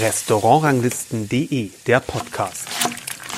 Restaurantranglisten.de, der Podcast.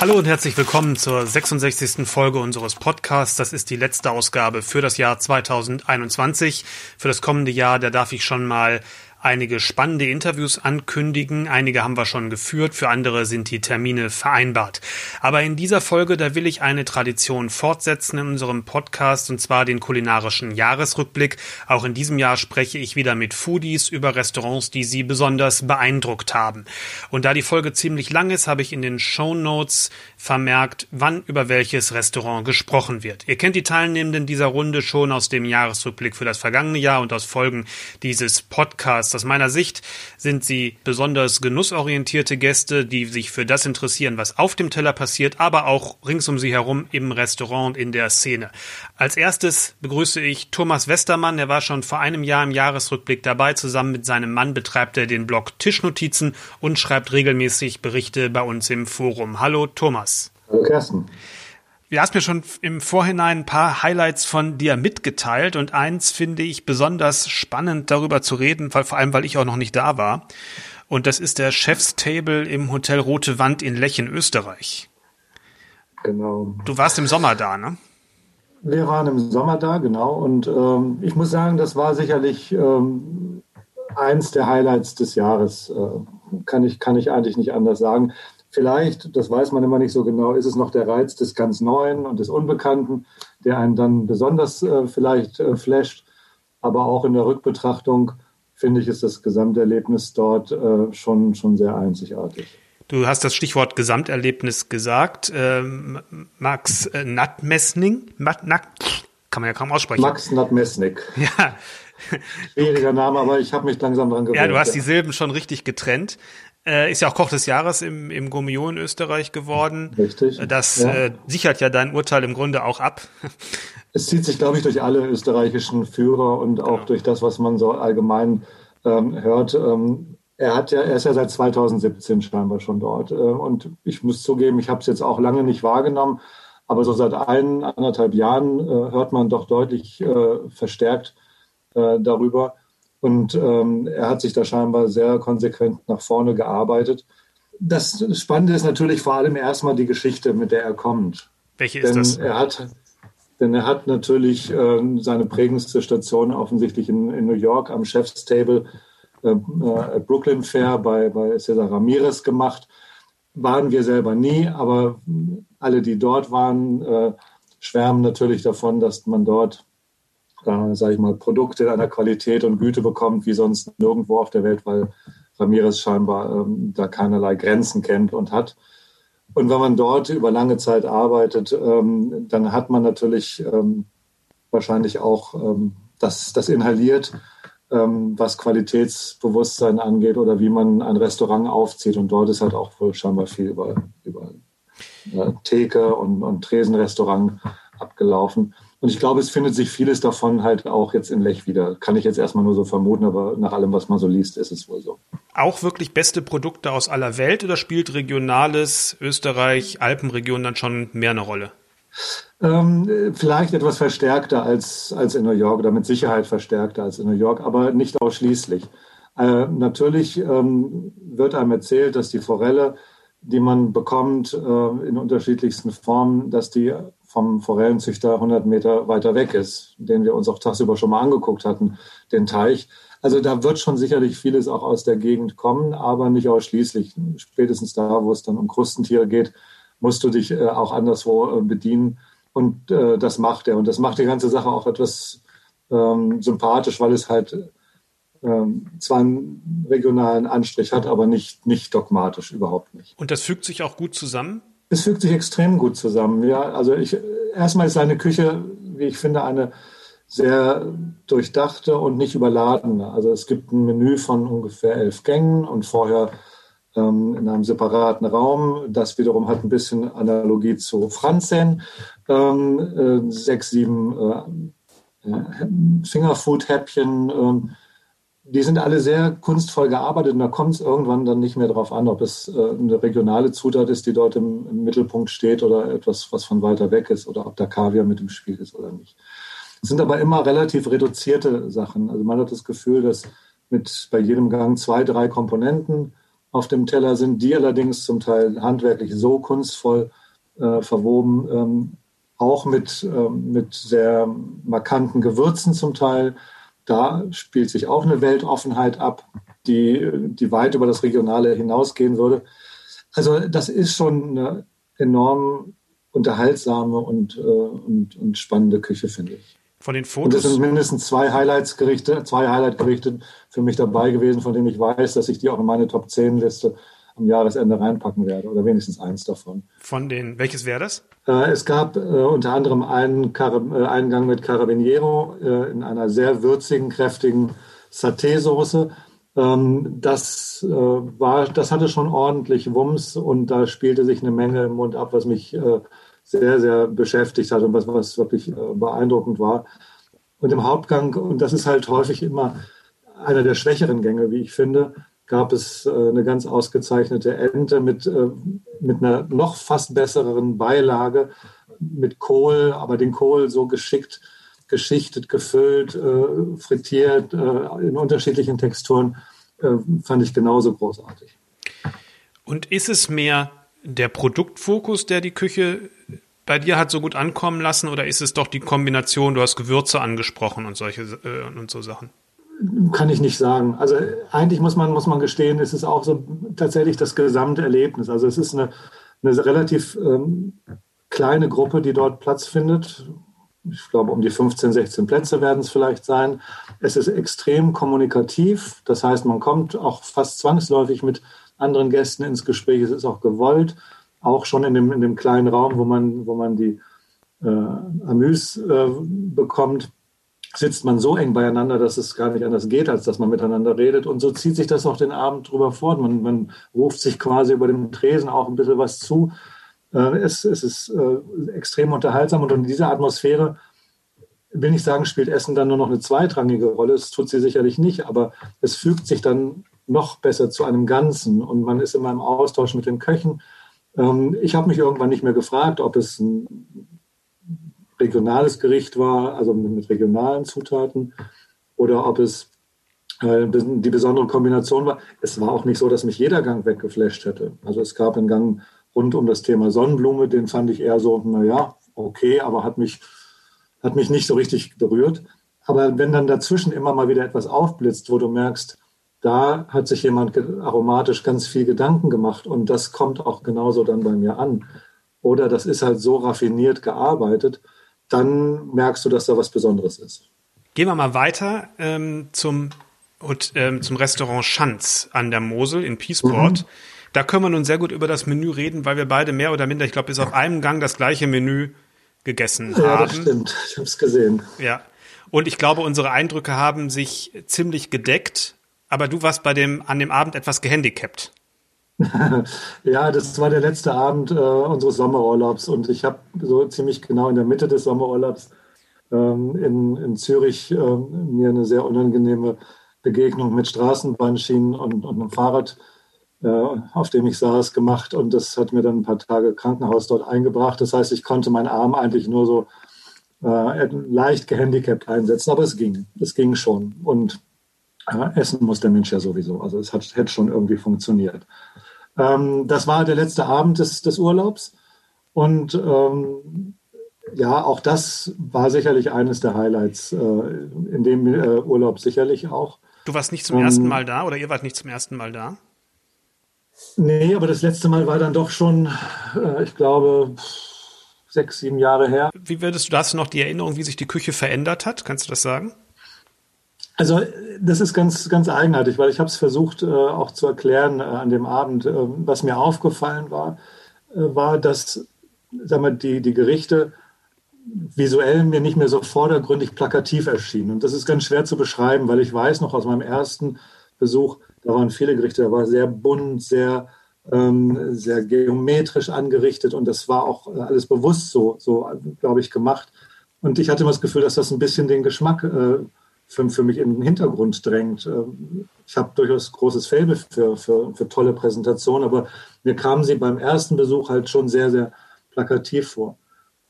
Hallo und herzlich willkommen zur 66. Folge unseres Podcasts. Das ist die letzte Ausgabe für das Jahr 2021. Für das kommende Jahr, da darf ich schon mal einige spannende Interviews ankündigen. Einige haben wir schon geführt, für andere sind die Termine vereinbart. Aber in dieser Folge, da will ich eine Tradition fortsetzen in unserem Podcast, und zwar den kulinarischen Jahresrückblick. Auch in diesem Jahr spreche ich wieder mit Foodies über Restaurants, die sie besonders beeindruckt haben. Und da die Folge ziemlich lang ist, habe ich in den Show Notes vermerkt, wann über welches Restaurant gesprochen wird. Ihr kennt die Teilnehmenden dieser Runde schon aus dem Jahresrückblick für das vergangene Jahr und aus Folgen dieses Podcasts. Podcast. Aus meiner Sicht sind sie besonders genussorientierte Gäste, die sich für das interessieren, was auf dem Teller passiert, aber auch rings um sie herum im Restaurant, in der Szene. Als erstes begrüße ich Thomas Westermann. Er war schon vor einem Jahr im Jahresrückblick dabei. Zusammen mit seinem Mann betreibt er den Blog Tischnotizen und schreibt regelmäßig Berichte bei uns im Forum. Hallo Thomas. Hallo Kersten. Du hast mir schon im Vorhinein ein paar Highlights von dir mitgeteilt und eins finde ich besonders spannend darüber zu reden, weil, vor allem weil ich auch noch nicht da war. Und das ist der Chefstable im Hotel Rote Wand in Lech in Österreich. Genau. Du warst im Sommer da, ne? Wir waren im Sommer da, genau. Und ähm, ich muss sagen, das war sicherlich ähm, eins der Highlights des Jahres. Äh, kann, ich, kann ich eigentlich nicht anders sagen. Vielleicht, das weiß man immer nicht so genau, ist es noch der Reiz des ganz Neuen und des Unbekannten, der einen dann besonders äh, vielleicht äh, flasht. Aber auch in der Rückbetrachtung finde ich, ist das Gesamterlebnis dort äh, schon, schon sehr einzigartig. Du hast das Stichwort Gesamterlebnis gesagt. Ähm, Max äh, Nattmessning, Mat, kann man ja kaum aussprechen. Max Nattmessnig. Ja. Schwieriger Name, aber ich habe mich langsam dran gewöhnt. Ja, du hast die Silben schon richtig getrennt. Äh, ist ja auch Koch des Jahres im, im Gourmillon in Österreich geworden. Richtig. Das ja. äh, sichert ja dein Urteil im Grunde auch ab. Es zieht sich, glaube ich, durch alle österreichischen Führer und auch genau. durch das, was man so allgemein ähm, hört. Ähm, er hat ja, er ist ja seit 2017 scheinbar schon dort. Äh, und ich muss zugeben, ich habe es jetzt auch lange nicht wahrgenommen, aber so seit ein, anderthalb Jahren äh, hört man doch deutlich äh, verstärkt äh, darüber. Und ähm, er hat sich da scheinbar sehr konsequent nach vorne gearbeitet. Das Spannende ist natürlich vor allem erstmal die Geschichte, mit der er kommt. Welche ist denn das? Er hat, denn er hat natürlich äh, seine prägendste Station offensichtlich in, in New York am Chef's Table äh, äh, Brooklyn Fair bei, bei Cesar Ramirez gemacht. Waren wir selber nie, aber alle, die dort waren, äh, schwärmen natürlich davon, dass man dort äh, sage ich mal, Produkte einer Qualität und Güte bekommt, wie sonst nirgendwo auf der Welt, weil Ramirez scheinbar ähm, da keinerlei Grenzen kennt und hat. Und wenn man dort über lange Zeit arbeitet, ähm, dann hat man natürlich ähm, wahrscheinlich auch ähm, das, das inhaliert, ähm, was Qualitätsbewusstsein angeht oder wie man ein Restaurant aufzieht. Und dort ist halt auch wohl scheinbar viel über, über äh, Theke und, und Tresenrestaurant abgelaufen. Und ich glaube, es findet sich vieles davon halt auch jetzt in Lech wieder. Kann ich jetzt erstmal nur so vermuten, aber nach allem, was man so liest, ist es wohl so. Auch wirklich beste Produkte aus aller Welt oder spielt regionales Österreich, Alpenregion dann schon mehr eine Rolle? Ähm, vielleicht etwas verstärkter als, als in New York oder mit Sicherheit verstärkter als in New York, aber nicht ausschließlich. Äh, natürlich ähm, wird einem erzählt, dass die Forelle, die man bekommt äh, in unterschiedlichsten Formen, dass die vom Forellenzüchter 100 Meter weiter weg ist, den wir uns auch tagsüber schon mal angeguckt hatten, den Teich. Also da wird schon sicherlich vieles auch aus der Gegend kommen, aber nicht ausschließlich. Spätestens da, wo es dann um Krustentiere geht, musst du dich äh, auch anderswo äh, bedienen. Und äh, das macht er. Und das macht die ganze Sache auch etwas ähm, sympathisch, weil es halt ähm, zwar einen regionalen Anstrich hat, aber nicht, nicht dogmatisch, überhaupt nicht. Und das fügt sich auch gut zusammen? Es fügt sich extrem gut zusammen. Ja, also ich, erstmal ist seine Küche, wie ich finde, eine sehr durchdachte und nicht überladene. Also es gibt ein Menü von ungefähr elf Gängen und vorher ähm, in einem separaten Raum. Das wiederum hat ein bisschen Analogie zu Franzen. Ähm, äh, sechs, sieben äh, äh Fingerfood-Häppchen. Äh, die sind alle sehr kunstvoll gearbeitet und da kommt es irgendwann dann nicht mehr darauf an, ob es äh, eine regionale Zutat ist, die dort im, im, Mittelpunkt steht oder etwas, was von weiter weg ist oder ob da Kaviar mit im Spiel ist oder nicht. Es sind aber immer relativ reduzierte Sachen. Also man hat das Gefühl, dass mit bei jedem Gang zwei, drei Komponenten auf dem Teller sind, die allerdings zum Teil handwerklich so kunstvoll äh, verwoben, ähm, auch mit, ähm, mit sehr markanten Gewürzen zum Teil. Da spielt sich auch eine Weltoffenheit ab, die, die weit über das Regionale hinausgehen würde. Also das ist schon eine enorm unterhaltsame und, äh, und, und spannende Küche, finde ich. Von den Fotos. Und es sind mindestens zwei Highlights-Gerichte, zwei Highlight-Gerichte für mich dabei gewesen, von denen ich weiß, dass ich die auch in meine Top 10 Liste am Jahresende reinpacken werde oder wenigstens eins davon. Von den, welches wäre das? Äh, es gab äh, unter anderem einen, Car äh, einen Gang mit Carabiniero äh, in einer sehr würzigen, kräftigen Saté-Soße. Ähm, das, war, das hatte schon ordentlich Wumms und da spielte sich eine Menge im Mund ab, was mich sehr, sehr beschäftigt hat und was, was wirklich beeindruckend war. Und im Hauptgang, und das ist halt häufig immer einer der schwächeren Gänge, wie ich finde, gab es äh, eine ganz ausgezeichnete Ente mit, äh, mit einer noch fast besseren Beilage, mit Kohl, aber den Kohl so geschickt, geschichtet, gefüllt, äh, frittiert, in unterschiedlichen Texturen, fand ich genauso großartig. Und ist es mehr der Produktfokus, der die Küche bei dir hat so gut ankommen lassen, oder ist es doch die Kombination, du hast Gewürze angesprochen und solche und so Sachen? Kann ich nicht sagen. Also eigentlich muss man, muss man gestehen, es ist auch so tatsächlich das Gesamterlebnis. Also es ist eine, eine relativ ähm, kleine Gruppe, die dort Platz findet. Ich glaube, um die 15, 16 Plätze werden es vielleicht sein. Es ist extrem kommunikativ. Das heißt, man kommt auch fast zwangsläufig mit anderen Gästen ins Gespräch. Es ist auch gewollt, auch schon in dem, in dem kleinen Raum, wo man, wo man die äh, Amüs äh, bekommt sitzt man so eng beieinander, dass es gar nicht anders geht, als dass man miteinander redet. Und so zieht sich das auch den Abend drüber fort. Man, man ruft sich quasi über dem Tresen auch ein bisschen was zu. Äh, es, es, ist äh, extrem unterhaltsam und in dieser Atmosphäre will ich sagen, spielt Essen dann nur noch eine zweitrangige Rolle. Es tut sie sicherlich nicht, aber es fügt sich dann noch besser zu einem Ganzen und man ist immer im Austausch mit den Köchen. Ähm, ich habe mich irgendwann nicht mehr gefragt, ob es ein regionales Gericht war, also mit, regionalen Zutaten, oder ob es äh, die besondere Kombination war. Es war auch nicht so, dass mich jeder Gang weggeflasht hätte. Also es gab einen Gang rund um das Thema Sonnenblume, den fand ich eher so, naja, okay, aber hat mich, hat mich nicht so richtig berührt. Aber wenn dann dazwischen immer mal wieder etwas aufblitzt, wo du merkst, da hat sich jemand aromatisch ganz viel Gedanken gemacht und das kommt auch genauso dann bei mir an. Oder das ist halt so raffiniert gearbeitet, dann merkst du, dass da was Besonderes ist. Gehen wir mal weiter ähm, zum, und, ähm, zum Restaurant Schanz an der Mosel in Peaceport. Mhm. Da können wir nun sehr gut über das Menü reden, weil wir beide mehr oder minder, ich glaube, bis auf einem Gang das gleiche Menü gegessen ja, haben. Ja, das stimmt. Ich habe es gesehen. Ja. Und ich glaube, unsere Eindrücke haben sich ziemlich gedeckt. Aber du warst bei dem, an dem Abend etwas gehandicapt. ja, das war der letzte Abend äh, unseres Sommerurlaubs und ich habe so ziemlich genau in der Mitte des Sommerurlaubs ähm, in, in Zürich äh, mir eine sehr unangenehme Begegnung mit Straßenbahnschienen und, und einem Fahrrad, äh, auf dem ich saß, gemacht und das hat mir dann ein paar Tage Krankenhaus dort eingebracht. Das heißt, ich konnte meinen Arm eigentlich nur so äh, leicht gehandicapt einsetzen, aber es ging, es ging schon und äh, essen muss der Mensch ja sowieso. Also es hat, hätte schon irgendwie funktioniert. Ähm, das war der letzte Abend des, des Urlaubs. Und ähm, ja, auch das war sicherlich eines der Highlights äh, in dem äh, Urlaub sicherlich auch. Du warst nicht zum ähm, ersten Mal da oder ihr wart nicht zum ersten Mal da? Nee, aber das letzte Mal war dann doch schon, äh, ich glaube, sechs, sieben Jahre her. Wie würdest du, hast du noch die Erinnerung, wie sich die Küche verändert hat? Kannst du das sagen? Also das ist ganz, ganz eigenartig, weil ich habe es versucht äh, auch zu erklären äh, an dem Abend. Äh, was mir aufgefallen war, äh, war, dass sag mal, die, die Gerichte visuell mir nicht mehr so vordergründig plakativ erschienen. Und das ist ganz schwer zu beschreiben, weil ich weiß noch aus meinem ersten Besuch, da waren viele Gerichte, da war sehr bunt, sehr, ähm, sehr geometrisch angerichtet und das war auch alles bewusst so, so glaube ich, gemacht. Und ich hatte immer das Gefühl, dass das ein bisschen den Geschmack äh, für, für mich in den Hintergrund drängt. Ähm, ich habe durchaus großes Faible für, für, für tolle Präsentationen, aber mir kamen sie beim ersten Besuch halt schon sehr, sehr plakativ vor.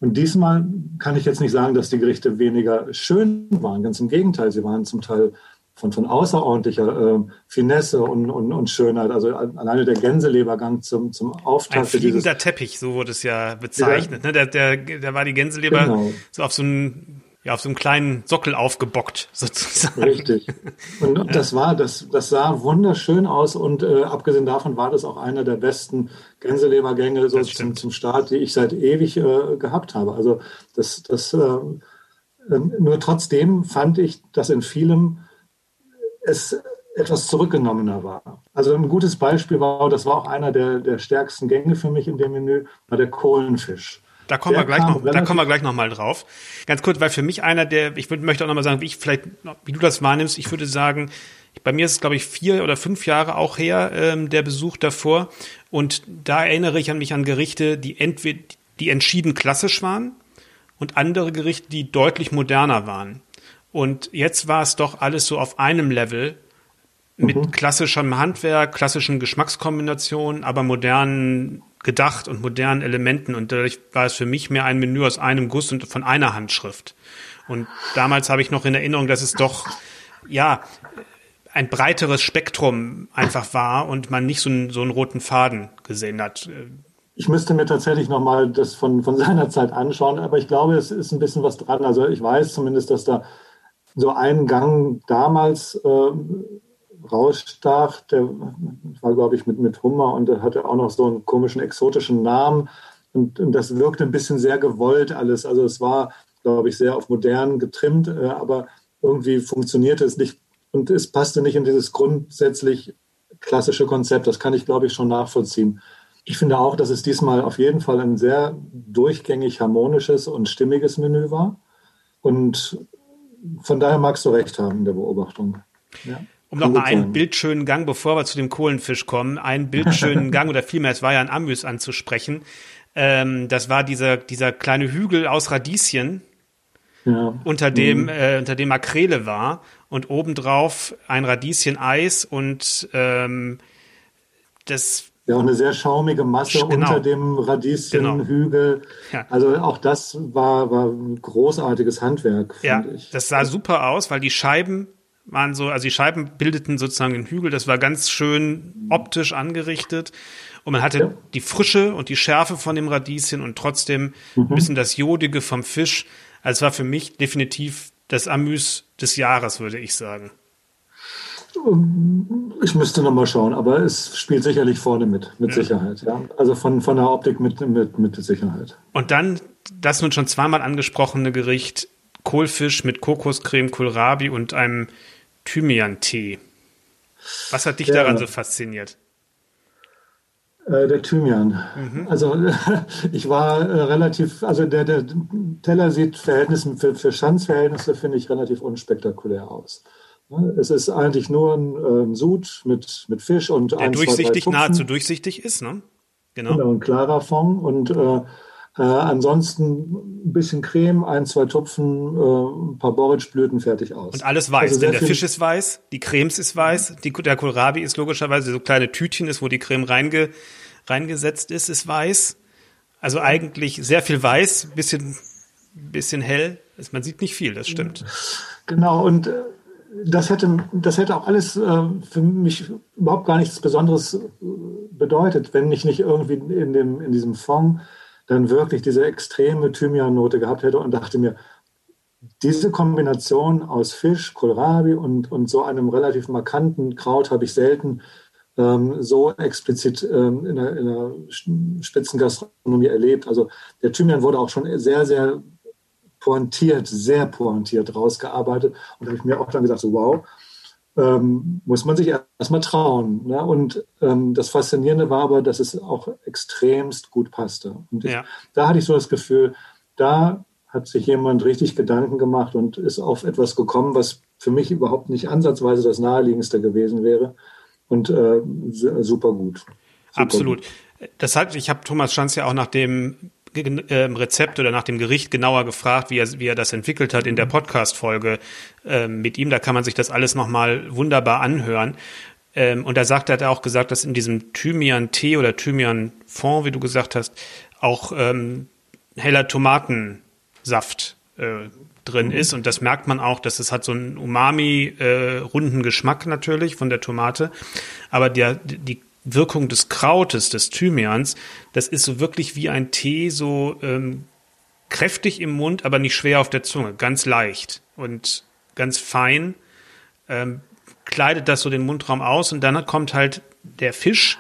Und diesmal kann ich jetzt nicht sagen, dass die Gerichte weniger schön waren. Ganz im Gegenteil, sie waren zum Teil von, von außerordentlicher äh, Finesse und, und, und Schönheit. Also alleine der Gänselebergang zum, zum Auftakt. Ein fliegender dieses, Teppich, so wurde es ja bezeichnet. Ja, ne? der, der, der war die Gänseleber genau. so auf so einem ja, auf so einem kleinen Sockel aufgebockt, sozusagen. Richtig. Und ja. das war, das, das sah wunderschön aus und äh, abgesehen davon war das auch einer der besten Gänselebergänge so zum, zum Start, die ich seit ewig äh, gehabt habe. Also das, das äh, ähm, nur trotzdem fand ich, dass in vielem es etwas zurückgenommener war. Also ein gutes Beispiel war, das war auch einer der, der stärksten Gänge für mich in dem Menü, war der Kohlenfisch. Da kommen wir gleich noch, da kommen wir gleich noch mal drauf. Ganz kurz, weil für mich einer der, ich würd, möchte auch noch mal sagen, wie ich vielleicht, wie du das wahrnimmst. Ich würde sagen, bei mir ist es glaube ich vier oder fünf Jahre auch her ähm, der Besuch davor und da erinnere ich an mich an Gerichte, die entweder die entschieden klassisch waren und andere Gerichte, die deutlich moderner waren. Und jetzt war es doch alles so auf einem Level mit mhm. klassischem Handwerk, klassischen Geschmackskombinationen, aber modernen gedacht und modernen Elementen. Und dadurch war es für mich mehr ein Menü aus einem Guss und von einer Handschrift. Und damals habe ich noch in Erinnerung, dass es doch, ja, ein breiteres Spektrum einfach war und man nicht so einen, so einen roten Faden gesehen hat. Ich müsste mir tatsächlich nochmal das von, von seiner Zeit anschauen, aber ich glaube, es ist ein bisschen was dran. Also ich weiß zumindest, dass da so ein Gang damals äh, rausstach, der war, glaube ich, mit, mit Hummer und hatte auch noch so einen komischen exotischen Namen. Und, und das wirkte ein bisschen sehr gewollt alles. Also es war, glaube ich, sehr auf modern getrimmt, äh, aber irgendwie funktionierte es nicht und es passte nicht in dieses grundsätzlich klassische Konzept. Das kann ich, glaube ich, schon nachvollziehen. Ich finde auch, dass es diesmal auf jeden Fall ein sehr durchgängig harmonisches und stimmiges Menü war. Und von daher magst du recht haben in der Beobachtung. Ja. Um noch mal einen bildschönen Gang, bevor wir zu dem Kohlenfisch kommen, einen bildschönen Gang oder vielmehr, es war ja ein Amüs anzusprechen. Ähm, das war dieser, dieser kleine Hügel aus Radieschen, ja. unter dem, mhm. äh, unter dem Makrele war und obendrauf ein Radieschen-Eis und ähm, das ja, auch eine sehr schaumige Masse genau. unter dem Radieschenhügel. Genau. Ja. Also auch das war, war ein großartiges Handwerk, ja, ich. Das sah super aus, weil die Scheiben waren so, also die Scheiben bildeten sozusagen den Hügel. Das war ganz schön optisch angerichtet. Und man hatte ja. die Frische und die Schärfe von dem Radieschen und trotzdem mhm. ein bisschen das Jodige vom Fisch. Also es war für mich definitiv das Amüs des Jahres, würde ich sagen. Ich müsste nochmal schauen, aber es spielt sicherlich vorne mit, mit ja. Sicherheit. Ja. Also von, von der Optik mit, mit, mit Sicherheit. Und dann das nun schon zweimal angesprochene Gericht Kohlfisch mit Kokoscreme, Kohlrabi und einem Thymian-Tee. Was hat dich ja. daran so fasziniert? Äh, der Thymian. Mhm. Also ich war äh, relativ, also der, der Teller sieht Verhältnissen für, für Schanzverhältnisse, finde ich, relativ unspektakulär aus. Es ist eigentlich nur ein, äh, Sud mit, mit Fisch und Der ein, durchsichtig, zwei, nahezu durchsichtig ist, ne? Genau. genau ein klarer Fond und äh, äh, ansonsten ein bisschen Creme, ein, zwei Tupfen, äh, ein paar Borage-Blüten fertig aus. Und alles weiß, also denn der Fisch ist weiß, die Cremes ist weiß, die, der Kohlrabi ist logischerweise so kleine Tütchen ist, wo die Creme reinge, reingesetzt ist, ist weiß. Also eigentlich sehr viel weiß, bisschen, bisschen hell. Man sieht nicht viel, das stimmt. Genau, und äh, das hätte, das hätte auch alles äh, für mich überhaupt gar nichts Besonderes äh, bedeutet, wenn ich nicht irgendwie in, dem, in diesem Fond dann wirklich diese extreme Thymian-Note gehabt hätte und dachte mir, diese Kombination aus Fisch, Kohlrabi und, und so einem relativ markanten Kraut habe ich selten ähm, so explizit ähm, in, der, in der Spitzengastronomie erlebt. Also der Thymian wurde auch schon sehr, sehr pointiert, sehr pointiert rausgearbeitet. Und da habe ich mir auch dann gesagt, so, wow, ähm, muss man sich erstmal trauen. Ne? Und ähm, das Faszinierende war aber, dass es auch extremst gut passte. Und ich, ja. da hatte ich so das Gefühl, da hat sich jemand richtig Gedanken gemacht und ist auf etwas gekommen, was für mich überhaupt nicht ansatzweise das naheliegendste gewesen wäre. Und äh, super gut. Super Absolut. Gut. Das hat, ich habe Thomas Schanz ja auch nach dem ähm, Rezept oder nach dem Gericht genauer gefragt, wie er, wie er das entwickelt hat in der mhm. Podcast-Folge äh, mit ihm. Da kann man sich das alles nochmal wunderbar anhören. Ähm, und da sagt, hat er auch gesagt, dass in diesem Thymian-Tee oder Thymian-Fond, wie du gesagt hast, auch ähm, heller Tomatensaft äh, drin ist und das merkt man auch, dass es hat so einen Umami-runden äh, Geschmack natürlich von der Tomate, aber der, die Wirkung des Krautes, des Thymians, das ist so wirklich wie ein Tee, so ähm, kräftig im Mund, aber nicht schwer auf der Zunge, ganz leicht und ganz fein, ähm, kleidet das so den Mundraum aus und dann kommt halt der Fisch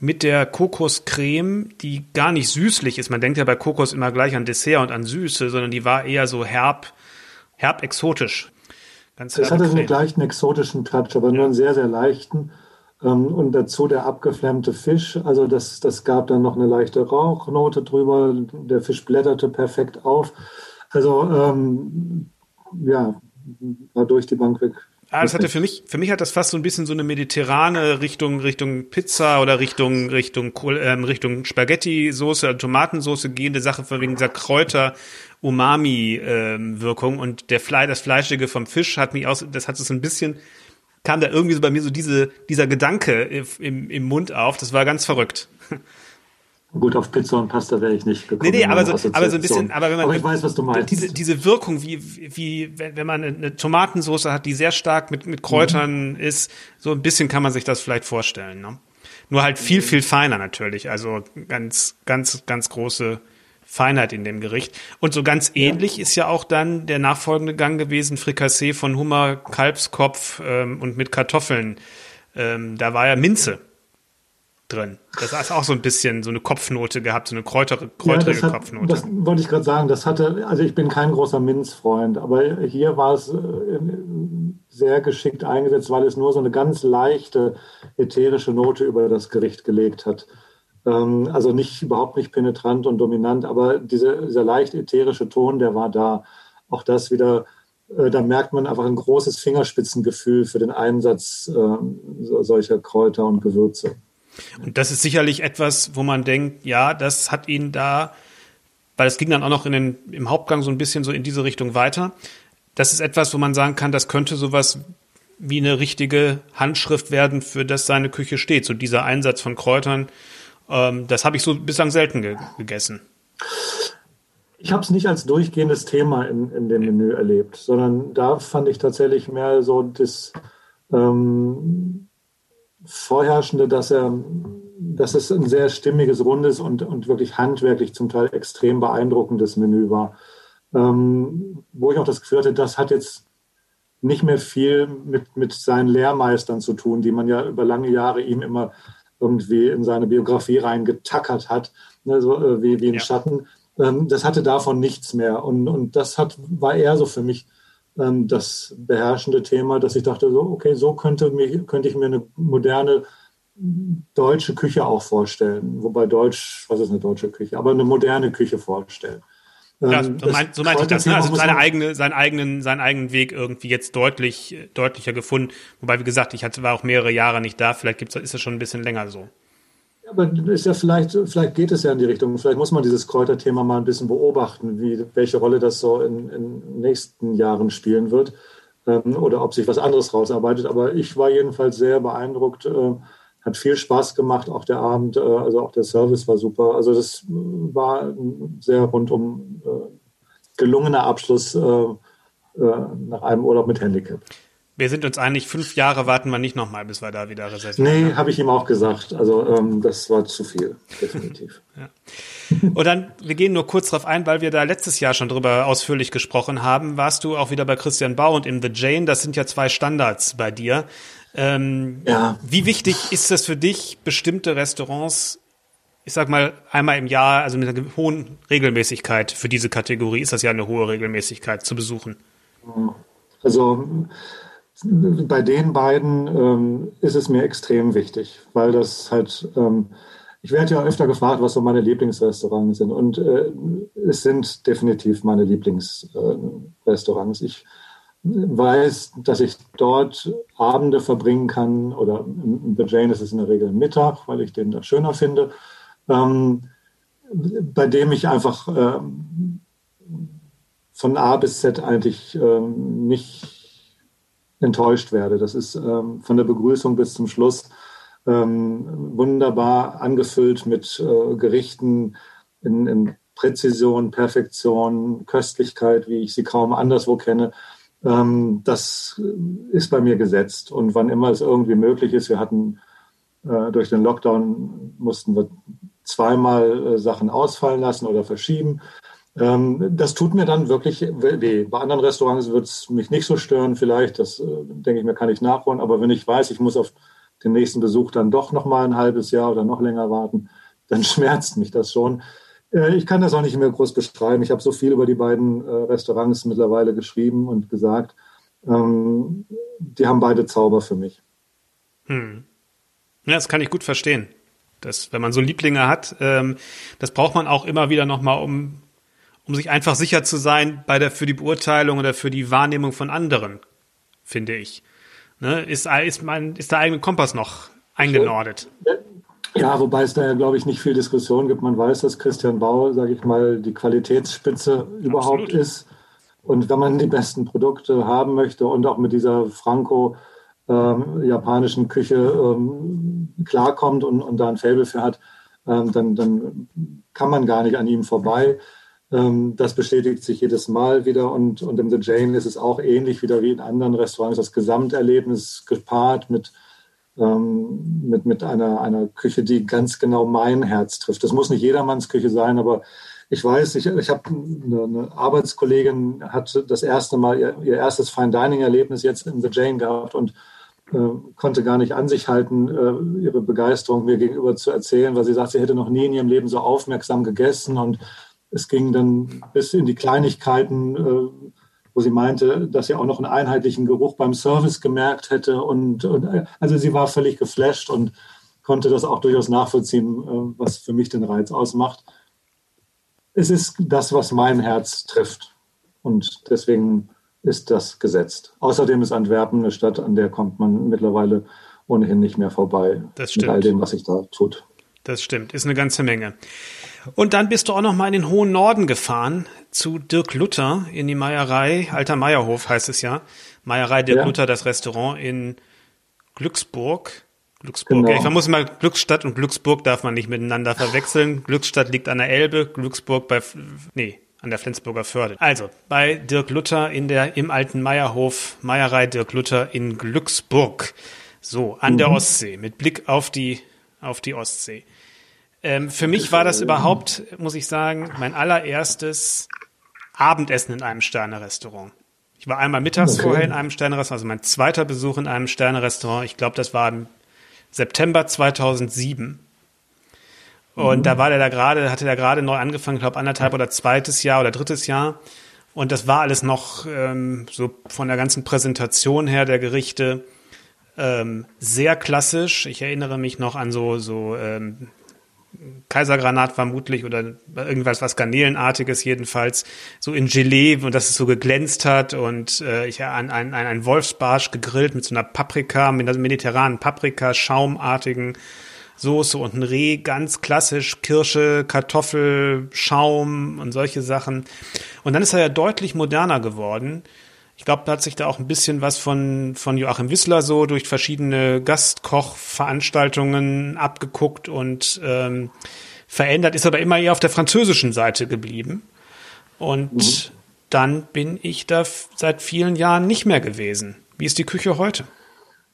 mit der Kokoscreme, die gar nicht süßlich ist. Man denkt ja bei Kokos immer gleich an Dessert und an Süße, sondern die war eher so herb, herb exotisch. Ganz es hatte einen gleichen exotischen Touch, aber nur einen sehr, sehr leichten. Ähm, und dazu der abgeflammte Fisch. Also das, das gab dann noch eine leichte Rauchnote drüber. Der Fisch blätterte perfekt auf. Also ähm, ja, war durch die Bank weg. Ah, das hatte für mich, für mich hat das fast so ein bisschen so eine mediterrane Richtung, Richtung Pizza oder Richtung, Richtung, ähm, Richtung Spaghetti-Soße, Tomatensoße gehende Sache von wegen dieser Kräuter, Umami-Wirkung. Ähm, und der Fleisch, das Fleischige vom Fisch hat mich aus, das hat so ein bisschen, kam da irgendwie so bei mir so diese, dieser Gedanke im, im Mund auf. Das war ganz verrückt. Gut, auf Pizza und Pasta wäre ich nicht gekommen. Nee, nee, aber so, aber so ein bisschen, aber wenn man, aber ich weiß, was du meinst. Diese, diese Wirkung, wie, wie, wenn man eine Tomatensauce hat, die sehr stark mit, mit Kräutern mhm. ist, so ein bisschen kann man sich das vielleicht vorstellen, ne? Nur halt viel, viel feiner natürlich. Also ganz, ganz, ganz große Feinheit in dem Gericht. Und so ganz ähnlich ja. ist ja auch dann der nachfolgende Gang gewesen, Frikassee von Hummer, Kalbskopf ähm, und mit Kartoffeln. Ähm, da war ja Minze drin. Das hat auch so ein bisschen so eine Kopfnote gehabt, so eine kräuter, kräuterige ja, Kopfnote. Das wollte ich gerade sagen. Das hatte, also ich bin kein großer Minzfreund, aber hier war es äh, sehr geschickt eingesetzt, weil es nur so eine ganz leichte ätherische Note über das Gericht gelegt hat. Ähm, also nicht überhaupt nicht penetrant und dominant, aber diese, dieser leicht ätherische Ton, der war da. Auch das wieder äh, da merkt man einfach ein großes Fingerspitzengefühl für den Einsatz äh, solcher Kräuter und Gewürze. Und das ist sicherlich etwas, wo man denkt, ja, das hat ihn da, weil es ging dann auch noch in den, im Hauptgang so ein bisschen so in diese Richtung weiter. Das ist etwas, wo man sagen kann, das könnte sowas wie eine richtige Handschrift werden, für das seine Küche steht. So dieser Einsatz von Kräutern, ähm, das habe ich so bislang selten ge gegessen. Ich habe es nicht als durchgehendes Thema in, in dem Menü erlebt, sondern da fand ich tatsächlich mehr so das ähm, Vorherrschende, dass er, dass es ein sehr stimmiges, rundes und, und wirklich handwerklich zum Teil extrem beeindruckendes Menü war. Ähm, wo ich auch das Gefühl hatte, das hat jetzt nicht mehr viel mit, mit seinen Lehrmeistern zu tun, die man ja über lange Jahre ihm immer irgendwie in seine Biografie reingetackert hat, ne, so äh, wie, wie ein ja. Schatten. Ähm, das hatte davon nichts mehr. Und, und das hat, war eher so für mich ähm, das beherrschende Thema, dass ich dachte, so, okay, so könnte, mich, könnte ich mir eine moderne deutsche Küche auch vorstellen. Wobei Deutsch, was ist eine deutsche Küche? Aber eine moderne Küche vorstellen. Ja, so, mein, so meinte ich das. Ne? Also seine eigene, seinen eigenen, seinen eigenen Weg irgendwie jetzt deutlich, deutlicher gefunden. Wobei, wie gesagt, ich hatte, war auch mehrere Jahre nicht da. Vielleicht gibt's, ist das schon ein bisschen länger so. Aber ist ja vielleicht, vielleicht geht es ja in die Richtung. Vielleicht muss man dieses Kräuterthema mal ein bisschen beobachten, wie, welche Rolle das so in den nächsten Jahren spielen wird ähm, oder ob sich was anderes rausarbeitet. Aber ich war jedenfalls sehr beeindruckt. Äh, hat viel Spaß gemacht, auch der Abend, äh, also auch der Service war super. Also das war ein sehr rundum äh, gelungener Abschluss äh, äh, nach einem Urlaub mit Handicap wir sind uns einig, fünf Jahre warten wir nicht nochmal, bis wir da wieder reservieren. Nee, habe ich ihm auch gesagt. Also ähm, das war zu viel, definitiv. ja. Und dann, wir gehen nur kurz darauf ein, weil wir da letztes Jahr schon drüber ausführlich gesprochen haben. Warst du auch wieder bei Christian Bau und in The Jane? Das sind ja zwei Standards bei dir. Ähm, ja. Wie wichtig ist es für dich, bestimmte Restaurants, ich sag mal, einmal im Jahr, also mit einer hohen Regelmäßigkeit für diese Kategorie, ist das ja eine hohe Regelmäßigkeit zu besuchen? Also bei den beiden ähm, ist es mir extrem wichtig, weil das halt, ähm, ich werde ja öfter gefragt, was so meine Lieblingsrestaurants sind. Und äh, es sind definitiv meine Lieblingsrestaurants. Äh, ich weiß, dass ich dort Abende verbringen kann oder bei Jane ist es in der Regel Mittag, weil ich den da schöner finde, ähm, bei dem ich einfach ähm, von A bis Z eigentlich ähm, nicht enttäuscht werde. Das ist ähm, von der Begrüßung bis zum Schluss ähm, wunderbar angefüllt mit äh, Gerichten in, in, Präzision, Perfektion, Köstlichkeit, wie ich sie kaum anderswo kenne. Ähm, das ist bei mir gesetzt. Und wann immer es irgendwie möglich ist, wir hatten äh, durch den Lockdown mussten wir zweimal äh, Sachen ausfallen lassen oder verschieben. Ähm, das tut mir dann wirklich weh. Bei anderen Restaurants wird es mich nicht so stören, vielleicht. Das äh, denke ich mir, kann ich nachholen. Aber wenn ich weiß, ich muss auf den nächsten Besuch dann doch noch mal ein halbes Jahr oder noch länger warten, dann schmerzt mich das schon. Äh, ich kann das auch nicht mehr groß beschreiben. Ich habe so viel über die beiden äh, Restaurants mittlerweile geschrieben und gesagt. Ähm, die haben beide Zauber für mich. Hm. Ja, das kann ich gut verstehen. Das, wenn man so Lieblinge hat, ähm, das braucht man auch immer wieder nochmal, um, um sich einfach sicher zu sein bei der, für die Beurteilung oder für die Wahrnehmung von anderen, finde ich. Ne? Ist, ist, mein, ist der eigene Kompass noch eingenordet? Ja, wobei es da ja, glaube ich, nicht viel Diskussion gibt. Man weiß, dass Christian Bau, sage ich mal, die Qualitätsspitze überhaupt Absolut. ist. Und wenn man die besten Produkte haben möchte und auch mit dieser Franco ähm, Küche ähm, klarkommt und, und da ein Faible für hat, ähm, dann, dann kann man gar nicht an ihm vorbei. Ähm, das bestätigt sich jedes Mal wieder und, und im The Jane ist es auch ähnlich wieder wie in anderen Restaurants. Das Gesamterlebnis gepaart mit ähm, mit, mit einer, einer Küche, die ganz genau mein Herz trifft. Das muss nicht jedermanns Küche sein, aber ich weiß, ich, ich habe eine, eine Arbeitskollegin, hat das erste Mal ihr, ihr erstes Fine Dining Erlebnis jetzt in The Jane gehabt und äh, konnte gar nicht an sich halten, äh, ihre Begeisterung mir gegenüber zu erzählen, weil sie sagt, sie hätte noch nie in ihrem Leben so aufmerksam gegessen und es ging dann bis in die Kleinigkeiten, äh, wo sie meinte, dass sie auch noch einen einheitlichen Geruch beim Service gemerkt hätte. Und, und also sie war völlig geflasht und konnte das auch durchaus nachvollziehen, äh, was für mich den Reiz ausmacht. Es ist das, was mein Herz trifft. Und deswegen ist das gesetzt. Außerdem ist Antwerpen eine Stadt, an der kommt man mittlerweile ohnehin nicht mehr vorbei. Das stimmt. Mit all dem, was sich da tut. Das stimmt, ist eine ganze Menge. Und dann bist du auch noch mal in den hohen Norden gefahren zu Dirk Luther in die Meierei, Alter Meierhof heißt es ja. Meierei Dirk ja. Luther, das Restaurant in Glücksburg. Glücksburg. Genau. Ja, ich muss mal Glücksstadt und Glücksburg darf man nicht miteinander verwechseln. Glücksstadt liegt an der Elbe, Glücksburg bei nee, an der Flensburger Förde. Also, bei Dirk Luther in der im alten Meierhof, Meierei Dirk Luther in Glücksburg. So, an mhm. der Ostsee, mit Blick auf die auf die Ostsee. Ähm, für mich war das überhaupt, muss ich sagen, mein allererstes Abendessen in einem Sterne-Restaurant. Ich war einmal mittags okay. vorher in einem Sterne-Restaurant, also mein zweiter Besuch in einem Sterne-Restaurant. Ich glaube, das war im September 2007. Und mhm. da war der da gerade, hatte der gerade neu angefangen, ich glaube anderthalb oder zweites Jahr oder drittes Jahr. Und das war alles noch ähm, so von der ganzen Präsentation her der Gerichte ähm, sehr klassisch. Ich erinnere mich noch an so so ähm, Kaisergranat vermutlich oder irgendwas was Garnelenartiges jedenfalls, so in Gelee und dass es so geglänzt hat und äh, ich an ein, ein, ein Wolfsbarsch gegrillt mit so einer Paprika, mit einer mediterranen Paprika, schaumartigen Soße und ein Reh, ganz klassisch, Kirsche, Kartoffel, Schaum und solche Sachen. Und dann ist er ja deutlich moderner geworden. Ich glaube, da hat sich da auch ein bisschen was von, von Joachim Wissler so durch verschiedene Gastkochveranstaltungen abgeguckt und ähm, verändert, ist aber immer eher auf der französischen Seite geblieben. Und mhm. dann bin ich da seit vielen Jahren nicht mehr gewesen. Wie ist die Küche heute?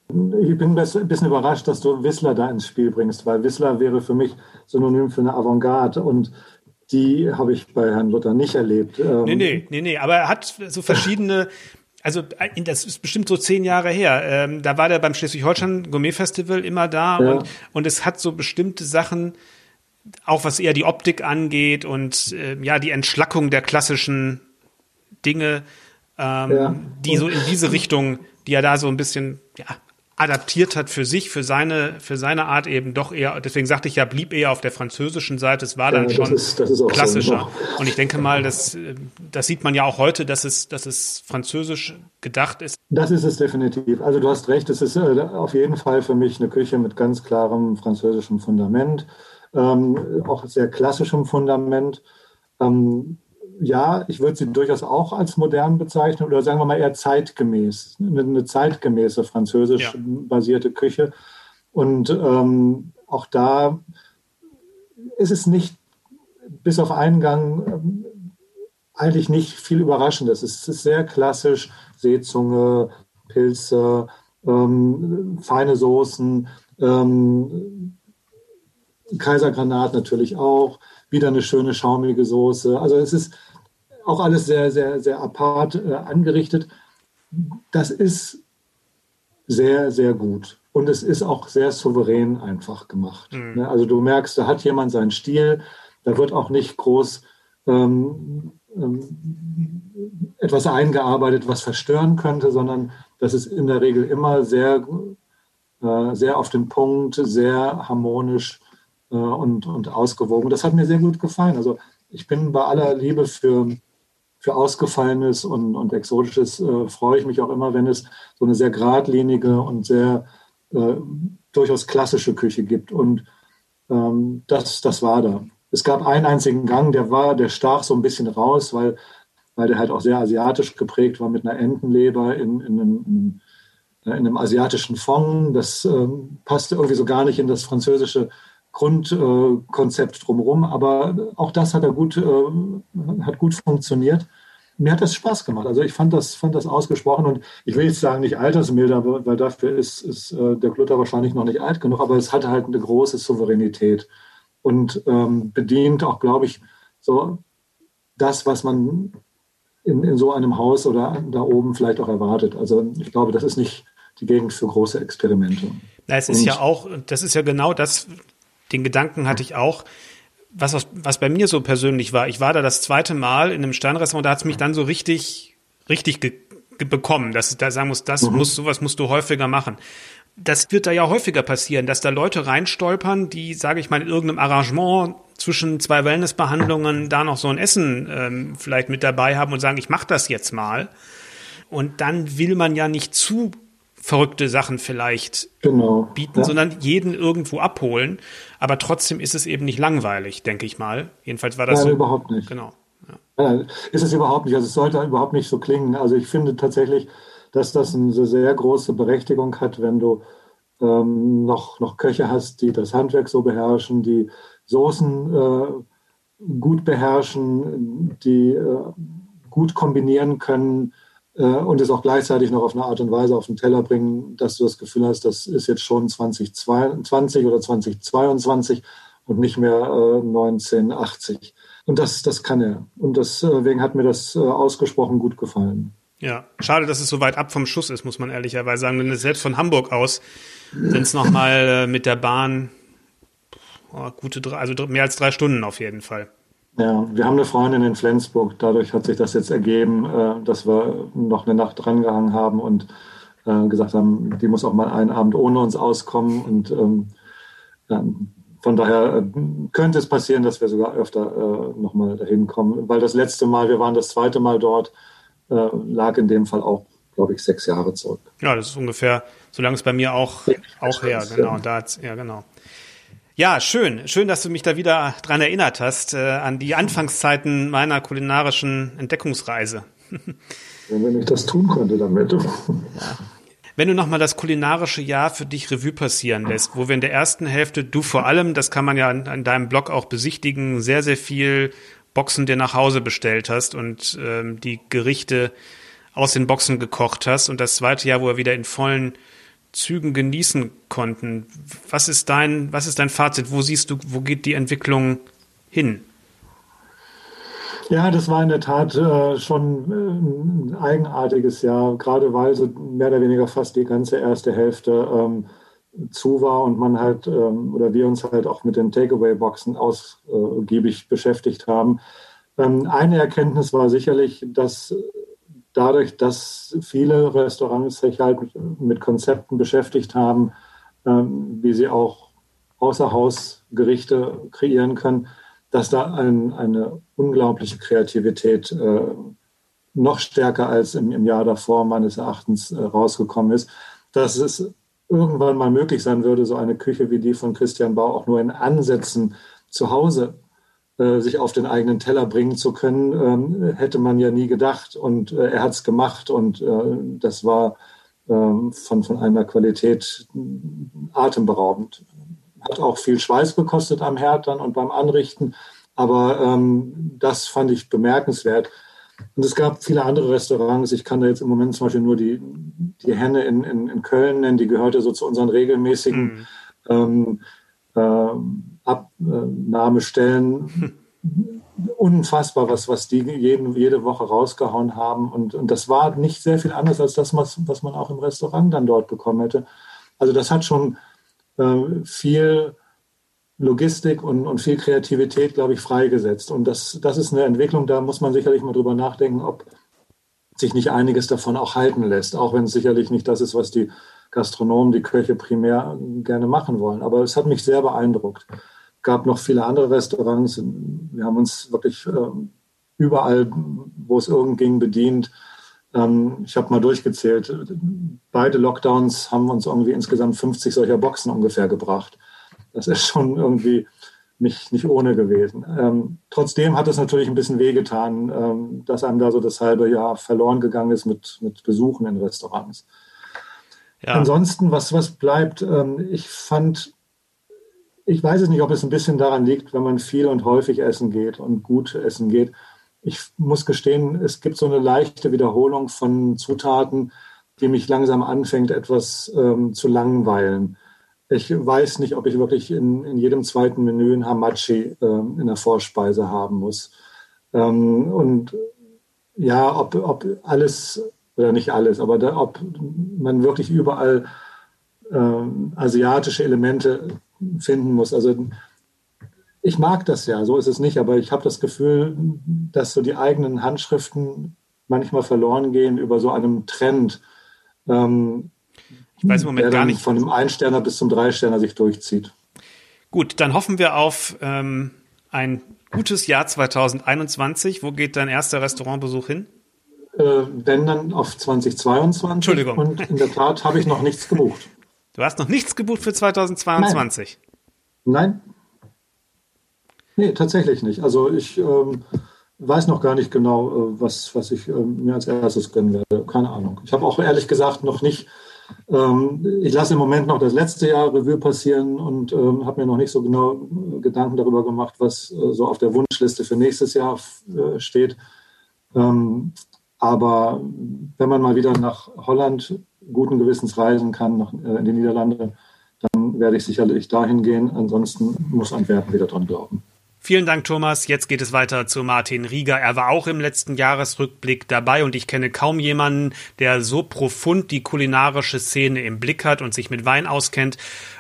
Ich bin ein bisschen überrascht, dass du Wissler da ins Spiel bringst, weil Wissler wäre für mich synonym für eine Avantgarde. Und die habe ich bei Herrn Luther nicht erlebt. Ähm, nee, nee, nee, nee, aber er hat so verschiedene, also das ist bestimmt so zehn Jahre her. Ähm, da war der beim Schleswig-Holstein Gourmet Festival immer da ja. und, und es hat so bestimmte Sachen, auch was eher die Optik angeht und äh, ja, die Entschlackung der klassischen Dinge, ähm, ja. die so in diese Richtung, die er da so ein bisschen ja, adaptiert hat für sich, für seine, für seine Art eben doch eher, deswegen sagte ich ja, blieb eher auf der französischen Seite, es war dann ja, schon ist, klassischer. So. Und ich denke mal, das, das sieht man ja auch heute, dass es, dass es französisch gedacht ist. Das ist es definitiv. Also du hast recht, es ist äh, auf jeden Fall für mich eine Küche mit ganz klarem französischem Fundament, ähm, auch sehr klassischem Fundament. Ähm, ja, ich würde sie durchaus auch als modern bezeichnen oder sagen wir mal eher zeitgemäß, eine, zeitgemäße französisch basierte Küche. Und ähm, auch da ist es nicht bis auf einen Gang ähm, eigentlich nicht viel Überraschendes. Es ist sehr klassisch, Seezunge, Pilze, ähm, feine Soßen, ähm, Kaisergranat natürlich auch, wieder eine schöne schaumige Soße. Also es ist auch alles sehr, sehr, sehr apart äh, angerichtet. Das ist sehr, sehr gut. Und es ist auch sehr souverän einfach gemacht. Mhm. Ne? Also du merkst, da hat jemand seinen Stil, da wird auch nicht groß ähm, ähm, etwas eingearbeitet, was verstören könnte, sondern das ist in der Regel immer sehr, äh, sehr auf den Punkt, sehr harmonisch äh, und, und ausgewogen. Das hat mir sehr gut gefallen. Also ich bin bei aller Liebe für, für Ausgefallenes und, und Exotisches, äh, freue ich mich auch immer, wenn es so eine sehr geradlinige und sehr äh, durchaus klassische Küche gibt. Und ähm, das, das war da. Es gab einen einzigen Gang, der war, der stach so ein bisschen raus, weil, weil der halt auch sehr asiatisch geprägt war mit einer Entenleber in, in, einem, in, in einem asiatischen Fond. Das ähm, passte irgendwie so gar nicht in das französische Grundkonzept drumherum. Aber auch das hat er gut, äh, hat gut funktioniert. Mir hat das Spaß gemacht. Also ich fand das, fand das ausgesprochen und ich will jetzt sagen, nicht altersmilder, weil dafür ist, ist äh, der Klutter wahrscheinlich noch nicht alt genug, aber es hatte halt eine große Souveränität und ähm, bedient auch, glaube ich, so das, was man in, in so einem Haus oder da oben vielleicht auch erwartet. Also ich glaube, das ist nicht die Gegend für große Experimente. Na, es ist und, ja auch, das ist ja genau das, den Gedanken hatte ich auch, was, was bei mir so persönlich war. Ich war da das zweite Mal in einem Sternrestaurant, da hat es mich dann so richtig, richtig bekommen, dass ich da sagen muss, das mhm. muss, sowas musst du häufiger machen das wird da ja häufiger passieren, dass da Leute reinstolpern, die, sage ich mal, in irgendeinem Arrangement zwischen zwei Wellnessbehandlungen da noch so ein Essen ähm, vielleicht mit dabei haben und sagen, ich mache das jetzt mal. Und dann will man ja nicht zu verrückte Sachen vielleicht genau, bieten, ja. sondern jeden irgendwo abholen. Aber trotzdem ist es eben nicht langweilig, denke ich mal. Jedenfalls war das Nein, so. überhaupt nicht. Genau. Ja. Ja, ist es überhaupt nicht. Also es sollte überhaupt nicht so klingen. Also ich finde tatsächlich, dass das eine sehr große Berechtigung hat, wenn du ähm, noch, noch Köche hast, die das Handwerk so beherrschen, die Soßen äh, gut beherrschen, die äh, gut kombinieren können und es auch gleichzeitig noch auf eine Art und Weise auf den Teller bringen, dass du das Gefühl hast, das ist jetzt schon 2022 oder 2022 und nicht mehr äh, 1980. Und das, das kann er. Und deswegen hat mir das äh, ausgesprochen gut gefallen. Ja, schade, dass es so weit ab vom Schuss ist, muss man ehrlicherweise sagen. Denn selbst von Hamburg aus sind es nochmal äh, mit der Bahn oh, gute drei, also mehr als drei Stunden auf jeden Fall. Ja, wir haben eine Freundin in Flensburg. Dadurch hat sich das jetzt ergeben, äh, dass wir noch eine Nacht drangehangen haben und äh, gesagt haben, die muss auch mal einen Abend ohne uns auskommen. Und ähm, von daher äh, könnte es passieren, dass wir sogar öfter äh, nochmal dahin kommen. Weil das letzte Mal, wir waren das zweite Mal dort, lag in dem Fall auch, glaube ich, sechs Jahre zurück. Ja, das ist ungefähr, so lange es bei mir auch, auch her. Genau, da, ja, genau. Ja, schön. Schön, dass du mich da wieder dran erinnert hast, äh, an die Anfangszeiten meiner kulinarischen Entdeckungsreise. Wenn ich das tun könnte damit. Ja. Wenn du nochmal das kulinarische Jahr für dich Revue passieren lässt, wo wir in der ersten Hälfte, du vor allem, das kann man ja an, an deinem Blog auch besichtigen, sehr, sehr viel Boxen dir nach Hause bestellt hast und ähm, die Gerichte aus den Boxen gekocht hast und das zweite Jahr, wo wir wieder in vollen Zügen genießen konnten. Was ist dein, was ist dein Fazit? Wo siehst du, wo geht die Entwicklung hin? Ja, das war in der Tat äh, schon äh, ein eigenartiges Jahr, gerade weil so mehr oder weniger fast die ganze erste Hälfte ähm, zu war und man halt ähm, oder wir uns halt auch mit den Takeaway-Boxen ausgiebig beschäftigt haben. Ähm, eine Erkenntnis war sicherlich, dass dadurch, dass viele Restaurants sich halt mit Konzepten beschäftigt haben, ähm, wie sie auch Außerhausgerichte kreieren können, dass da ein, eine unglaubliche Kreativität äh, noch stärker als im, im Jahr davor meines Erachtens äh, rausgekommen ist. Dass es irgendwann mal möglich sein würde, so eine Küche wie die von Christian Bau auch nur in Ansätzen zu Hause sich auf den eigenen Teller bringen zu können, ähm, hätte man ja nie gedacht. Und äh, er hat es gemacht und äh, das war ähm, von, von einer Qualität atemberaubend. Hat auch viel Schweiß gekostet am Herd dann und beim Anrichten, Aber ähm, das fand ich bemerkenswert. Und es gab viele andere Restaurants. Ich kann da jetzt im Moment zum Beispiel nur die, die Henne in, in, in Köln nennen. Die gehörte so zu unseren regelmäßigen mhm. ähm, äh, Abnahmestellen. Unfassbar, was, was die jeden, jede Woche rausgehauen haben. Und, und das war nicht sehr viel anders als das, was, was man auch im Restaurant dann dort bekommen hätte. Also das hat schon äh, viel Logistik und, und viel Kreativität, glaube ich, freigesetzt. Und das, das ist eine Entwicklung, da muss man sicherlich mal drüber nachdenken, ob sich nicht einiges davon auch halten lässt, auch wenn es sicherlich nicht das ist, was die Gastronomen, die Köche primär gerne machen wollen. Aber es hat mich sehr beeindruckt. Es gab noch viele andere Restaurants. Wir haben uns wirklich äh, überall, wo es irgend ging, bedient. Ähm, ich habe mal durchgezählt. Beide Lockdowns haben uns irgendwie insgesamt 50 solcher Boxen ungefähr gebracht. Das ist schon irgendwie nicht, nicht ohne gewesen. Ähm, trotzdem hat es natürlich ein bisschen wehgetan, ähm, dass einem da so das halbe Jahr verloren gegangen ist mit, mit Besuchen in Restaurants. Ja. Ansonsten, was, was bleibt, ähm, ich fand, ich weiß es nicht, ob es ein bisschen daran liegt, wenn man viel und häufig essen geht und gut essen geht. Ich muss gestehen, es gibt so eine leichte Wiederholung von Zutaten, die mich langsam anfängt, etwas ähm, zu langweilen. Ich weiß nicht, ob ich wirklich in, in jedem zweiten Menü ein Hamachi äh, in der Vorspeise haben muss. Ähm, und ja, ob, ob alles, oder nicht alles, aber da, ob man wirklich überall äh, asiatische Elemente finden muss. Also ich mag das ja, so ist es nicht, aber ich habe das Gefühl, dass so die eigenen Handschriften manchmal verloren gehen über so einem Trend. Ähm, ich weiß im Moment gar nicht. Von dem Einsterner bis zum Dreisterner sich durchzieht. Gut, dann hoffen wir auf ähm, ein gutes Jahr 2021. Wo geht dein erster Restaurantbesuch hin? Äh, wenn dann auf 2022. Entschuldigung. Und in der Tat habe ich noch nichts gebucht. Du hast noch nichts gebucht für 2022? Nein. Nein. Nee, tatsächlich nicht. Also ich ähm, weiß noch gar nicht genau, äh, was, was ich äh, mir als erstes gönnen werde. Keine Ahnung. Ich habe auch ehrlich gesagt noch nicht ähm, ich lasse im Moment noch das letzte Jahr Revue passieren und ähm, habe mir noch nicht so genau äh, Gedanken darüber gemacht, was äh, so auf der Wunschliste für nächstes Jahr äh, steht. Ähm, aber wenn man mal wieder nach Holland guten Gewissens reisen kann, nach, äh, in die Niederlande, dann werde ich sicherlich dahin gehen. Ansonsten muss Antwerpen wieder dran glauben. Vielen Dank, Thomas. Jetzt geht es weiter zu Martin Rieger. Er war auch im letzten Jahresrückblick dabei und ich kenne kaum jemanden, der so profund die kulinarische Szene im Blick hat und sich mit Wein auskennt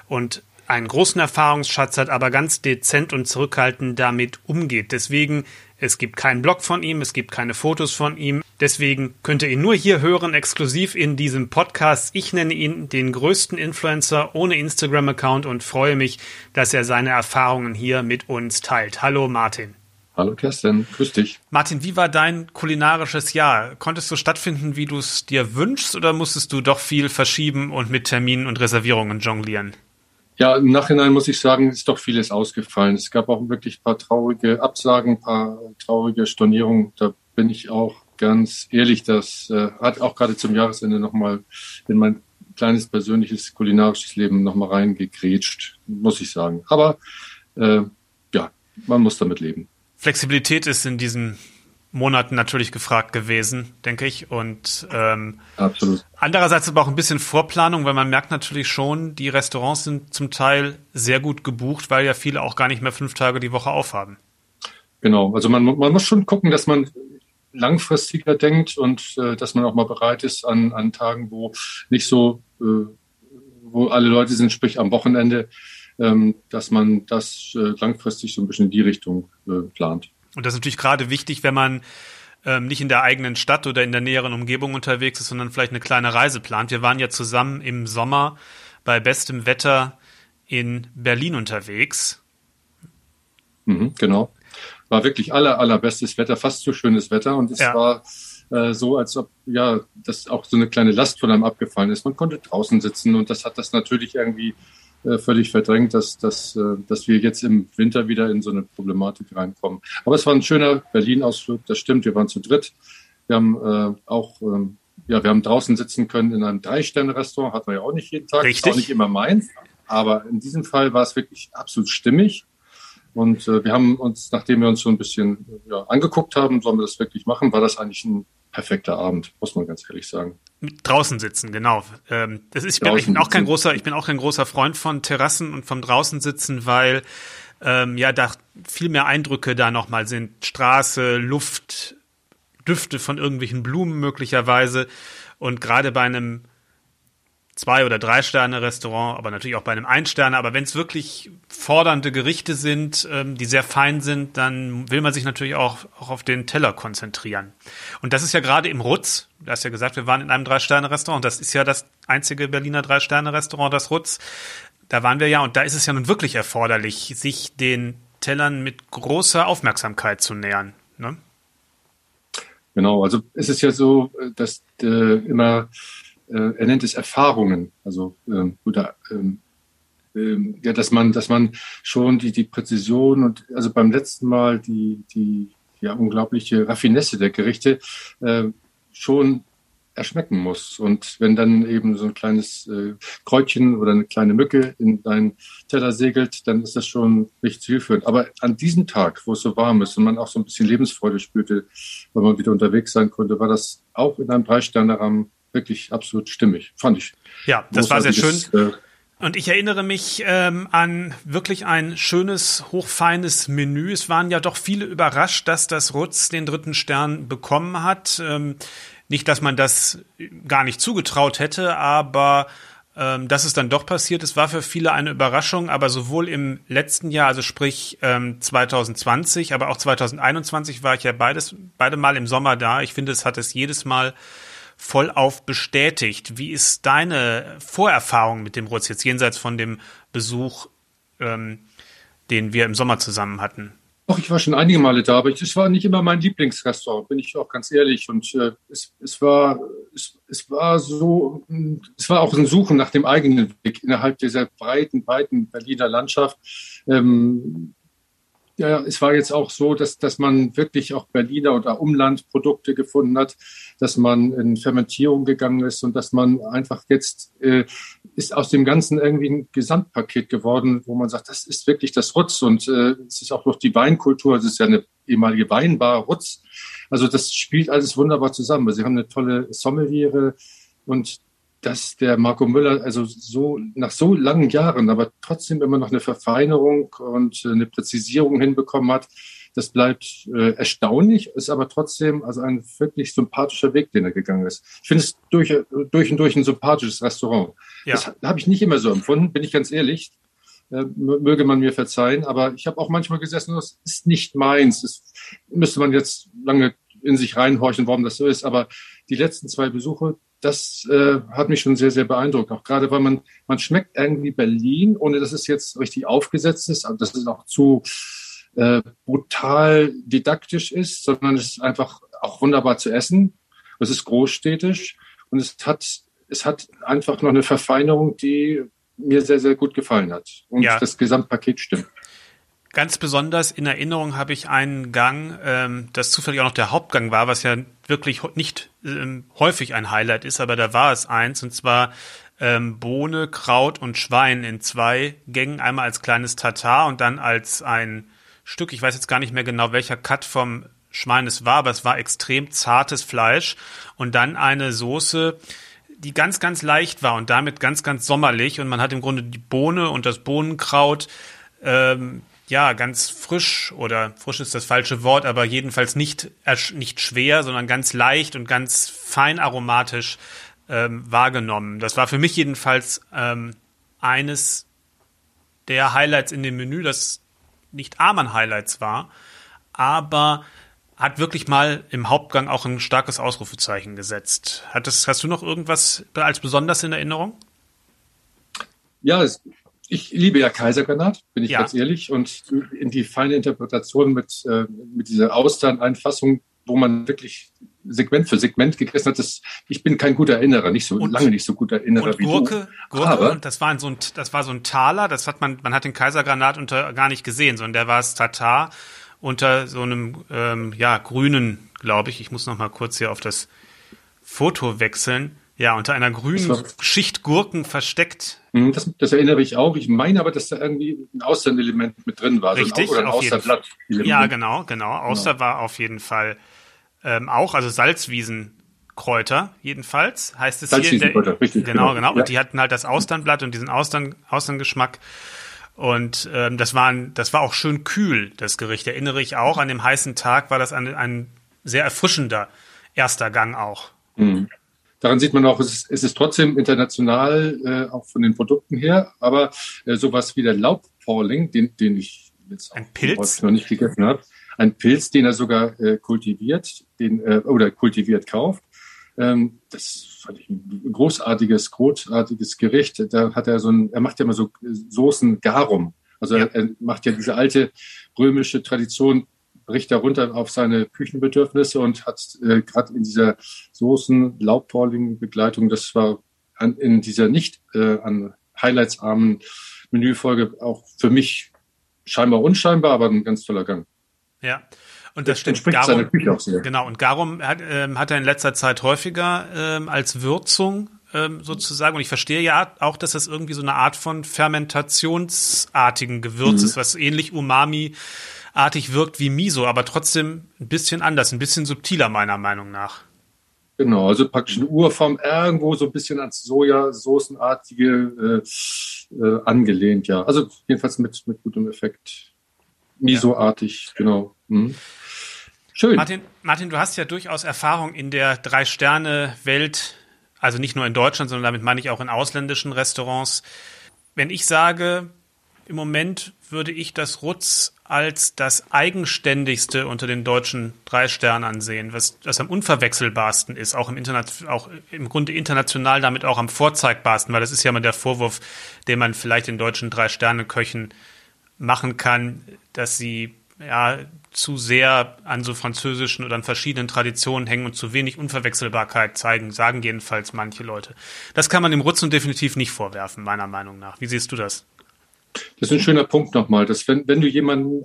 und einen großen Erfahrungsschatz hat, aber ganz dezent und zurückhaltend damit umgeht. Deswegen es gibt keinen Blog von ihm, es gibt keine Fotos von ihm. Deswegen könnt ihr ihn nur hier hören, exklusiv in diesem Podcast. Ich nenne ihn den größten Influencer ohne Instagram-Account und freue mich, dass er seine Erfahrungen hier mit uns teilt. Hallo Martin. Hallo Kerstin, grüß dich. Martin, wie war dein kulinarisches Jahr? Konntest du stattfinden, wie du es dir wünschst, oder musstest du doch viel verschieben und mit Terminen und Reservierungen jonglieren? Ja, im Nachhinein muss ich sagen, ist doch vieles ausgefallen. Es gab auch wirklich ein paar traurige Absagen, ein paar traurige Stornierungen. Da bin ich auch ganz ehrlich, das äh, hat auch gerade zum Jahresende nochmal in mein kleines persönliches kulinarisches Leben nochmal reingegrätscht, muss ich sagen. Aber äh, ja, man muss damit leben. Flexibilität ist in diesem Monaten natürlich gefragt gewesen, denke ich. Und ähm, Absolut. andererseits aber auch ein bisschen Vorplanung, weil man merkt natürlich schon, die Restaurants sind zum Teil sehr gut gebucht, weil ja viele auch gar nicht mehr fünf Tage die Woche aufhaben. Genau, also man, man muss schon gucken, dass man langfristiger denkt und äh, dass man auch mal bereit ist an, an Tagen, wo nicht so, äh, wo alle Leute sind, sprich am Wochenende, ähm, dass man das äh, langfristig so ein bisschen in die Richtung äh, plant. Und das ist natürlich gerade wichtig, wenn man ähm, nicht in der eigenen Stadt oder in der näheren Umgebung unterwegs ist, sondern vielleicht eine kleine Reise plant. Wir waren ja zusammen im Sommer bei bestem Wetter in Berlin unterwegs. Mhm, genau. War wirklich aller, allerbestes Wetter, fast so schönes Wetter. Und es ja. war äh, so, als ob ja, das auch so eine kleine Last von einem abgefallen ist. Man konnte draußen sitzen und das hat das natürlich irgendwie äh, völlig verdrängt, dass, dass, äh, dass wir jetzt im Winter wieder in so eine Problematik reinkommen. Aber es war ein schöner Berlin-Ausflug, das stimmt, wir waren zu dritt. Wir haben äh, auch, ähm, ja, wir haben draußen sitzen können in einem Drei-Sterne-Restaurant, hat man ja auch nicht jeden Tag, Richtig. auch nicht immer meins. Aber in diesem Fall war es wirklich absolut stimmig. Und äh, wir haben uns, nachdem wir uns schon ein bisschen ja, angeguckt haben, sollen wir das wirklich machen, war das eigentlich ein perfekter Abend, muss man ganz ehrlich sagen. Draußen sitzen, genau. Ähm, das ist, ich, bin, ich bin auch kein großer, ich bin auch kein großer Freund von Terrassen und vom draußen sitzen, weil ähm, ja da viel mehr Eindrücke da nochmal sind. Straße, Luft, Düfte von irgendwelchen Blumen möglicherweise. Und gerade bei einem Zwei- oder Drei-Sterne-Restaurant, aber natürlich auch bei einem Ein-Sterne. Aber wenn es wirklich fordernde Gerichte sind, ähm, die sehr fein sind, dann will man sich natürlich auch, auch auf den Teller konzentrieren. Und das ist ja gerade im Rutz, du hast ja gesagt, wir waren in einem Drei-Sterne-Restaurant. Das ist ja das einzige Berliner Drei-Sterne-Restaurant, das Rutz. Da waren wir ja und da ist es ja nun wirklich erforderlich, sich den Tellern mit großer Aufmerksamkeit zu nähern. Ne? Genau, also es ist ja so, dass äh, immer äh, er nennt es Erfahrungen, also ähm, oder ähm, ähm, ja, dass man, dass man schon die, die Präzision und also beim letzten Mal die, die ja, unglaubliche Raffinesse der Gerichte äh, schon erschmecken muss. Und wenn dann eben so ein kleines äh, Kräutchen oder eine kleine Mücke in deinen Teller segelt, dann ist das schon nicht zielführend. Aber an diesem Tag, wo es so warm ist und man auch so ein bisschen Lebensfreude spürte, weil man wieder unterwegs sein konnte, war das auch in einem Drei-Sterne-Rahmen wirklich absolut stimmig, fand ich. Ja, das war sehr schön. Äh, und ich erinnere mich ähm, an wirklich ein schönes, hochfeines Menü. Es waren ja doch viele überrascht, dass das Rutz den dritten Stern bekommen hat. Ähm, nicht, dass man das gar nicht zugetraut hätte, aber ähm, dass es dann doch passiert ist, war für viele eine Überraschung. Aber sowohl im letzten Jahr, also sprich ähm, 2020, aber auch 2021 war ich ja beides, beide Mal im Sommer da. Ich finde, es hat es jedes Mal vollauf bestätigt. Wie ist deine Vorerfahrung mit dem Rutz jetzt jenseits von dem Besuch, ähm, den wir im Sommer zusammen hatten? Ach, ich war schon einige Male da, aber es war nicht immer mein Lieblingsrestaurant, bin ich auch ganz ehrlich. Und äh, es, es, war, es, es war so, es war auch ein Suchen nach dem eigenen Weg innerhalb dieser breiten, breiten Berliner Landschaft. Ähm, ja, es war jetzt auch so, dass, dass man wirklich auch Berliner oder Umlandprodukte gefunden hat, dass man in Fermentierung gegangen ist und dass man einfach jetzt äh, ist aus dem Ganzen irgendwie ein Gesamtpaket geworden, wo man sagt, das ist wirklich das Rutz und äh, es ist auch noch die Weinkultur, es ist ja eine ehemalige Weinbar Rutz. Also das spielt alles wunderbar zusammen. Sie haben eine tolle Sommeliere und dass der Marco Müller also so nach so langen Jahren, aber trotzdem immer noch eine Verfeinerung und eine Präzisierung hinbekommen hat, das bleibt äh, erstaunlich, ist aber trotzdem also ein wirklich sympathischer Weg, den er gegangen ist. Ich finde es durch, durch und durch ein sympathisches Restaurant. Ja. Das habe ich nicht immer so empfunden, bin ich ganz ehrlich. Äh, möge man mir verzeihen, aber ich habe auch manchmal gesessen, das ist nicht meins. Das müsste man jetzt lange in sich reinhorchen, warum das so ist. Aber die letzten zwei Besuche, das äh, hat mich schon sehr, sehr beeindruckt. Auch gerade, weil man, man schmeckt irgendwie Berlin, ohne dass es jetzt richtig aufgesetzt ist, aber das ist auch zu äh, brutal didaktisch ist, sondern es ist einfach auch wunderbar zu essen. Es ist großstädtisch und es hat, es hat einfach noch eine Verfeinerung, die mir sehr, sehr gut gefallen hat. Und ja. das Gesamtpaket stimmt. Ganz besonders in Erinnerung habe ich einen Gang, ähm, das zufällig auch noch der Hauptgang war, was ja wirklich nicht ähm, häufig ein Highlight ist, aber da war es eins, und zwar ähm, Bohne, Kraut und Schwein in zwei Gängen, einmal als kleines Tatar und dann als ein Stück. Ich weiß jetzt gar nicht mehr genau, welcher Cut vom Schwein es war, aber es war extrem zartes Fleisch und dann eine Soße, die ganz, ganz leicht war und damit ganz, ganz sommerlich und man hat im Grunde die Bohne und das Bohnenkraut ähm, ja, ganz frisch oder frisch ist das falsche Wort, aber jedenfalls nicht, nicht schwer, sondern ganz leicht und ganz fein aromatisch ähm, wahrgenommen. Das war für mich jedenfalls ähm, eines der Highlights in dem Menü, das nicht Amann Highlights war, aber hat wirklich mal im Hauptgang auch ein starkes Ausrufezeichen gesetzt. Hat das, hast du noch irgendwas als besonders in Erinnerung? Ja, es ich liebe ja Kaisergranat, bin ich ja. ganz ehrlich, und in die feine Interpretation mit, äh, mit dieser Austerneinfassung, wo man wirklich Segment für Segment gegessen hat. Das, ich bin kein guter Erinnerer, nicht so und, lange nicht so guter Erinnerer wie Gurke, du. Gurke, Aber, das war so ein, das war so ein Taler. Das hat man, man hat den Kaisergranat unter gar nicht gesehen, sondern der war es Tatar unter so einem ähm, ja grünen, glaube ich. Ich muss noch mal kurz hier auf das Foto wechseln. Ja, unter einer grünen war, Schicht Gurken versteckt. Mhm, das, das, erinnere ich auch. Ich meine aber, dass da irgendwie ein Austern-Element mit drin war. Richtig, so ein, oder ein Austerblatt. Ja, genau, genau. Auster genau. war auf jeden Fall ähm, auch, also Salzwiesenkräuter jedenfalls, heißt es hier. Der, richtig. Genau, genau. genau. Ja. Und die hatten halt das Austernblatt und diesen Austern, Austerngeschmack. Und ähm, das, war ein, das war auch schön kühl, das Gericht. Erinnere ich auch. An dem heißen Tag war das ein, ein sehr erfrischender erster Gang auch. Mhm. Daran sieht man auch, es ist, es ist trotzdem international, äh, auch von den Produkten her, aber äh, sowas wie der Laubpauling, den, den ich jetzt ein Pilz? noch nicht gegessen habe, ein Pilz, den er sogar äh, kultiviert, den äh, oder kultiviert kauft. Ähm, das fand ich ein großartiges, großartiges Gericht. Da hat er so ein, er macht ja immer so Soßen Garum. Also ja. er, er macht ja diese alte römische Tradition bricht darunter auf seine Küchenbedürfnisse und hat äh, gerade in dieser Soßen-Laubporling-Begleitung, das war an, in dieser nicht äh, an Highlights armen Menüfolge auch für mich scheinbar unscheinbar, aber ein ganz toller Gang. Ja. Und das, das stimmt. Garum, seiner Küche auch sehr. Genau. Und Garum hat, ähm, hat er in letzter Zeit häufiger ähm, als Würzung ähm, sozusagen. Und ich verstehe ja auch, dass das irgendwie so eine Art von fermentationsartigen Gewürz mhm. ist, was ähnlich Umami artig wirkt wie Miso, aber trotzdem ein bisschen anders, ein bisschen subtiler meiner Meinung nach. Genau, also praktisch eine Urform irgendwo so ein bisschen ans Sojasoßenartige äh, äh, angelehnt, ja. Also jedenfalls mit, mit gutem Effekt. Miso-artig, ja. genau. Mhm. Schön. Martin, Martin, du hast ja durchaus Erfahrung in der Drei-Sterne-Welt, also nicht nur in Deutschland, sondern damit meine ich auch in ausländischen Restaurants. Wenn ich sage, im Moment würde ich das Rutz als das eigenständigste unter den deutschen drei Sternen ansehen, was, was am unverwechselbarsten ist, auch im, Internet, auch im Grunde international damit auch am vorzeigbarsten, weil das ist ja mal der Vorwurf, den man vielleicht den deutschen drei Sterne Köchen machen kann, dass sie ja zu sehr an so französischen oder an verschiedenen Traditionen hängen und zu wenig Unverwechselbarkeit zeigen, sagen jedenfalls manche Leute. Das kann man dem Rutzen definitiv nicht vorwerfen, meiner Meinung nach. Wie siehst du das? Das ist ein schöner Punkt nochmal, dass wenn, wenn du jemanden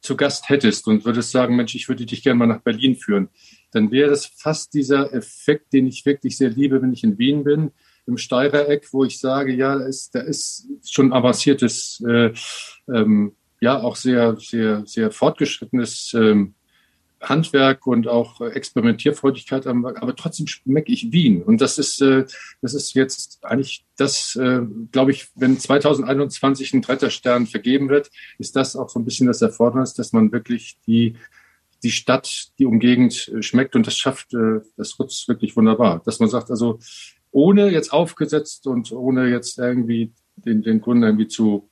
zu Gast hättest und würdest sagen, Mensch, ich würde dich gerne mal nach Berlin führen, dann wäre das fast dieser Effekt, den ich wirklich sehr liebe, wenn ich in Wien bin, im Steirereck, wo ich sage, ja, da ist, da ist schon avanciertes, äh, ähm, ja, auch sehr, sehr, sehr fortgeschrittenes ähm, Handwerk und auch Experimentierfreudigkeit, aber trotzdem schmecke ich Wien. Und das ist, äh, das ist jetzt eigentlich das, äh, glaube ich, wenn 2021 ein dritter Stern vergeben wird, ist das auch so ein bisschen das Erfordernis, dass man wirklich die, die Stadt, die Umgegend äh, schmeckt und das schafft das Rutz wirklich wunderbar. Dass man sagt, also ohne jetzt aufgesetzt und ohne jetzt irgendwie den, den Kunden irgendwie zu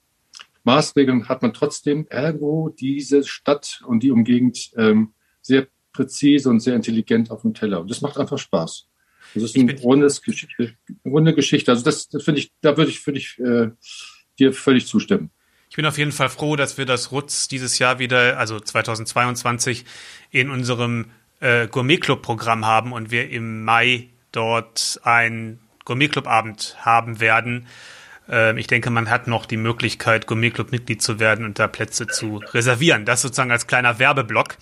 Maßregeln hat man trotzdem irgendwo diese Stadt und die Umgegend ähm, sehr präzise und sehr intelligent auf dem Teller. Und das macht einfach Spaß. Das ist eine rundes Geschichte, runde Geschichte. Also das, das finde ich, da würde ich, würde ich äh, dir völlig zustimmen. Ich bin auf jeden Fall froh, dass wir das Rutz dieses Jahr wieder, also 2022, in unserem äh, Gourmet-Club-Programm haben und wir im Mai dort ein Gourmet-Club-Abend haben werden. Ähm, ich denke, man hat noch die Möglichkeit, Gourmet-Club-Mitglied zu werden und da Plätze zu reservieren. Das sozusagen als kleiner Werbeblock.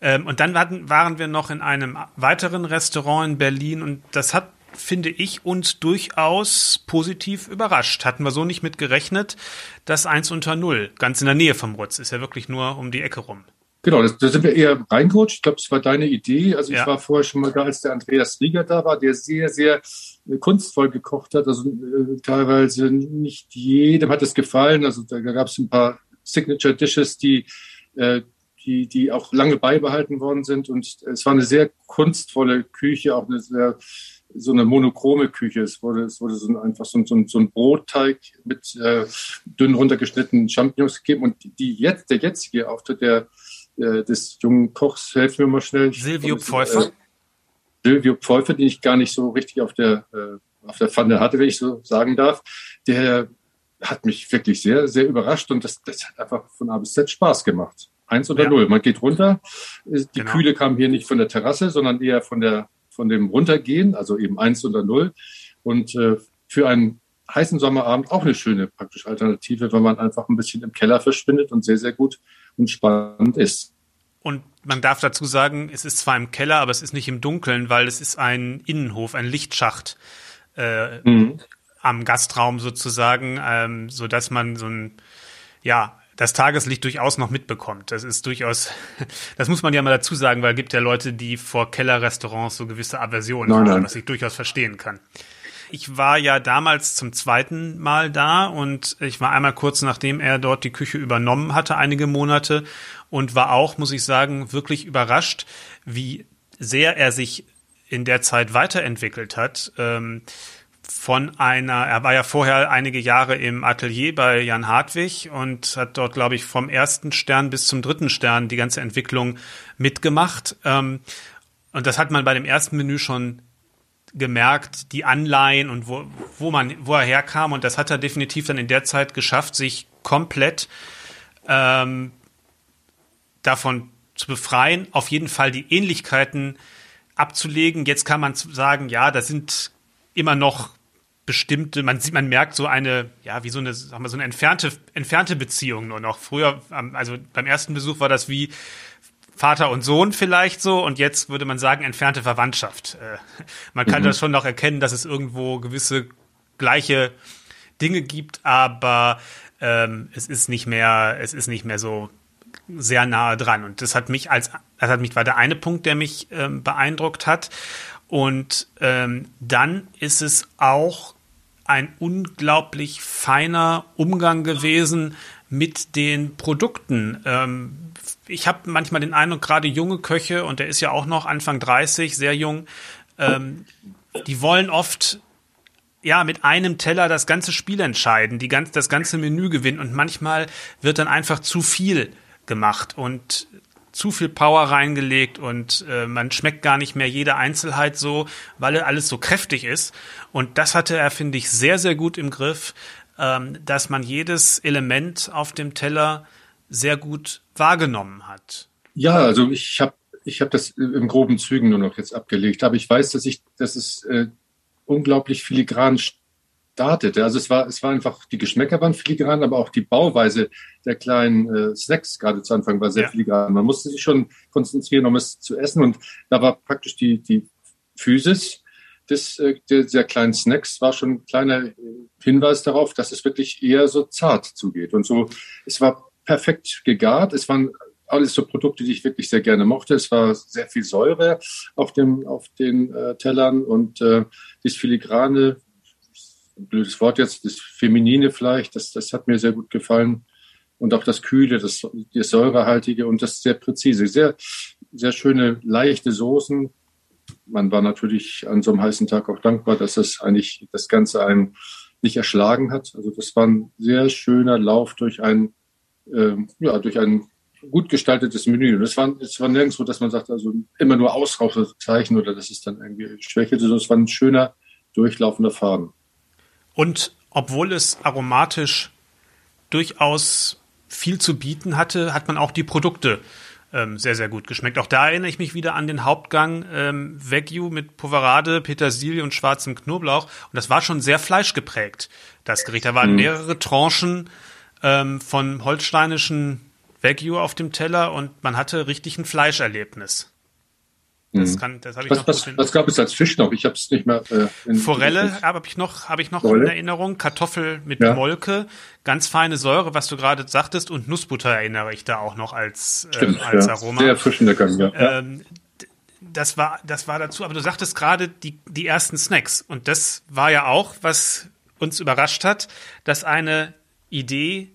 Ähm, und dann hatten, waren wir noch in einem weiteren Restaurant in Berlin und das hat finde ich, uns durchaus positiv überrascht. Hatten wir so nicht mit gerechnet. Das 1 unter 0, ganz in der Nähe vom Rutz, ist ja wirklich nur um die Ecke rum. Genau, da sind wir eher reingerutscht. Ich glaube, das war deine Idee. Also ja. ich war vorher schon mal da, als der Andreas Rieger da war, der sehr, sehr äh, kunstvoll gekocht hat. Also äh, teilweise nicht jedem hat es gefallen. Also da gab es ein paar Signature Dishes, die äh, die, die auch lange beibehalten worden sind. Und es war eine sehr kunstvolle Küche, auch eine sehr, so eine monochrome Küche. Es wurde, es wurde so ein, einfach so ein, so so ein Brotteig mit äh, dünn runtergeschnittenen Champignons gegeben. Und die jetzt, der jetzige Auftritt der, äh, des jungen Kochs, helfen mir mal schnell. Silvio Pfeuffer. Äh, Silvio Pfeuffer, den ich gar nicht so richtig auf der, äh, auf der Pfanne hatte, wenn ich so sagen darf, der hat mich wirklich sehr, sehr überrascht und das, das hat einfach von A bis Z Spaß gemacht. Eins oder ja. null. Man geht runter. Die genau. Kühle kam hier nicht von der Terrasse, sondern eher von der von dem Runtergehen, also eben eins oder null. Und äh, für einen heißen Sommerabend auch eine schöne praktische Alternative, wenn man einfach ein bisschen im Keller verschwindet und sehr, sehr gut und spannend ist. Und man darf dazu sagen, es ist zwar im Keller, aber es ist nicht im Dunkeln, weil es ist ein Innenhof, ein Lichtschacht äh, mhm. am Gastraum sozusagen, ähm, so dass man so ein, ja, das Tageslicht durchaus noch mitbekommt. Das ist durchaus, das muss man ja mal dazu sagen, weil es gibt ja Leute, die vor Kellerrestaurants so gewisse Aversionen nein, haben, nein. was ich durchaus verstehen kann. Ich war ja damals zum zweiten Mal da und ich war einmal kurz nachdem er dort die Küche übernommen hatte, einige Monate und war auch, muss ich sagen, wirklich überrascht, wie sehr er sich in der Zeit weiterentwickelt hat. Ähm, von einer, er war ja vorher einige Jahre im Atelier bei Jan Hartwig und hat dort, glaube ich, vom ersten Stern bis zum dritten Stern die ganze Entwicklung mitgemacht. Ähm, und das hat man bei dem ersten Menü schon gemerkt, die Anleihen und wo, wo man, wo er herkam. Und das hat er definitiv dann in der Zeit geschafft, sich komplett ähm, davon zu befreien, auf jeden Fall die Ähnlichkeiten abzulegen. Jetzt kann man sagen, ja, da sind immer noch bestimmte, man sieht, man merkt so eine, ja, wie so eine, sagen wir, so eine entfernte, entfernte Beziehung nur noch. Früher, also beim ersten Besuch war das wie Vater und Sohn vielleicht so und jetzt würde man sagen entfernte Verwandtschaft. Äh, man kann mhm. das schon noch erkennen, dass es irgendwo gewisse gleiche Dinge gibt, aber ähm, es ist nicht mehr, es ist nicht mehr so sehr nahe dran. Und das hat mich als, das hat mich war der eine Punkt, der mich ähm, beeindruckt hat. Und ähm, dann ist es auch ein unglaublich feiner Umgang gewesen mit den Produkten. Ähm, ich habe manchmal den Eindruck, gerade junge Köche, und der ist ja auch noch Anfang 30, sehr jung, ähm, die wollen oft ja mit einem Teller das ganze Spiel entscheiden, die ganz, das ganze Menü gewinnen und manchmal wird dann einfach zu viel gemacht und zu viel Power reingelegt und äh, man schmeckt gar nicht mehr jede Einzelheit so, weil alles so kräftig ist. Und das hatte er, finde ich, sehr, sehr gut im Griff, ähm, dass man jedes Element auf dem Teller sehr gut wahrgenommen hat. Ja, also ich habe ich hab das im groben Zügen nur noch jetzt abgelegt, aber ich weiß, dass ich, dass es äh, unglaublich filigran startete. Also es war, es war einfach, die Geschmäcker waren filigran, aber auch die Bauweise der kleinen äh, Snacks gerade zu Anfang war sehr ja. filigran. Man musste sich schon konzentrieren, um es zu essen und da war praktisch die, die Physis des, äh, der, der kleinen Snacks war schon ein kleiner Hinweis darauf, dass es wirklich eher so zart zugeht. Und so, es war perfekt gegart. Es waren alles so Produkte, die ich wirklich sehr gerne mochte. Es war sehr viel Säure auf dem auf den äh, Tellern und äh, das filigrane, blödes Wort jetzt, das feminine vielleicht, das das hat mir sehr gut gefallen und auch das kühle, das, das säurehaltige und das sehr präzise, sehr sehr schöne leichte Soßen. Man war natürlich an so einem heißen Tag auch dankbar, dass das eigentlich das Ganze einem nicht erschlagen hat. Also das war ein sehr schöner Lauf durch ein äh, ja, durch ein gut gestaltetes Menü. Und es war, es war nirgendwo, dass man sagt, also immer nur Ausraucherzeichen oder dass es dann irgendwie schwächelte, sondern es war ein schöner, durchlaufender Faden. Und obwohl es aromatisch durchaus viel zu bieten hatte, hat man auch die Produkte ähm, sehr, sehr gut geschmeckt. Auch da erinnere ich mich wieder an den Hauptgang ähm, Wagyu mit Poverade, Petersilie und schwarzem Knoblauch. Und das war schon sehr fleischgeprägt, das Gericht. Da waren mhm. mehrere Tranchen ähm, von holsteinischen Wagyu auf dem Teller und man hatte richtig ein Fleischerlebnis. Das mhm. kann, das habe ich was, noch was, was gab es als Fisch noch? Ich habe es nicht mehr. Äh, Forelle habe ich noch, habe ich noch in Erinnerung. Kartoffel mit ja. Molke, ganz feine Säure, was du gerade sagtest, und Nussbutter erinnere ich da auch noch als, äh, Stimmt, als ja. Aroma. Sehr erfrischender Gang, ja. Ähm, das war, das war dazu. Aber du sagtest gerade die die ersten Snacks und das war ja auch, was uns überrascht hat, dass eine Idee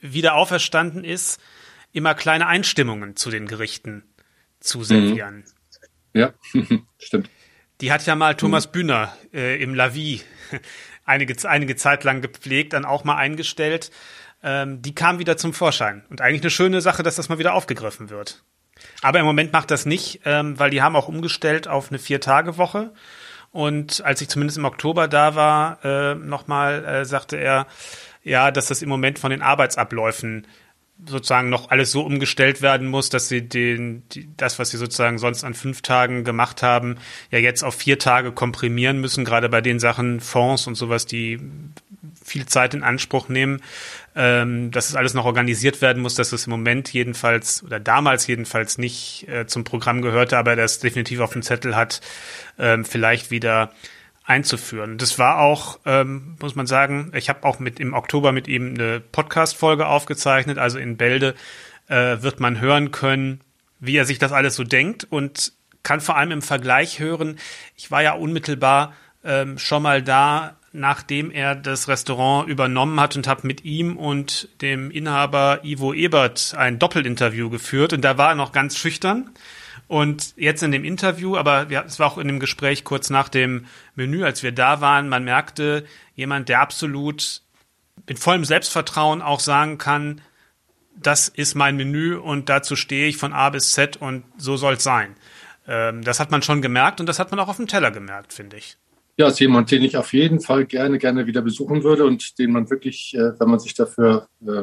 wieder auferstanden ist, immer kleine Einstimmungen zu den Gerichten zu servieren. Mhm. Ja, stimmt. Die hat ja mal Thomas. Bühner äh, im La Vie einige, einige Zeit lang gepflegt, dann auch mal eingestellt. Ähm, die kam wieder zum Vorschein. Und eigentlich eine schöne Sache, dass das mal wieder aufgegriffen wird. Aber im Moment macht das nicht, ähm, weil die haben auch umgestellt auf eine Vier-Tage-Woche. Und als ich zumindest im Oktober da war, äh, nochmal äh, sagte er, ja, dass das im Moment von den Arbeitsabläufen sozusagen noch alles so umgestellt werden muss, dass sie den, die, das, was sie sozusagen sonst an fünf Tagen gemacht haben, ja jetzt auf vier Tage komprimieren müssen, gerade bei den Sachen Fonds und sowas, die viel Zeit in Anspruch nehmen, ähm, dass es alles noch organisiert werden muss, dass es im Moment jedenfalls oder damals jedenfalls nicht äh, zum Programm gehörte, aber das definitiv auf dem Zettel hat, ähm, vielleicht wieder einzuführen. Das war auch, ähm, muss man sagen, ich habe auch mit im Oktober mit ihm eine Podcast-Folge aufgezeichnet. Also in Bälde äh, wird man hören können, wie er sich das alles so denkt und kann vor allem im Vergleich hören. Ich war ja unmittelbar ähm, schon mal da, nachdem er das Restaurant übernommen hat und habe mit ihm und dem Inhaber Ivo Ebert ein Doppelinterview geführt und da war er noch ganz schüchtern. Und jetzt in dem Interview, aber es war auch in dem Gespräch kurz nach dem Menü, als wir da waren, man merkte, jemand, der absolut mit vollem Selbstvertrauen auch sagen kann, das ist mein Menü und dazu stehe ich von A bis Z und so soll es sein. Ähm, das hat man schon gemerkt und das hat man auch auf dem Teller gemerkt, finde ich. Ja, ist jemand, den ich auf jeden Fall gerne, gerne wieder besuchen würde und den man wirklich, äh, wenn man sich dafür äh,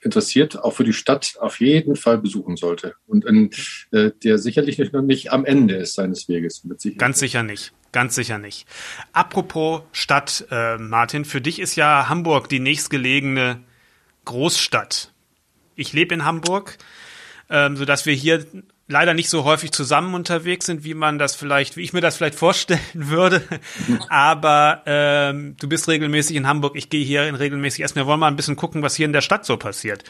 interessiert, auch für die Stadt auf jeden Fall besuchen sollte. Und in, äh, der sicherlich nicht, noch nicht am Ende ist seines Weges. Mit Ganz sicher nicht. Ganz sicher nicht. Apropos Stadt, äh, Martin, für dich ist ja Hamburg die nächstgelegene Großstadt. Ich lebe in Hamburg, ähm, sodass wir hier leider nicht so häufig zusammen unterwegs sind, wie man das vielleicht, wie ich mir das vielleicht vorstellen würde. Aber ähm, du bist regelmäßig in Hamburg, ich gehe hier in regelmäßig essen. Wir wollen mal ein bisschen gucken, was hier in der Stadt so passiert.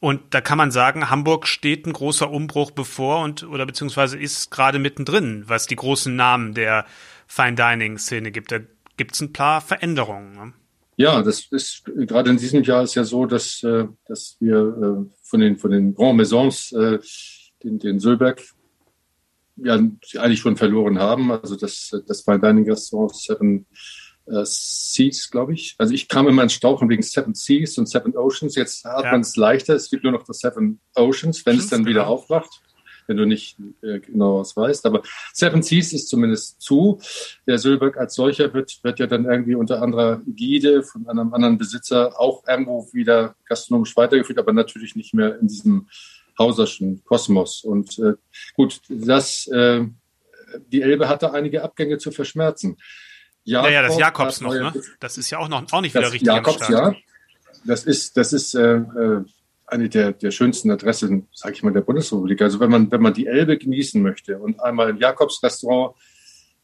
Und da kann man sagen, Hamburg steht ein großer Umbruch bevor und oder beziehungsweise ist gerade mittendrin, was die großen Namen der Fine Dining Szene gibt. Da gibt es ein paar Veränderungen. Ne? Ja, das ist gerade in diesem Jahr ist ja so, dass, äh, dass wir äh, von den von den Grand Maisons äh, den, den Sölberg ja eigentlich schon verloren haben. Also das, das Fine Dining Restaurant Seven äh, Seas, glaube ich. Also ich kam immer ins Stauchen wegen Seven Seas und Seven Oceans. Jetzt hat ja. man es leichter. Es gibt nur noch das Seven Oceans, wenn Stimmt, es dann wieder genau. aufwacht wenn du nicht äh, genau was weißt. Aber Seven Seas ist zumindest zu. Der Sölberg als solcher wird, wird ja dann irgendwie unter anderer Gide von einem anderen Besitzer auch irgendwo wieder gastronomisch weitergeführt, aber natürlich nicht mehr in diesem Hauserschen Kosmos. Und äh, gut, das, äh, die Elbe hatte einige Abgänge zu verschmerzen. Jakob, naja, das Jakobs noch, ne? Das ist ja auch noch auch nicht wieder richtig. Jakobs, ja. Das ist, das ist äh, äh, eine der, der schönsten Adressen, sage ich mal, der Bundesrepublik. Also wenn man, wenn man die Elbe genießen möchte und einmal im Jakobs Restaurant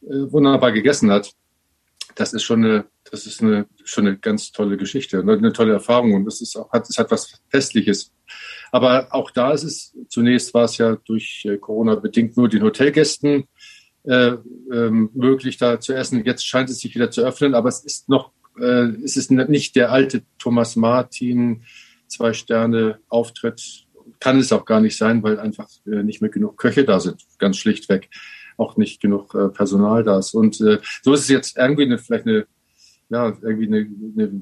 äh, wunderbar gegessen hat, das ist schon eine, das ist eine, schon eine ganz tolle Geschichte, eine, eine tolle Erfahrung und das ist auch, hat, es hat was Festliches. Aber auch da ist es, zunächst war es ja durch äh, Corona bedingt nur den Hotelgästen äh, ähm, möglich, da zu essen. Jetzt scheint es sich wieder zu öffnen, aber es ist noch, äh, es ist nicht der alte Thomas Martin, zwei Sterne Auftritt. Kann es auch gar nicht sein, weil einfach äh, nicht mehr genug Köche da sind, ganz schlichtweg. Auch nicht genug äh, Personal da ist. Und äh, so ist es jetzt irgendwie eine, vielleicht eine, ja, irgendwie eine, eine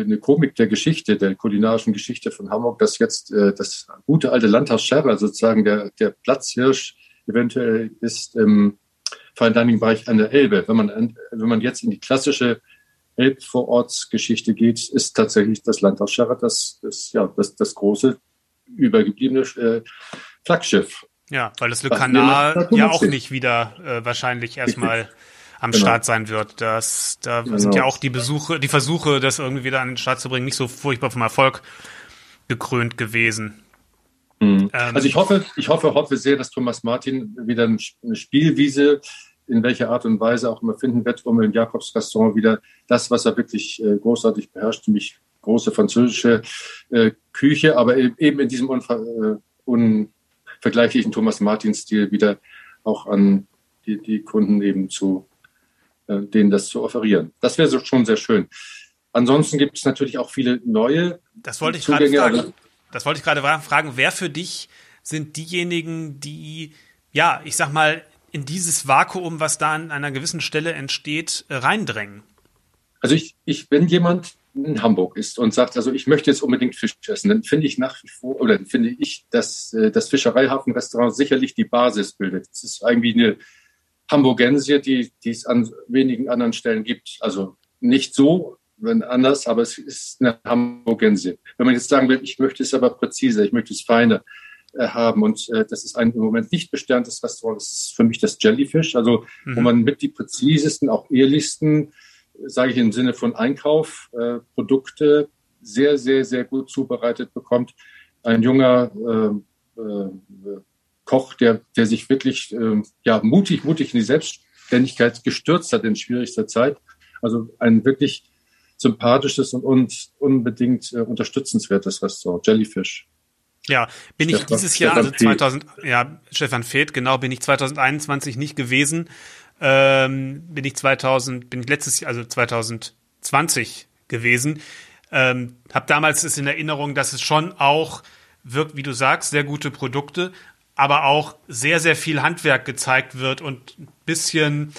eine Komik der Geschichte, der kulinarischen Geschichte von Hamburg, dass jetzt äh, das gute alte Landhaus Scherrer sozusagen der, der Platzhirsch eventuell ist im Fine Dining Bereich an der Elbe. Wenn man, wenn man jetzt in die klassische Elbvorortsgeschichte geht, ist tatsächlich das Landhaus Scherrer das, das, ja, das, das große übergebliebene äh, Flaggschiff. Ja, weil das Le Canal ja auch nicht wieder äh, wahrscheinlich erstmal am genau. Start sein wird. Das, da genau. sind ja auch die Besuche, die Versuche, das irgendwie wieder an den Start zu bringen, nicht so furchtbar vom Erfolg gekrönt gewesen. Mhm. Ähm, also ich hoffe, ich hoffe, hoffe sehr, dass Thomas Martin wieder eine Spielwiese in welcher Art und Weise auch immer finden wird, um im Jakobs-Restaurant wieder das, was er wirklich äh, großartig beherrscht, nämlich große französische äh, Küche, aber eben in diesem unver äh, unvergleichlichen Thomas Martin-Stil wieder auch an die, die Kunden eben zu denen das zu offerieren. Das wäre schon sehr schön. Ansonsten gibt es natürlich auch viele neue. Das wollte ich gerade fragen. Das wollte ich gerade fragen. Wer für dich sind diejenigen, die, ja, ich sag mal, in dieses Vakuum, was da an einer gewissen Stelle entsteht, äh, reindrängen? Also ich, ich, wenn jemand in Hamburg ist und sagt, also ich möchte jetzt unbedingt Fisch essen, dann finde ich nach wie vor, oder finde ich, dass äh, das Fischereihafenrestaurant sicherlich die Basis bildet. Es ist irgendwie eine Hamburgensie, die, die es an wenigen anderen Stellen gibt. Also nicht so, wenn anders, aber es ist eine Hamburgensie. Wenn man jetzt sagen will, ich möchte es aber präziser, ich möchte es feiner äh, haben und äh, das ist ein im Moment nicht besterntes Restaurant, das ist für mich das Jellyfish, also mhm. wo man mit die präzisesten, auch ehrlichsten sage ich im Sinne von Einkauf, äh, Produkte sehr, sehr, sehr gut zubereitet bekommt. Ein junger äh, äh, Koch, der, der sich wirklich äh, ja, mutig, mutig in die Selbstständigkeit gestürzt hat in schwierigster Zeit. Also ein wirklich sympathisches und, und unbedingt äh, unterstützenswertes Restaurant, Jellyfish. Ja, bin ich Stefan, dieses Jahr, also 2000, ja, Stefan Feth, genau, bin ich 2021 nicht gewesen. Ähm, bin ich 2000, bin ich letztes Jahr, also 2020 gewesen. Ähm, hab damals ist in Erinnerung, dass es schon auch wirkt, wie du sagst, sehr gute Produkte, aber auch sehr, sehr viel Handwerk gezeigt wird und ein bisschen,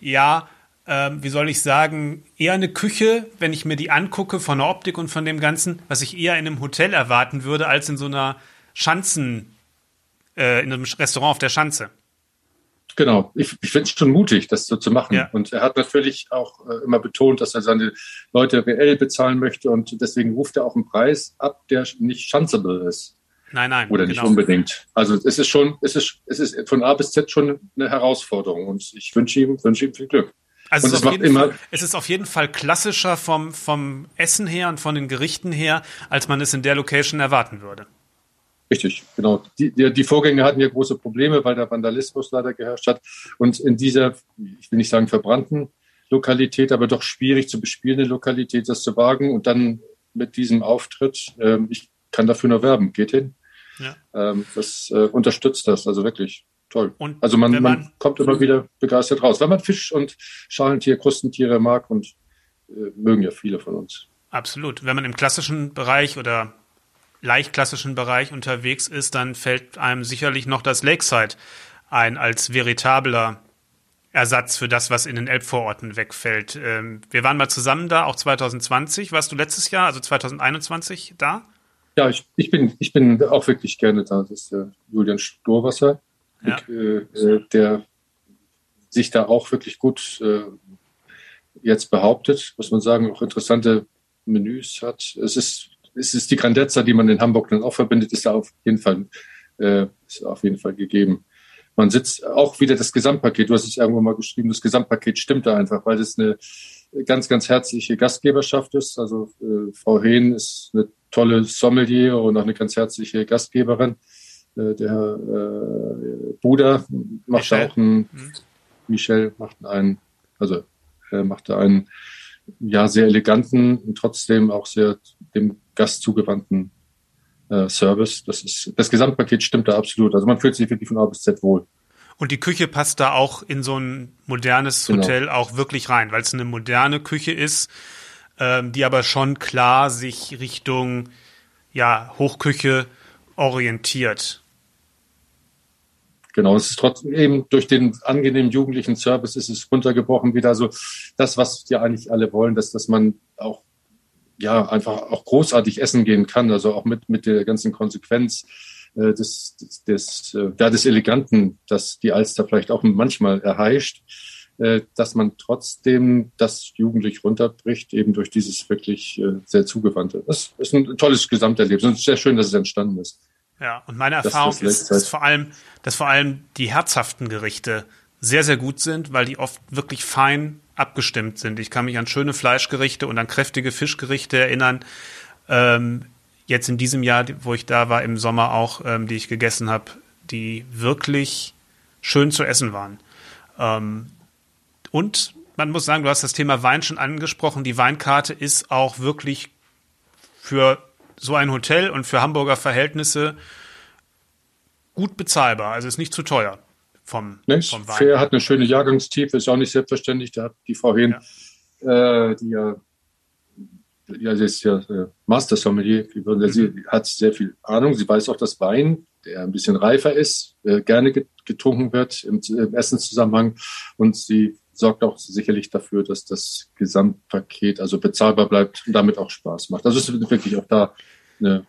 ja, ähm, wie soll ich sagen, eher eine Küche, wenn ich mir die angucke von der Optik und von dem Ganzen, was ich eher in einem Hotel erwarten würde, als in so einer Schanzen, äh, in einem Restaurant auf der Schanze. Genau, ich, ich finde es schon mutig, das so zu machen. Ja. Und er hat natürlich auch äh, immer betont, dass er seine Leute reell bezahlen möchte und deswegen ruft er auch einen Preis ab, der nicht chanceable ist. Nein, nein. Oder nicht genau. unbedingt. Also es ist schon, es ist, es ist von A bis Z schon eine Herausforderung und ich wünsche ihm, wünsche ihm viel Glück. Also es, es, macht immer Fall, es ist auf jeden Fall klassischer vom, vom Essen her und von den Gerichten her, als man es in der Location erwarten würde. Richtig, genau. Die, die, die Vorgänger hatten ja große Probleme, weil der Vandalismus leider geherrscht hat. Und in dieser, ich will nicht sagen verbrannten Lokalität, aber doch schwierig zu bespielende Lokalität, das zu wagen und dann mit diesem Auftritt, ähm, ich kann dafür nur werben, geht hin. Ja. Ähm, das äh, unterstützt das, also wirklich toll. Und also man, man, man, kommt immer wieder begeistert raus, weil man Fisch und Schalentier, Krustentiere mag und äh, mögen ja viele von uns. Absolut. Wenn man im klassischen Bereich oder leicht klassischen Bereich unterwegs ist, dann fällt einem sicherlich noch das Lakeside ein als veritabler Ersatz für das, was in den Elbvororten wegfällt. Ähm, wir waren mal zusammen da, auch 2020. Warst du letztes Jahr, also 2021 da? Ja, ich, ich, bin, ich bin auch wirklich gerne da. Das ist der Julian Storwasser, ja. äh, äh der sich da auch wirklich gut äh, jetzt behauptet, muss man sagen, auch interessante Menüs hat. Es ist, es ist die Grandezza, die man in Hamburg dann auch verbindet, ist da auf jeden Fall, äh, ist auf jeden Fall gegeben. Man sitzt auch wieder das Gesamtpaket. Du hast es irgendwo mal geschrieben, das Gesamtpaket stimmt da einfach, weil es eine ganz, ganz herzliche Gastgeberschaft ist. Also äh, Frau Hehn ist eine tolle Sommelier und auch eine ganz herzliche Gastgeberin. Äh, der äh, Bruder macht Michel. auch einen, mhm. Michel macht einen, also er macht einen ja sehr eleganten und trotzdem auch sehr dem Gast zugewandten äh, Service. Das ist das Gesamtpaket stimmt da absolut. Also man fühlt sich wirklich von A bis Z wohl. Und die Küche passt da auch in so ein modernes genau. Hotel auch wirklich rein, weil es eine moderne Küche ist, ähm, die aber schon klar sich Richtung ja, Hochküche orientiert. Genau, es ist trotzdem eben durch den angenehmen jugendlichen Service ist es runtergebrochen wieder so das, was wir eigentlich alle wollen, dass, dass man auch ja einfach auch großartig essen gehen kann, also auch mit, mit der ganzen Konsequenz äh, des, des, des, äh, ja, des Eleganten, dass die Alster vielleicht auch manchmal erheischt, äh, dass man trotzdem das jugendlich runterbricht, eben durch dieses wirklich äh, sehr zugewandte. Das ist ein tolles Gesamterlebnis und sehr schön, dass es entstanden ist. Ja, und meine Erfahrung ist, ist vor allem, dass vor allem die herzhaften Gerichte sehr, sehr gut sind, weil die oft wirklich fein abgestimmt sind. Ich kann mich an schöne Fleischgerichte und an kräftige Fischgerichte erinnern. Ähm, jetzt in diesem Jahr, wo ich da war, im Sommer auch, ähm, die ich gegessen habe, die wirklich schön zu essen waren. Ähm, und man muss sagen, du hast das Thema Wein schon angesprochen. Die Weinkarte ist auch wirklich für so ein Hotel und für Hamburger Verhältnisse gut bezahlbar. Also ist nicht zu teuer vom, nicht, vom Wein. Fair hat eine schöne Jahrgangstiefe, ist auch nicht selbstverständlich. Da hat die Frau Hin, ja. äh, die ja ja, sie ist ja äh, Master Sommelier, sie mhm. hat sehr viel Ahnung. Sie weiß auch, dass Wein, der ein bisschen reifer ist, äh, gerne getrunken wird im, im Essenszusammenhang. Und sie sorgt auch sicherlich dafür, dass das Gesamtpaket also bezahlbar bleibt und damit auch Spaß macht. Also es ist wirklich auch da eine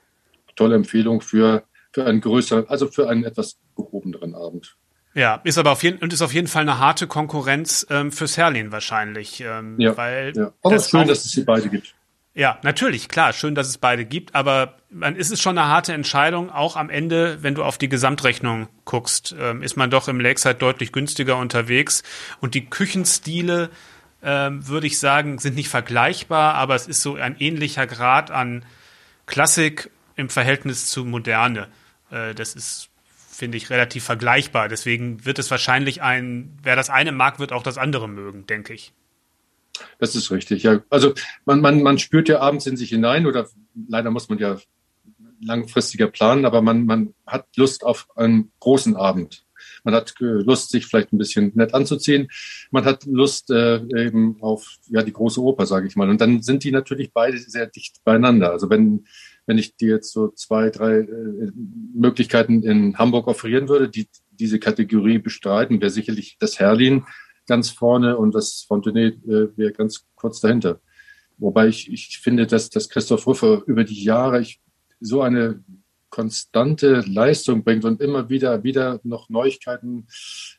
tolle Empfehlung für, für einen größeren, also für einen etwas gehobeneren Abend. Ja, ist aber auf jeden und ist auf jeden Fall eine harte Konkurrenz ähm, für Serlin wahrscheinlich. Ähm, ja, weil ja. Aber es ist schön, dass es sie beide gibt. Ja, natürlich, klar, schön, dass es beide gibt, aber man ist es schon eine harte Entscheidung, auch am Ende, wenn du auf die Gesamtrechnung guckst, ähm, ist man doch im Lakeside deutlich günstiger unterwegs und die Küchenstile ähm, würde ich sagen, sind nicht vergleichbar, aber es ist so ein ähnlicher Grad an Klassik im Verhältnis zu Moderne. Äh, das ist, finde ich, relativ vergleichbar. Deswegen wird es wahrscheinlich ein, wer das eine mag, wird auch das andere mögen, denke ich. Das ist richtig, ja. Also man, man, man spürt ja abends in sich hinein oder leider muss man ja langfristiger planen, aber man, man hat Lust auf einen großen Abend. Man hat Lust, sich vielleicht ein bisschen nett anzuziehen. Man hat Lust äh, eben auf ja die große Oper, sage ich mal. Und dann sind die natürlich beide sehr dicht beieinander. Also wenn wenn ich dir jetzt so zwei, drei äh, Möglichkeiten in Hamburg offerieren würde, die diese Kategorie bestreiten, wäre sicherlich das Herlin ganz vorne und das Fontenay äh, wäre ganz kurz dahinter. Wobei ich, ich finde, dass, dass Christoph Ruffer über die Jahre ich, so eine konstante Leistung bringt und immer wieder, wieder noch Neuigkeiten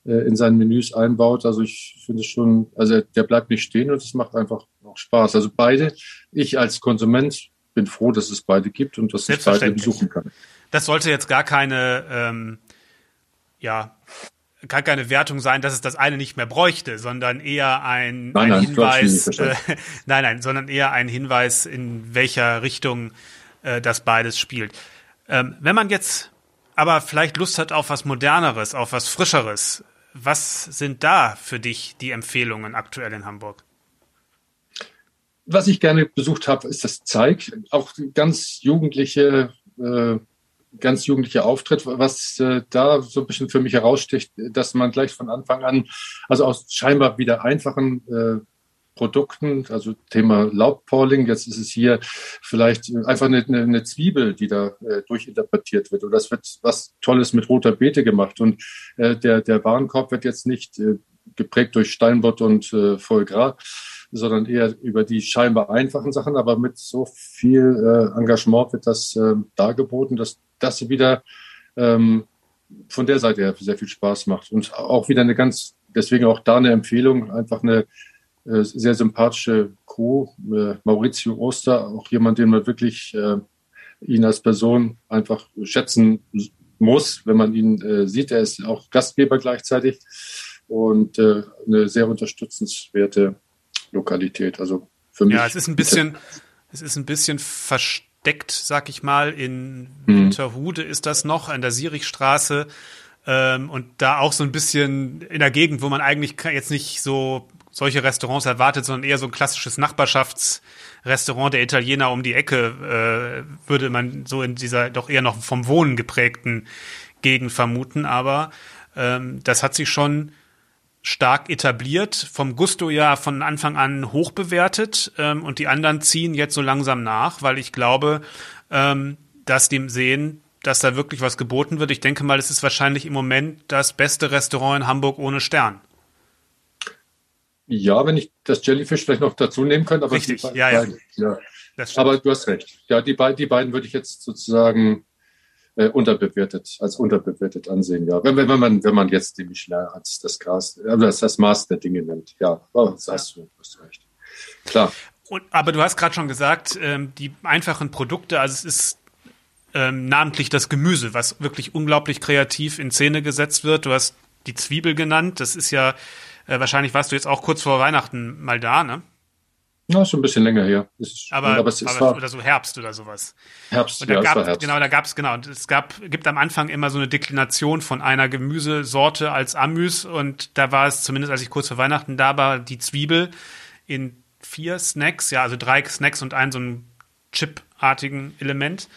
äh, in seinen Menüs einbaut. Also ich finde schon, also der bleibt nicht stehen und es macht einfach noch Spaß. Also beide, ich als Konsument bin froh, dass es beide gibt und dass ich beide besuchen kann. Das sollte jetzt gar keine, ähm, ja, gar keine Wertung sein, dass es das eine nicht mehr bräuchte, sondern eher ein, nein, ein nein, Hinweis, äh, nein, nein, sondern eher ein Hinweis, in welcher Richtung äh, das beides spielt. Ähm, wenn man jetzt aber vielleicht Lust hat auf was Moderneres, auf was Frischeres, was sind da für dich die Empfehlungen aktuell in Hamburg? Was ich gerne besucht habe, ist das Zeig. Auch ganz jugendliche, äh, ganz jugendliche Auftritt, was äh, da so ein bisschen für mich heraussticht, dass man gleich von Anfang an, also aus scheinbar wieder einfachen äh, Produkten, also Thema Laubpolling. Jetzt ist es hier vielleicht einfach eine, eine Zwiebel, die da äh, durchinterpretiert wird. Oder es wird was Tolles mit roter Beete gemacht. Und äh, der, der Warenkorb wird jetzt nicht äh, geprägt durch Steinbott und äh, Foie Gras, sondern eher über die scheinbar einfachen Sachen. Aber mit so viel äh, Engagement wird das äh, dargeboten, dass das wieder ähm, von der Seite her sehr viel Spaß macht. Und auch wieder eine ganz, deswegen auch da eine Empfehlung, einfach eine äh, sehr sympathische Crew. Äh, Maurizio Oster, auch jemand, den man wirklich äh, ihn als Person einfach schätzen muss, wenn man ihn äh, sieht. Er ist auch Gastgeber gleichzeitig und äh, eine sehr unterstützenswerte Lokalität. Also für mich. Ja, es ist ein bisschen, es ist ein bisschen versteckt, sag ich mal. In mhm. Winterhude ist das noch an der Sierichstraße. Ähm, und da auch so ein bisschen in der Gegend, wo man eigentlich jetzt nicht so solche Restaurants erwartet, sondern eher so ein klassisches Nachbarschaftsrestaurant der Italiener um die Ecke, äh, würde man so in dieser doch eher noch vom Wohnen geprägten Gegend vermuten. Aber ähm, das hat sich schon stark etabliert, vom Gusto ja von Anfang an hoch bewertet ähm, und die anderen ziehen jetzt so langsam nach, weil ich glaube, ähm, dass dem sehen, dass da wirklich was geboten wird. Ich denke mal, es ist wahrscheinlich im Moment das beste Restaurant in Hamburg ohne Stern. Ja, wenn ich das Jellyfish vielleicht noch dazu nehmen könnte. Aber Richtig, ja, ja. ja. Aber du hast recht. Ja, die, be die beiden würde ich jetzt sozusagen äh, unterbewertet, als unterbewertet ansehen. Ja, wenn, wenn, man, wenn man jetzt die Michelin als das Gras, äh, das, das Maß der Dinge nimmt. Ja, oh, das hast du, hast recht. Klar. Und, aber du hast gerade schon gesagt, ähm, die einfachen Produkte, also es ist ähm, namentlich das Gemüse, was wirklich unglaublich kreativ in Szene gesetzt wird. Du hast die Zwiebel genannt. Das ist ja äh, wahrscheinlich warst du jetzt auch kurz vor Weihnachten mal da, ne? Ja, schon ein bisschen länger her. Ist, aber, aber, es, aber war, oder so Herbst oder sowas. Herbst, und da ja, gab, Herbst. Genau, da gab es, genau. Und es gab, gibt am Anfang immer so eine Deklination von einer Gemüsesorte als Amüs und da war es, zumindest als ich kurz vor Weihnachten da war, die Zwiebel in vier Snacks, ja, also drei Snacks und ein so ein Chip-artigen Element.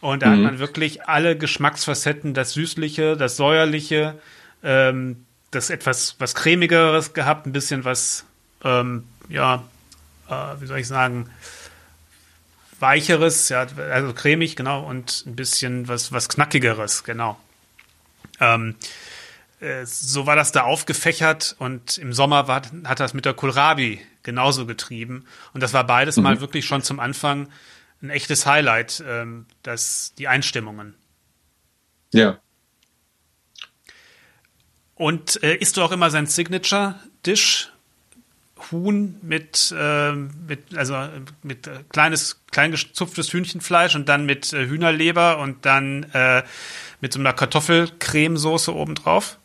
Und da mhm. hat man wirklich alle Geschmacksfacetten, das Süßliche, das Säuerliche, ähm, das etwas was cremigeres gehabt, ein bisschen was, ähm, ja, äh, wie soll ich sagen, weicheres, ja, also cremig, genau, und ein bisschen was, was knackigeres, genau. Ähm, äh, so war das da aufgefächert und im Sommer war, hat das mit der Kohlrabi genauso getrieben. Und das war beides mhm. mal wirklich schon zum Anfang ein echtes Highlight, ähm, das, die Einstimmungen. Ja. Und äh, isst du auch immer sein Signature-Dish? Huhn mit, äh, mit also mit äh, kleines, klein gezupftes Hühnchenfleisch und dann mit äh, Hühnerleber und dann äh, mit so einer Kartoffelcremesoße obendrauf?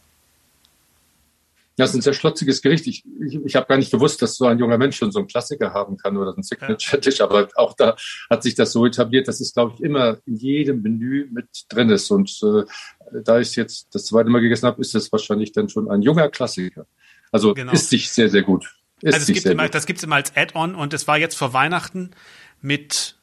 Das ist ein sehr schlotziges Gericht. Ich, ich, ich habe gar nicht gewusst, dass so ein junger Mensch schon so einen Klassiker haben kann oder so einen Signature-Tisch. Aber auch da hat sich das so etabliert, dass es, glaube ich, immer in jedem Menü mit drin ist. Und äh, da ich jetzt das zweite Mal gegessen habe, ist das wahrscheinlich dann schon ein junger Klassiker. Also genau. ist sich sehr, sehr gut. Ist also es gibt immer, das gibt's immer als Add-on und es war jetzt vor Weihnachten mit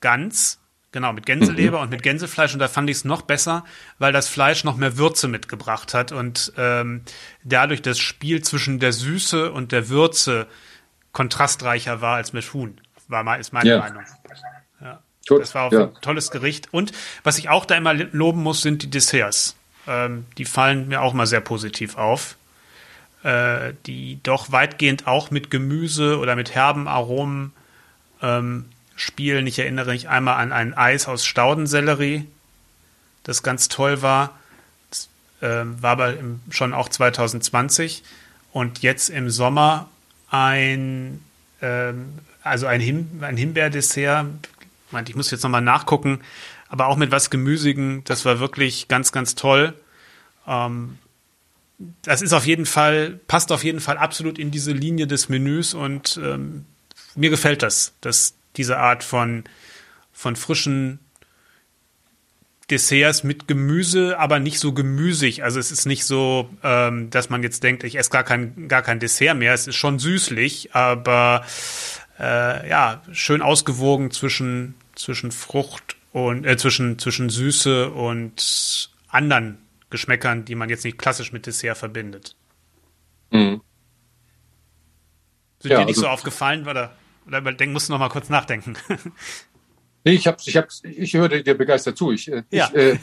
Gans Genau, mit Gänseleber mhm. und mit Gänsefleisch. Und da fand ich es noch besser, weil das Fleisch noch mehr Würze mitgebracht hat und ähm, dadurch das Spiel zwischen der Süße und der Würze kontrastreicher war als mit Huhn. War mal, ist meine ja. Meinung. Ja. Das war auch ja. ein tolles Gericht. Und was ich auch da immer loben muss, sind die Desserts. Ähm, die fallen mir auch mal sehr positiv auf. Äh, die doch weitgehend auch mit Gemüse oder mit herben Aromen ähm, spielen. Ich erinnere mich einmal an ein Eis aus Staudensellerie, das ganz toll war. Das, äh, war aber im, schon auch 2020. Und jetzt im Sommer ein, äh, also ein, Him ein Himbeerdessert. Ich muss jetzt nochmal nachgucken, aber auch mit was Gemüsigen. Das war wirklich ganz, ganz toll. Ähm, das ist auf jeden Fall, passt auf jeden Fall absolut in diese Linie des Menüs und ähm, mir gefällt das. Das diese Art von, von frischen Desserts mit Gemüse, aber nicht so gemüsig. Also es ist nicht so, ähm, dass man jetzt denkt, ich esse gar kein, gar kein Dessert mehr. Es ist schon süßlich, aber äh, ja, schön ausgewogen zwischen, zwischen Frucht und äh, zwischen, zwischen Süße und anderen Geschmäckern, die man jetzt nicht klassisch mit Dessert verbindet. Mhm. Sind ja, dir nicht also, so aufgefallen, oder? Oder denk, musst du noch mal kurz nachdenken. Nee, ich hab's, ich hab's, ich höre dir begeistert zu. Ich, äh, ja. ich, äh,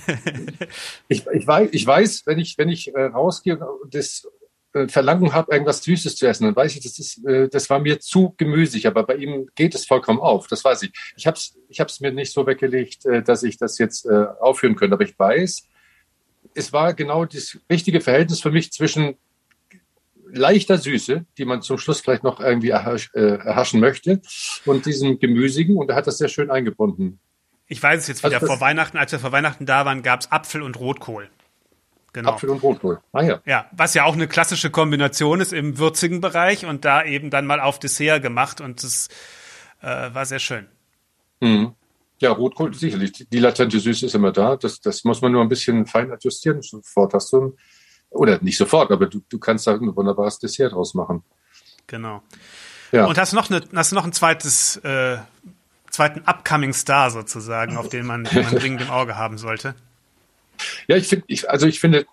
ich, ich, weiß, ich weiß, wenn ich, wenn ich äh, rausgehe und das äh, Verlangen habe, irgendwas Süßes zu essen, dann weiß ich, das ist, äh, das war mir zu gemüsig. Aber bei ihm geht es vollkommen auf. Das weiß ich. Ich hab's, ich hab's mir nicht so weggelegt, äh, dass ich das jetzt äh, aufführen könnte. Aber ich weiß, es war genau das richtige Verhältnis für mich zwischen leichter Süße, die man zum Schluss vielleicht noch irgendwie erhasch, äh, erhaschen möchte, und diesem Gemüsigen. Und er hat das sehr schön eingebunden. Ich weiß es jetzt wieder. Also vor Weihnachten, als wir vor Weihnachten da waren, gab es Apfel und Rotkohl. Genau. Apfel und Rotkohl. Ah ja. Ja, was ja auch eine klassische Kombination ist im würzigen Bereich und da eben dann mal auf Dessert gemacht und das äh, war sehr schön. Mhm. Ja, Rotkohl sicherlich. Die latente Süße ist immer da. Das, das muss man nur ein bisschen fein adjustieren. Sofort hast du ein oder nicht sofort, aber du, du kannst da ein wunderbares Dessert draus machen. Genau. Ja. Und hast du noch, eine, hast noch ein zweites, äh, zweiten Upcoming Star sozusagen, auf den man, den man dringend im Auge haben sollte? Ja, ich finde, ich, also ich finde,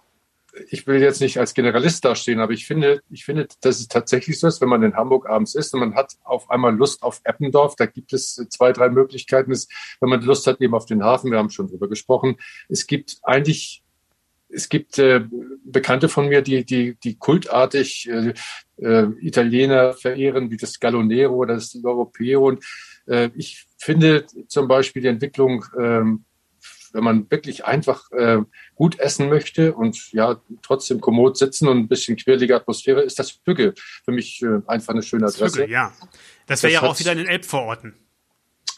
ich will jetzt nicht als Generalist dastehen, aber ich finde, ich finde, dass es tatsächlich so ist, wenn man in Hamburg abends ist und man hat auf einmal Lust auf Eppendorf, da gibt es zwei, drei Möglichkeiten. wenn man Lust hat eben auf den Hafen, wir haben schon drüber gesprochen. Es gibt eigentlich es gibt äh, Bekannte von mir, die, die, die kultartig äh, äh, Italiener verehren, wie das Gallonero oder das Europeo. Und äh, ich finde zum Beispiel die Entwicklung, ähm, wenn man wirklich einfach äh, gut essen möchte und ja trotzdem kommod sitzen und ein bisschen quirlige Atmosphäre, ist das Hügge für mich äh, einfach eine schöne Adresse. Hügge, ja. Das wäre ja auch wieder in den Elbvororten.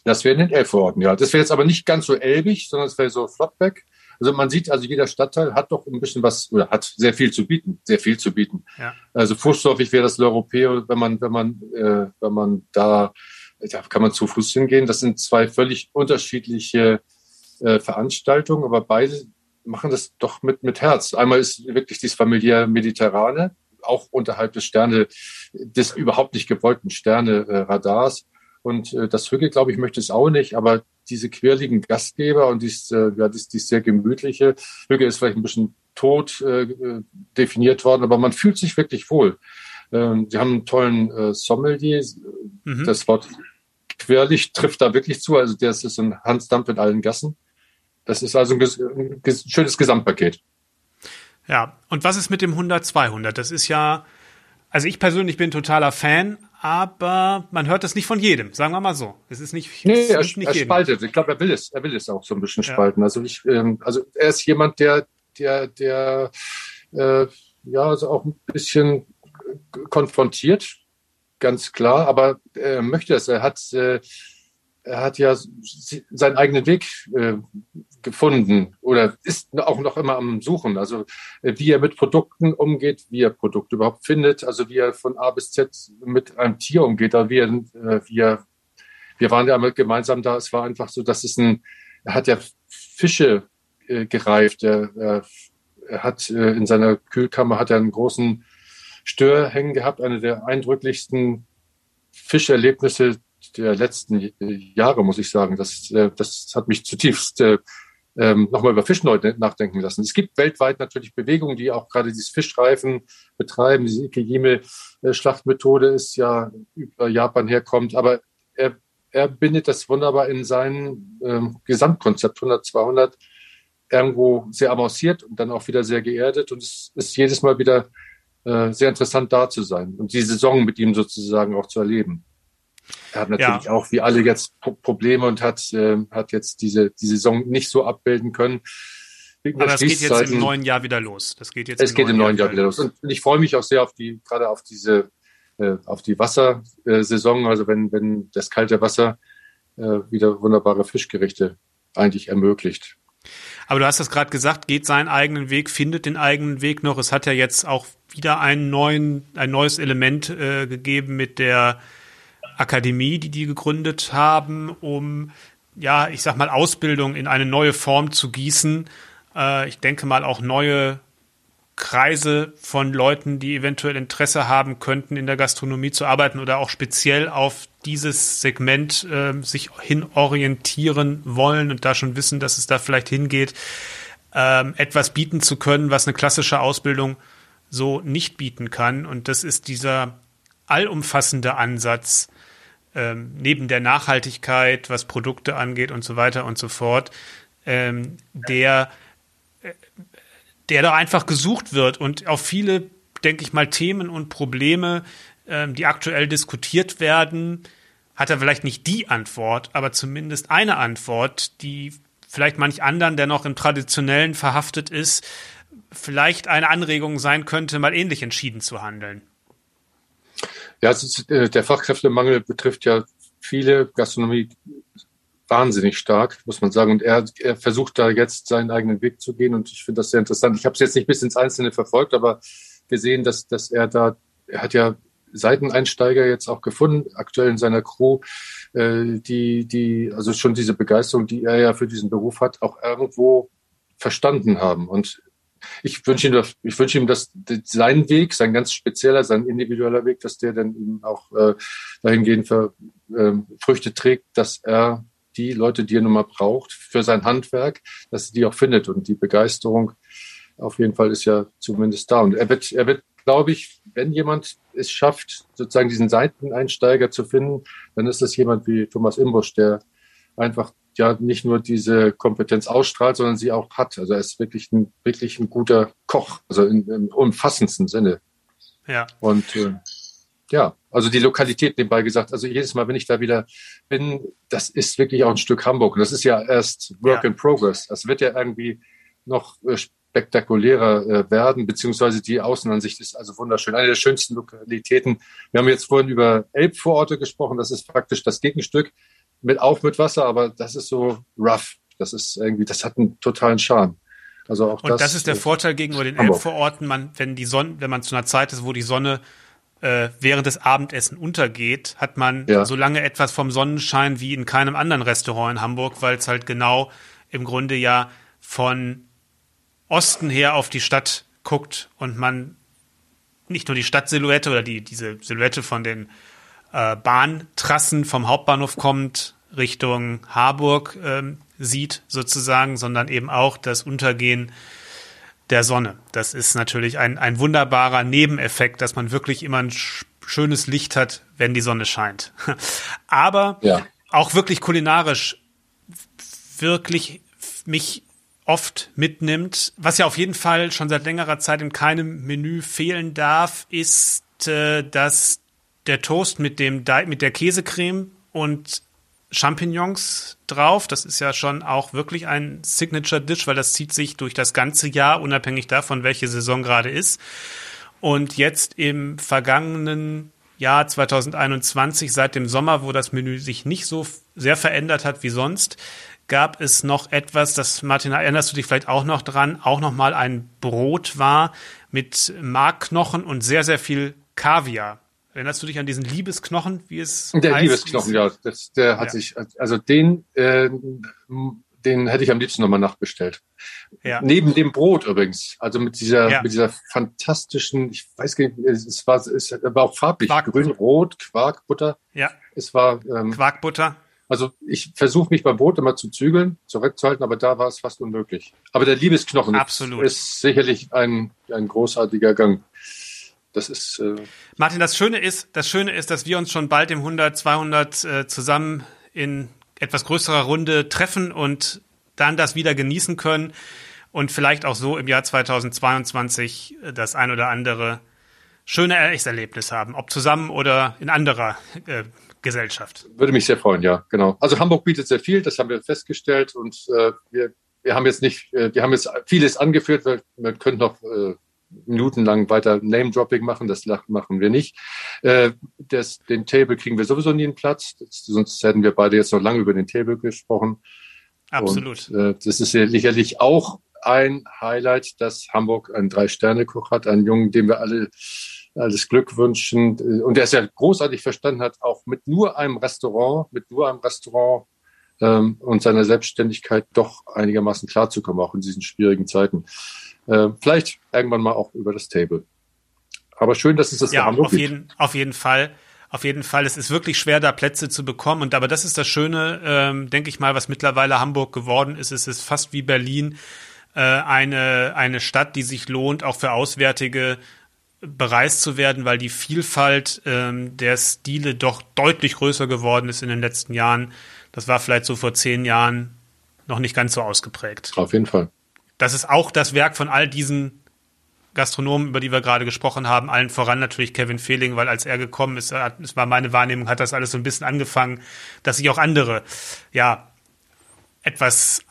Das wäre in den Elbvororten, ja. Das wäre jetzt aber nicht ganz so elbig, sondern es wäre so Flottbeck. Also man sieht, also jeder Stadtteil hat doch ein bisschen was oder hat sehr viel zu bieten, sehr viel zu bieten. Ja. Also fußläufig wäre das L'Europeo, wenn man, wenn man, äh, wenn man da, da kann man zu Fuß hingehen. Das sind zwei völlig unterschiedliche äh, Veranstaltungen, aber beide machen das doch mit, mit Herz. Einmal ist wirklich dieses familiär Mediterrane, auch unterhalb des Sterne, des überhaupt nicht gewollten Sterne-Radars. Und äh, das Hügel, glaube ich, möchte es auch nicht, aber diese quirligen Gastgeber und dies, äh, ja, dies, dies sehr gemütliche, Hügel ist vielleicht ein bisschen tot äh, definiert worden, aber man fühlt sich wirklich wohl. Ähm, sie haben einen tollen äh, Sommelier. Mhm. Das Wort quirlig trifft da wirklich zu. Also der ist ein Hansdampf in allen Gassen. Das ist also ein, ein schönes Gesamtpaket. Ja, und was ist mit dem 100-200? Das ist ja, also ich persönlich bin totaler Fan, aber man hört es nicht von jedem, sagen wir mal so. Es ist nicht, nee, er, nicht er spaltet. Ich glaube, er will es, er will es auch so ein bisschen ja. spalten. Also ich, ähm, also er ist jemand, der, der, der, äh, ja, also auch ein bisschen konfrontiert, ganz klar, aber er möchte es. Er hat, äh, er hat ja seinen eigenen Weg äh, gefunden oder ist auch noch immer am Suchen. Also äh, wie er mit Produkten umgeht, wie er Produkte überhaupt findet, also wie er von A bis Z mit einem Tier umgeht, wie er, äh, wie er wir waren ja gemeinsam da. Es war einfach so, dass es ein, er hat ja Fische äh, gereift. Er, er, er hat äh, in seiner Kühlkammer hat er einen großen Stör hängen gehabt, eine der eindrücklichsten Fischerlebnisse der letzten Jahre, muss ich sagen. Das, äh, das hat mich zutiefst äh, ähm, nochmal über Fischleute nachdenken lassen. Es gibt weltweit natürlich Bewegungen, die auch gerade dieses Fischreifen betreiben. Diese Ikejime-Schlachtmethode ist ja über Japan herkommt, aber er, er bindet das wunderbar in sein ähm, Gesamtkonzept 100, 200 irgendwo sehr avanciert und dann auch wieder sehr geerdet und es ist jedes Mal wieder äh, sehr interessant da zu sein und die Saison mit ihm sozusagen auch zu erleben. Er hat natürlich ja. auch wie alle jetzt Probleme und hat, äh, hat jetzt diese, die Saison nicht so abbilden können. Aber das geht jetzt im neuen Jahr wieder los. Das geht jetzt es im geht neuen im neuen Jahr, Jahr wieder los. Und ich freue mich auch sehr auf die, gerade auf diese, äh, auf die Wassersaison. Also wenn, wenn das kalte Wasser äh, wieder wunderbare Fischgerichte eigentlich ermöglicht. Aber du hast das gerade gesagt, geht seinen eigenen Weg, findet den eigenen Weg noch. Es hat ja jetzt auch wieder einen neuen, ein neues Element äh, gegeben mit der Akademie, die die gegründet haben, um ja, ich sag mal, Ausbildung in eine neue Form zu gießen. Äh, ich denke mal auch neue Kreise von Leuten, die eventuell Interesse haben könnten, in der Gastronomie zu arbeiten oder auch speziell auf dieses Segment äh, sich hin orientieren wollen und da schon wissen, dass es da vielleicht hingeht, ähm, etwas bieten zu können, was eine klassische Ausbildung so nicht bieten kann. Und das ist dieser allumfassende Ansatz, ähm, neben der Nachhaltigkeit, was Produkte angeht und so weiter und so fort, ähm, der, äh, der da einfach gesucht wird und auf viele, denke ich mal, Themen und Probleme, ähm, die aktuell diskutiert werden, hat er vielleicht nicht die Antwort, aber zumindest eine Antwort, die vielleicht manch anderen, der noch im Traditionellen verhaftet ist, vielleicht eine Anregung sein könnte, mal ähnlich entschieden zu handeln. Ja, ist, äh, der Fachkräftemangel betrifft ja viele Gastronomie wahnsinnig stark, muss man sagen. Und er, er versucht da jetzt seinen eigenen Weg zu gehen. Und ich finde das sehr interessant. Ich habe es jetzt nicht bis ins Einzelne verfolgt, aber gesehen, dass, dass er da, er hat ja Seiteneinsteiger jetzt auch gefunden, aktuell in seiner Crew, äh, die, die, also schon diese Begeisterung, die er ja für diesen Beruf hat, auch irgendwo verstanden haben. Und ich wünsche ihm, ich wünsche ihm, dass sein Weg, sein ganz spezieller, sein individueller Weg, dass der dann ihm auch äh, dahingehend für, äh, Früchte trägt, dass er die Leute, die er nun mal braucht für sein Handwerk, dass er die auch findet und die Begeisterung auf jeden Fall ist ja zumindest da. Und er wird, er wird, glaube ich, wenn jemand es schafft, sozusagen diesen Seiteneinsteiger zu finden, dann ist das jemand wie Thomas Imbusch, der einfach ja nicht nur diese Kompetenz ausstrahlt, sondern sie auch hat. Also er ist wirklich ein, wirklich ein guter Koch, also im, im umfassendsten Sinne. Ja. Und äh, ja, also die Lokalität nebenbei gesagt, also jedes Mal, wenn ich da wieder bin, das ist wirklich auch ein Stück Hamburg. Und das ist ja erst Work ja. in Progress. Das wird ja irgendwie noch äh, spektakulärer äh, werden, beziehungsweise die Außenansicht ist also wunderschön. Eine der schönsten Lokalitäten. Wir haben jetzt vorhin über Elbvororte gesprochen. Das ist praktisch das Gegenstück mit auch mit Wasser, aber das ist so rough. Das ist irgendwie, das hat einen totalen Charme. Also auch und das, das ist der Vorteil gegenüber den Elbvororten, man, wenn die Sonne, wenn man zu einer Zeit ist, wo die Sonne äh, während des Abendessen untergeht, hat man ja. so lange etwas vom Sonnenschein wie in keinem anderen Restaurant in Hamburg, weil es halt genau im Grunde ja von Osten her auf die Stadt guckt und man nicht nur die Stadtsilhouette oder die, diese Silhouette von den äh, Bahntrassen vom Hauptbahnhof kommt Richtung Harburg ähm, sieht sozusagen, sondern eben auch das Untergehen der Sonne. Das ist natürlich ein, ein wunderbarer Nebeneffekt, dass man wirklich immer ein schönes Licht hat, wenn die Sonne scheint. Aber ja. auch wirklich kulinarisch wirklich mich oft mitnimmt. Was ja auf jeden Fall schon seit längerer Zeit in keinem Menü fehlen darf, ist, äh, dass der Toast mit dem mit der Käsecreme und Champignons drauf. Das ist ja schon auch wirklich ein Signature Dish, weil das zieht sich durch das ganze Jahr, unabhängig davon, welche Saison gerade ist. Und jetzt im vergangenen Jahr 2021, seit dem Sommer, wo das Menü sich nicht so sehr verändert hat wie sonst, gab es noch etwas, das Martin, erinnerst du dich vielleicht auch noch dran, auch noch mal ein Brot war mit Markknochen und sehr, sehr viel Kaviar. Erinnerst du dich an diesen Liebesknochen, wie es Der heißt? Liebesknochen, ja. Das, der hat ja. sich, also den, äh, den hätte ich am liebsten nochmal nachbestellt. Ja. Neben dem Brot übrigens. Also mit dieser, ja. mit dieser fantastischen, ich weiß gar nicht, es war, es war auch farblich. Grün, Rot, Quarkbutter. Ja. Es war, ähm, Quarkbutter. Also ich versuche mich beim Brot immer zu zügeln, zurückzuhalten, aber da war es fast unmöglich. Aber der Liebesknochen Absolut. ist sicherlich ein, ein großartiger Gang. Das ist. Äh Martin, das Schöne ist, das Schöne ist, dass wir uns schon bald im 100, 200 äh, zusammen in etwas größerer Runde treffen und dann das wieder genießen können und vielleicht auch so im Jahr 2022 das ein oder andere schöne Erlebnis haben, ob zusammen oder in anderer äh, Gesellschaft. Würde mich sehr freuen, ja, genau. Also Hamburg bietet sehr viel, das haben wir festgestellt und äh, wir, wir haben jetzt nicht, äh, wir haben jetzt vieles angeführt, wir, wir können noch äh, minutenlang weiter Name-Dropping machen, das machen wir nicht. Äh, das, den Table kriegen wir sowieso nie einen Platz, das, sonst hätten wir beide jetzt noch lange über den Table gesprochen. Absolut. Und, äh, das ist sicherlich auch ein Highlight, dass Hamburg einen Drei-Sterne-Koch hat, einen Jungen, dem wir alle alles Glück wünschen und der es ja großartig verstanden hat, auch mit nur einem Restaurant, mit nur einem Restaurant ähm, und seiner Selbstständigkeit doch einigermaßen klarzukommen, auch in diesen schwierigen Zeiten. Äh, vielleicht irgendwann mal auch über das Table. Aber schön, dass es das ja, Hamburg auf jeden, gibt. auf jeden Fall. Auf jeden Fall. Es ist wirklich schwer, da Plätze zu bekommen. Und aber das ist das Schöne, ähm, denke ich mal, was mittlerweile Hamburg geworden ist. Es ist fast wie Berlin äh, eine, eine Stadt, die sich lohnt, auch für Auswärtige bereist zu werden, weil die Vielfalt ähm, der Stile doch deutlich größer geworden ist in den letzten Jahren. Das war vielleicht so vor zehn Jahren noch nicht ganz so ausgeprägt. Auf jeden Fall. Das ist auch das Werk von all diesen Gastronomen, über die wir gerade gesprochen haben, allen voran natürlich Kevin Fehling, weil als er gekommen ist, es war meine Wahrnehmung, hat das alles so ein bisschen angefangen, dass sich auch andere, ja, etwas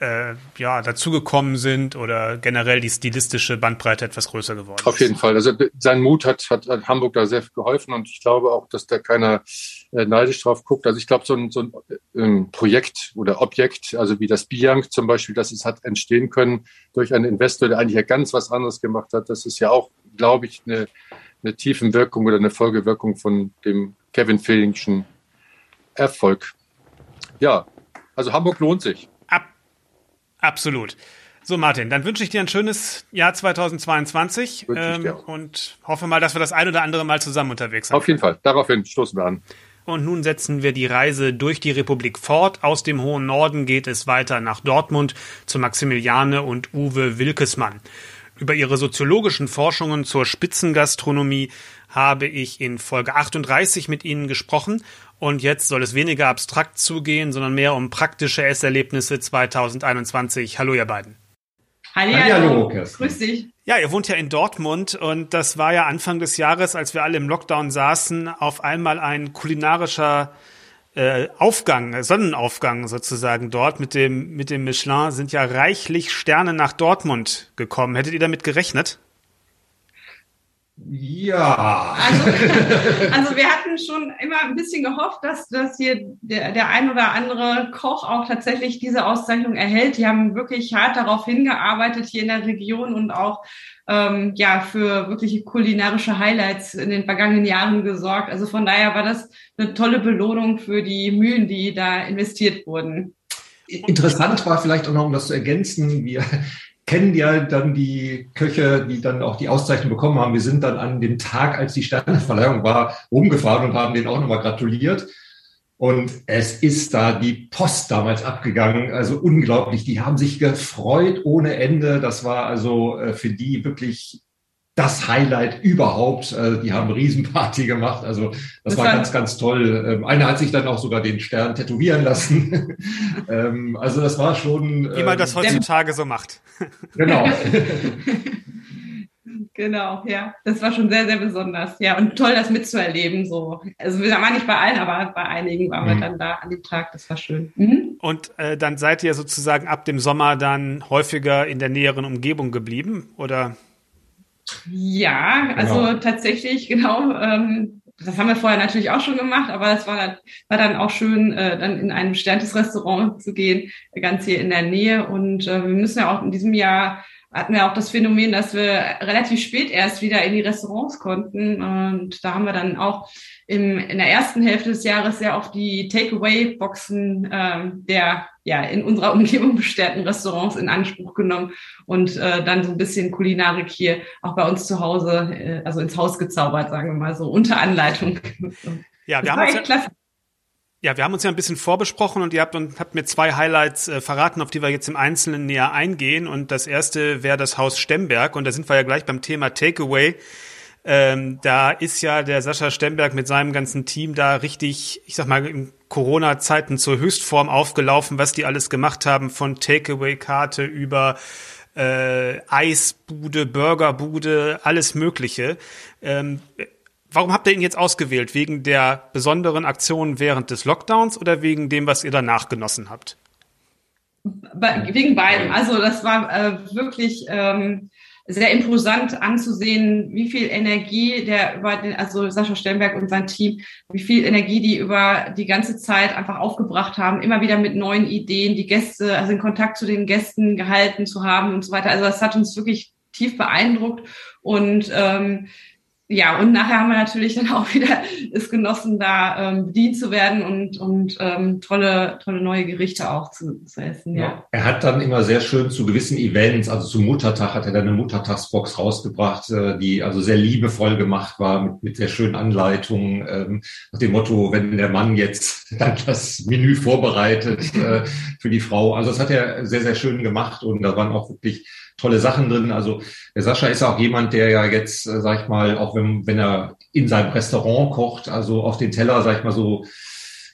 äh, ja, dazugekommen sind oder generell die stilistische Bandbreite etwas größer geworden ist. Auf jeden Fall. Also sein Mut hat, hat, hat Hamburg da sehr geholfen und ich glaube auch, dass da keiner neidisch drauf guckt. Also ich glaube, so ein, so ein ähm, Projekt oder Objekt, also wie das Bianc zum Beispiel, das es hat entstehen können durch einen Investor, der eigentlich ja ganz was anderes gemacht hat. Das ist ja auch, glaube ich, eine, eine Tiefenwirkung oder eine Folgewirkung von dem Kevin Fehlingschen Erfolg. Ja, also Hamburg lohnt sich. Absolut. So, Martin, dann wünsche ich dir ein schönes Jahr 2022 ähm, und hoffe mal, dass wir das ein oder andere Mal zusammen unterwegs sind. Auf jeden Fall. Daraufhin stoßen wir an. Und nun setzen wir die Reise durch die Republik fort. Aus dem hohen Norden geht es weiter nach Dortmund zu Maximiliane und Uwe Wilkesmann. Über ihre soziologischen Forschungen zur Spitzengastronomie habe ich in Folge 38 mit Ihnen gesprochen und jetzt soll es weniger abstrakt zugehen, sondern mehr um praktische Esserlebnisse 2021. Hallo, ihr beiden. Hallo, hallo. Grüß dich. Ja, ihr wohnt ja in Dortmund und das war ja Anfang des Jahres, als wir alle im Lockdown saßen, auf einmal ein kulinarischer äh, Aufgang, Sonnenaufgang sozusagen dort mit dem, mit dem Michelin sind ja reichlich Sterne nach Dortmund gekommen. Hättet ihr damit gerechnet? Ja. Also, also wir hatten schon immer ein bisschen gehofft, dass, dass hier der, der ein oder andere Koch auch tatsächlich diese Auszeichnung erhält. Die haben wirklich hart darauf hingearbeitet hier in der Region und auch ähm, ja für wirkliche kulinarische Highlights in den vergangenen Jahren gesorgt. Also von daher war das eine tolle Belohnung für die Mühen, die da investiert wurden. Interessant war vielleicht auch noch, um das zu ergänzen, wir kennen ja dann die Köche, die dann auch die Auszeichnung bekommen haben. Wir sind dann an dem Tag, als die Sterneverleihung war, rumgefahren und haben denen auch nochmal gratuliert. Und es ist da die Post damals abgegangen. Also unglaublich. Die haben sich gefreut ohne Ende. Das war also äh, für die wirklich das Highlight überhaupt. Also die haben Riesenparty gemacht. Also das, das war ganz, ganz toll. Ähm, einer hat sich dann auch sogar den Stern tätowieren lassen. Ähm, also das war schon. Wie man das ähm, heutzutage so macht. Genau. Genau, ja. Das war schon sehr, sehr besonders. Ja, und toll, das mitzuerleben. So. Also wir waren nicht bei allen, aber bei einigen waren wir mhm. dann da an dem Tag. Das war schön. Mhm. Und äh, dann seid ihr sozusagen ab dem Sommer dann häufiger in der näheren Umgebung geblieben, oder? Ja, also genau. tatsächlich, genau. Ähm, das haben wir vorher natürlich auch schon gemacht, aber es war, war dann auch schön, äh, dann in ein bestimmtes Restaurant zu gehen, ganz hier in der Nähe. Und äh, wir müssen ja auch in diesem Jahr hatten wir auch das Phänomen, dass wir relativ spät erst wieder in die Restaurants konnten. Und da haben wir dann auch im, in der ersten Hälfte des Jahres sehr auf die Takeaway-Boxen ähm, der ja in unserer Umgebung bestärkten Restaurants in Anspruch genommen und äh, dann so ein bisschen Kulinarik hier auch bei uns zu Hause, äh, also ins Haus gezaubert, sagen wir mal so, unter Anleitung. Ja, wir haben uns ja, ja, wir haben uns ja ein bisschen vorbesprochen und ihr habt, und habt mir zwei Highlights äh, verraten, auf die wir jetzt im Einzelnen näher eingehen. Und das erste wäre das Haus Stemberg. Und da sind wir ja gleich beim Thema Takeaway. Ähm, da ist ja der Sascha Stemberg mit seinem ganzen Team da richtig, ich sag mal, in Corona-Zeiten zur Höchstform aufgelaufen, was die alles gemacht haben, von Takeaway-Karte über äh, Eisbude, Burgerbude, alles Mögliche. Ähm, warum habt ihr ihn jetzt ausgewählt? Wegen der besonderen Aktionen während des Lockdowns oder wegen dem, was ihr danach genossen habt? Wegen beidem. Also das war äh, wirklich ähm, sehr imposant anzusehen, wie viel Energie der über den, also Sascha Stellenberg und sein Team, wie viel Energie die über die ganze Zeit einfach aufgebracht haben, immer wieder mit neuen Ideen, die Gäste, also in Kontakt zu den Gästen gehalten zu haben und so weiter. Also das hat uns wirklich tief beeindruckt und ähm, ja, und nachher haben wir natürlich dann auch wieder es genossen, da ähm, bedient zu werden und, und ähm, tolle, tolle neue Gerichte auch zu, zu essen. Ja. ja. Er hat dann immer sehr schön zu gewissen Events, also zum Muttertag hat er dann eine Muttertagsbox rausgebracht, äh, die also sehr liebevoll gemacht war, mit, mit sehr schönen Anleitungen, ähm, nach dem Motto, wenn der Mann jetzt dann das Menü vorbereitet äh, für die Frau. Also das hat er sehr, sehr schön gemacht und da waren auch wirklich tolle Sachen drin. Also der Sascha ist auch jemand, der ja jetzt, äh, sag ich mal, auch wenn, wenn er in seinem Restaurant kocht, also auf den Teller, sag ich mal, so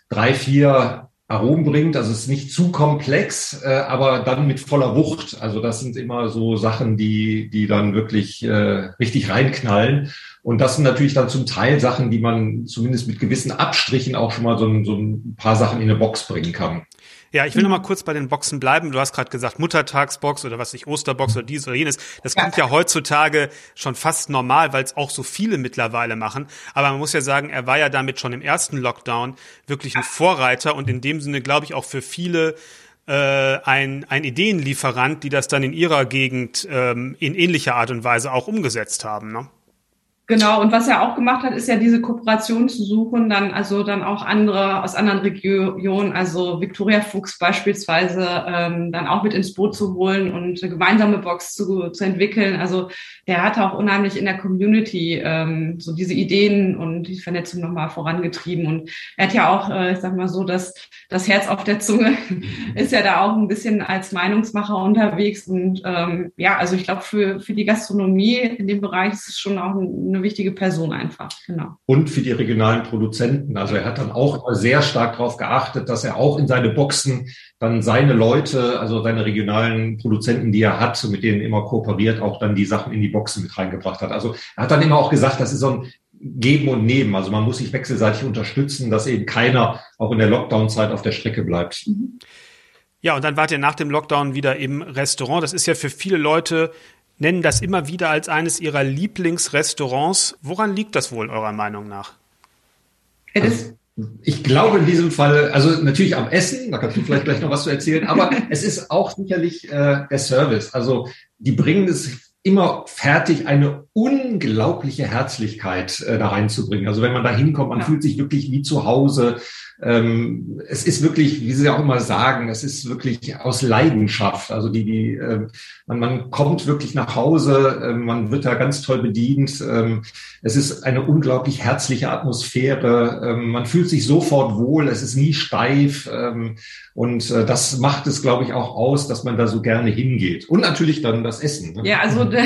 drei, vier Aromen bringt. Also es ist nicht zu komplex, äh, aber dann mit voller Wucht. Also das sind immer so Sachen, die, die dann wirklich äh, richtig reinknallen. Und das sind natürlich dann zum Teil Sachen, die man zumindest mit gewissen Abstrichen auch schon mal so ein, so ein paar Sachen in eine Box bringen kann. Ja, ich will noch mal kurz bei den Boxen bleiben. Du hast gerade gesagt Muttertagsbox oder was ich Osterbox oder dies oder jenes. Das kommt ja heutzutage schon fast normal, weil es auch so viele mittlerweile machen. Aber man muss ja sagen, er war ja damit schon im ersten Lockdown wirklich ein Vorreiter und in dem Sinne glaube ich auch für viele äh, ein, ein Ideenlieferant, die das dann in ihrer Gegend ähm, in ähnlicher Art und Weise auch umgesetzt haben. Ne? Genau, und was er auch gemacht hat, ist ja diese Kooperation zu suchen, dann also dann auch andere aus anderen Regionen, also Victoria Fuchs beispielsweise, ähm, dann auch mit ins Boot zu holen und eine gemeinsame Box zu, zu entwickeln. Also der hat auch unheimlich in der Community ähm, so diese Ideen und die Vernetzung nochmal vorangetrieben. Und er hat ja auch, äh, ich sag mal so, dass das Herz auf der Zunge ist ja da auch ein bisschen als Meinungsmacher unterwegs. Und ähm, ja, also ich glaube, für, für die Gastronomie in dem Bereich ist es schon auch eine eine wichtige Person einfach. Genau. Und für die regionalen Produzenten. Also er hat dann auch sehr stark darauf geachtet, dass er auch in seine Boxen dann seine Leute, also seine regionalen Produzenten, die er hat, mit denen immer kooperiert, auch dann die Sachen in die Boxen mit reingebracht hat. Also er hat dann immer auch gesagt, das ist so ein Geben und Nehmen. Also man muss sich wechselseitig unterstützen, dass eben keiner auch in der Lockdown-Zeit auf der Strecke bleibt. Mhm. Ja, und dann wart ihr nach dem Lockdown wieder im Restaurant. Das ist ja für viele Leute nennen das immer wieder als eines ihrer Lieblingsrestaurants. Woran liegt das wohl eurer Meinung nach? Also, ich glaube in diesem Fall, also natürlich am Essen, da kannst du vielleicht gleich noch was zu erzählen, aber es ist auch sicherlich äh, der Service. Also die bringen es immer fertig, eine unglaubliche Herzlichkeit äh, da reinzubringen. Also wenn man da hinkommt, man ja. fühlt sich wirklich wie zu Hause. Ähm, es ist wirklich, wie Sie auch immer sagen, es ist wirklich aus Leidenschaft. Also die, die, äh, man, man kommt wirklich nach Hause, äh, man wird da ganz toll bedient. Ähm, es ist eine unglaublich herzliche Atmosphäre. Ähm, man fühlt sich sofort wohl. Es ist nie steif. Ähm, und äh, das macht es, glaube ich, auch aus, dass man da so gerne hingeht. Und natürlich dann das Essen. Ne? Ja, also da,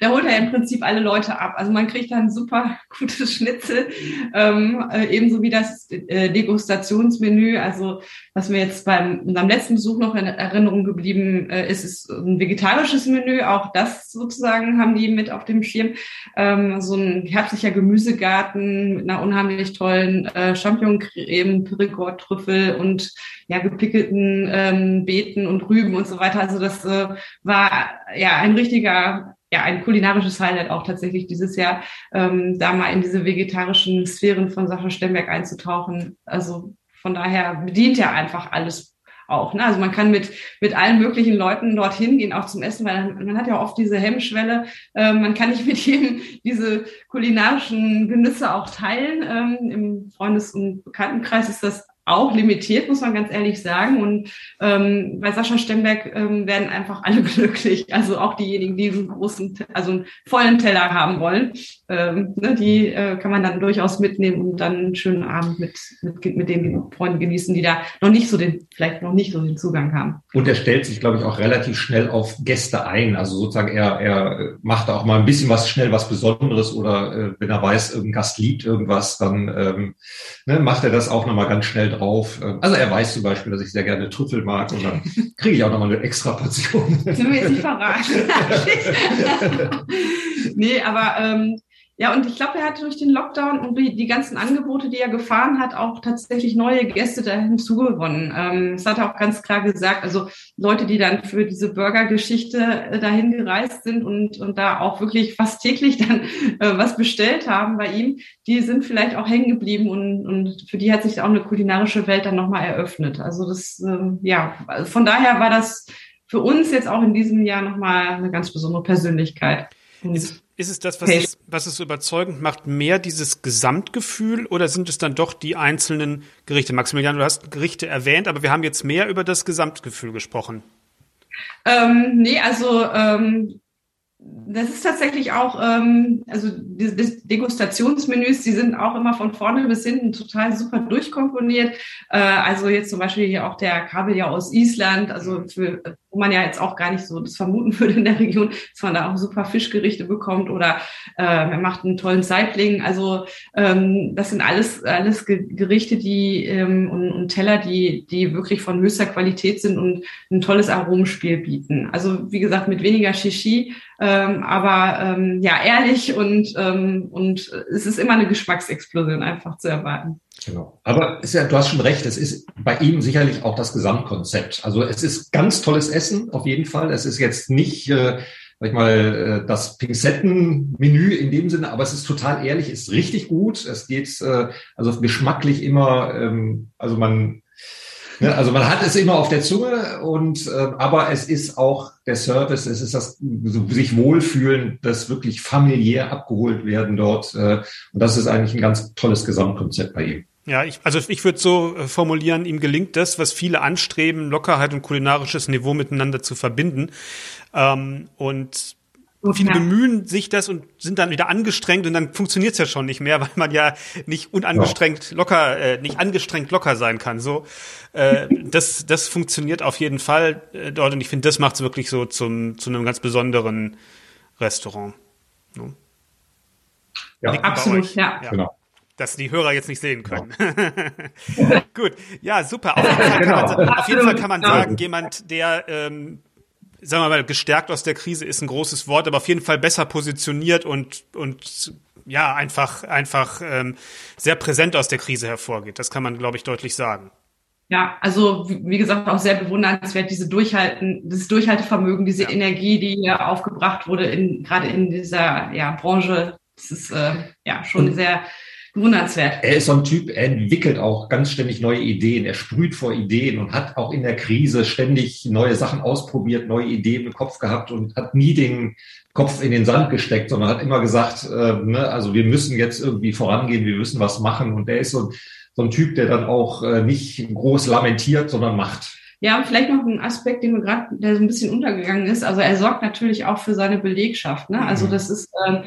da holt er im Prinzip alle Leute ab. Also man kriegt da ein super gutes Schnitzel, ähm, äh, ebenso wie das äh, Degustationsmenü. Also was mir jetzt beim unserem letzten Besuch noch in Erinnerung geblieben äh, ist, ist ein vegetarisches Menü. Auch das sozusagen haben die mit auf dem Schirm. Ähm, so ein herzlicher Gemüsegarten mit einer unheimlich tollen äh, Champignoncreme, Perigord-Trüffel und ja, gepickelten ähm, Beeten und Rüben und so weiter. Also das äh, war ja ein richtiger ja ein kulinarisches Highlight auch tatsächlich dieses Jahr, ähm, da mal in diese vegetarischen Sphären von Sascha Stemberg einzutauchen. Also von daher bedient er einfach alles auch. Ne? Also man kann mit, mit allen möglichen Leuten dorthin gehen, auch zum Essen, weil man hat ja oft diese Hemmschwelle. Äh, man kann nicht mit jedem diese kulinarischen Genüsse auch teilen. Ähm, Im Freundes- und Bekanntenkreis ist das auch limitiert, muss man ganz ehrlich sagen. Und ähm, bei Sascha Stemberg ähm, werden einfach alle glücklich. Also auch diejenigen, die einen großen, also einen vollen Teller haben wollen, ähm, ne, die äh, kann man dann durchaus mitnehmen und dann einen schönen Abend mit, mit, mit den Freunden genießen, die da noch nicht so den, vielleicht noch nicht so den Zugang haben. Und er stellt sich, glaube ich, auch relativ schnell auf Gäste ein. Also sozusagen er, er macht da auch mal ein bisschen was schnell was Besonderes oder äh, wenn er weiß, irgendein Gast liebt irgendwas, dann ähm, ne, macht er das auch nochmal ganz schnell drauf. Ähm, also er weiß zum Beispiel, dass ich sehr gerne Trüffel mag und dann kriege ich auch nochmal eine extra Portion. Das will wir jetzt nicht verraten. nee, aber ähm, ja, und ich glaube, er hat durch den Lockdown und die, ganzen Angebote, die er gefahren hat, auch tatsächlich neue Gäste da hinzugewonnen. Ähm, das hat er auch ganz klar gesagt. Also Leute, die dann für diese Burger-Geschichte äh, dahin gereist sind und, und da auch wirklich fast täglich dann äh, was bestellt haben bei ihm, die sind vielleicht auch hängen geblieben und, und für die hat sich auch eine kulinarische Welt dann nochmal eröffnet. Also das, ähm, ja, von daher war das für uns jetzt auch in diesem Jahr nochmal eine ganz besondere Persönlichkeit. Ist, ist es das, was, okay. es, was es so überzeugend macht, mehr dieses Gesamtgefühl oder sind es dann doch die einzelnen Gerichte? Maximilian, du hast Gerichte erwähnt, aber wir haben jetzt mehr über das Gesamtgefühl gesprochen. Ähm, nee, also ähm, das ist tatsächlich auch, ähm, also die, die Degustationsmenüs, die sind auch immer von vorne bis hinten total super durchkomponiert. Äh, also jetzt zum Beispiel hier auch der Kabeljau aus Island, also für, wo man ja jetzt auch gar nicht so das vermuten würde in der Region, dass man da auch super Fischgerichte bekommt oder äh, er macht einen tollen Saibling. Also ähm, das sind alles alles Gerichte, die ähm, und, und Teller, die die wirklich von höchster Qualität sind und ein tolles Aromenspiel bieten. Also wie gesagt mit weniger Shishi ähm, aber ähm, ja, ehrlich und, ähm, und es ist immer eine Geschmacksexplosion einfach zu erwarten. Genau. Aber ist ja, du hast schon recht, es ist bei ihm sicherlich auch das Gesamtkonzept. Also es ist ganz tolles Essen, auf jeden Fall. Es ist jetzt nicht, äh, sag ich mal, äh, das Pinzettenmenü in dem Sinne, aber es ist total ehrlich, ist richtig gut. Es geht äh, also geschmacklich immer, ähm, also man Ne, also man hat es immer auf der Zunge und äh, aber es ist auch der Service, es ist das so, sich wohlfühlen, das wirklich familiär abgeholt werden dort. Äh, und das ist eigentlich ein ganz tolles Gesamtkonzept bei ihm. Ja, ich, also ich würde so äh, formulieren, ihm gelingt das, was viele anstreben, Lockerheit und kulinarisches Niveau miteinander zu verbinden. Ähm, und Viele bemühen sich das und sind dann wieder angestrengt und dann funktioniert's ja schon nicht mehr, weil man ja nicht unangestrengt locker, äh, nicht angestrengt locker sein kann. So, äh, das, das funktioniert auf jeden Fall äh, dort und ich finde, das macht's wirklich so zum zu einem ganz besonderen Restaurant. So. Ja, absolut, ja. ja. Genau dass die Hörer jetzt nicht sehen können. Ja. Gut, ja, super. Auf jeden Fall kann man, genau. auf jeden Fall kann man sagen, jemand, der ähm, sagen wir mal, gestärkt aus der Krise ist ein großes Wort, aber auf jeden Fall besser positioniert und, und ja, einfach, einfach ähm, sehr präsent aus der Krise hervorgeht. Das kann man, glaube ich, deutlich sagen. Ja, also wie gesagt, auch sehr bewundernswert, diese Durchhalten, dieses Durchhaltevermögen, diese ja. Energie, die hier aufgebracht wurde, in, gerade in dieser ja, Branche. Das ist äh, ja schon sehr Wundernswert. Er ist so ein Typ, er entwickelt auch ganz ständig neue Ideen. Er sprüht vor Ideen und hat auch in der Krise ständig neue Sachen ausprobiert, neue Ideen im Kopf gehabt und hat nie den Kopf in den Sand gesteckt, sondern hat immer gesagt, äh, ne, also wir müssen jetzt irgendwie vorangehen, wir müssen was machen. Und er ist so, so ein Typ, der dann auch äh, nicht groß lamentiert, sondern macht. Ja, und vielleicht noch ein Aspekt, den wir gerade, der so ein bisschen untergegangen ist. Also er sorgt natürlich auch für seine Belegschaft. Ne? Also mhm. das ist äh, äh,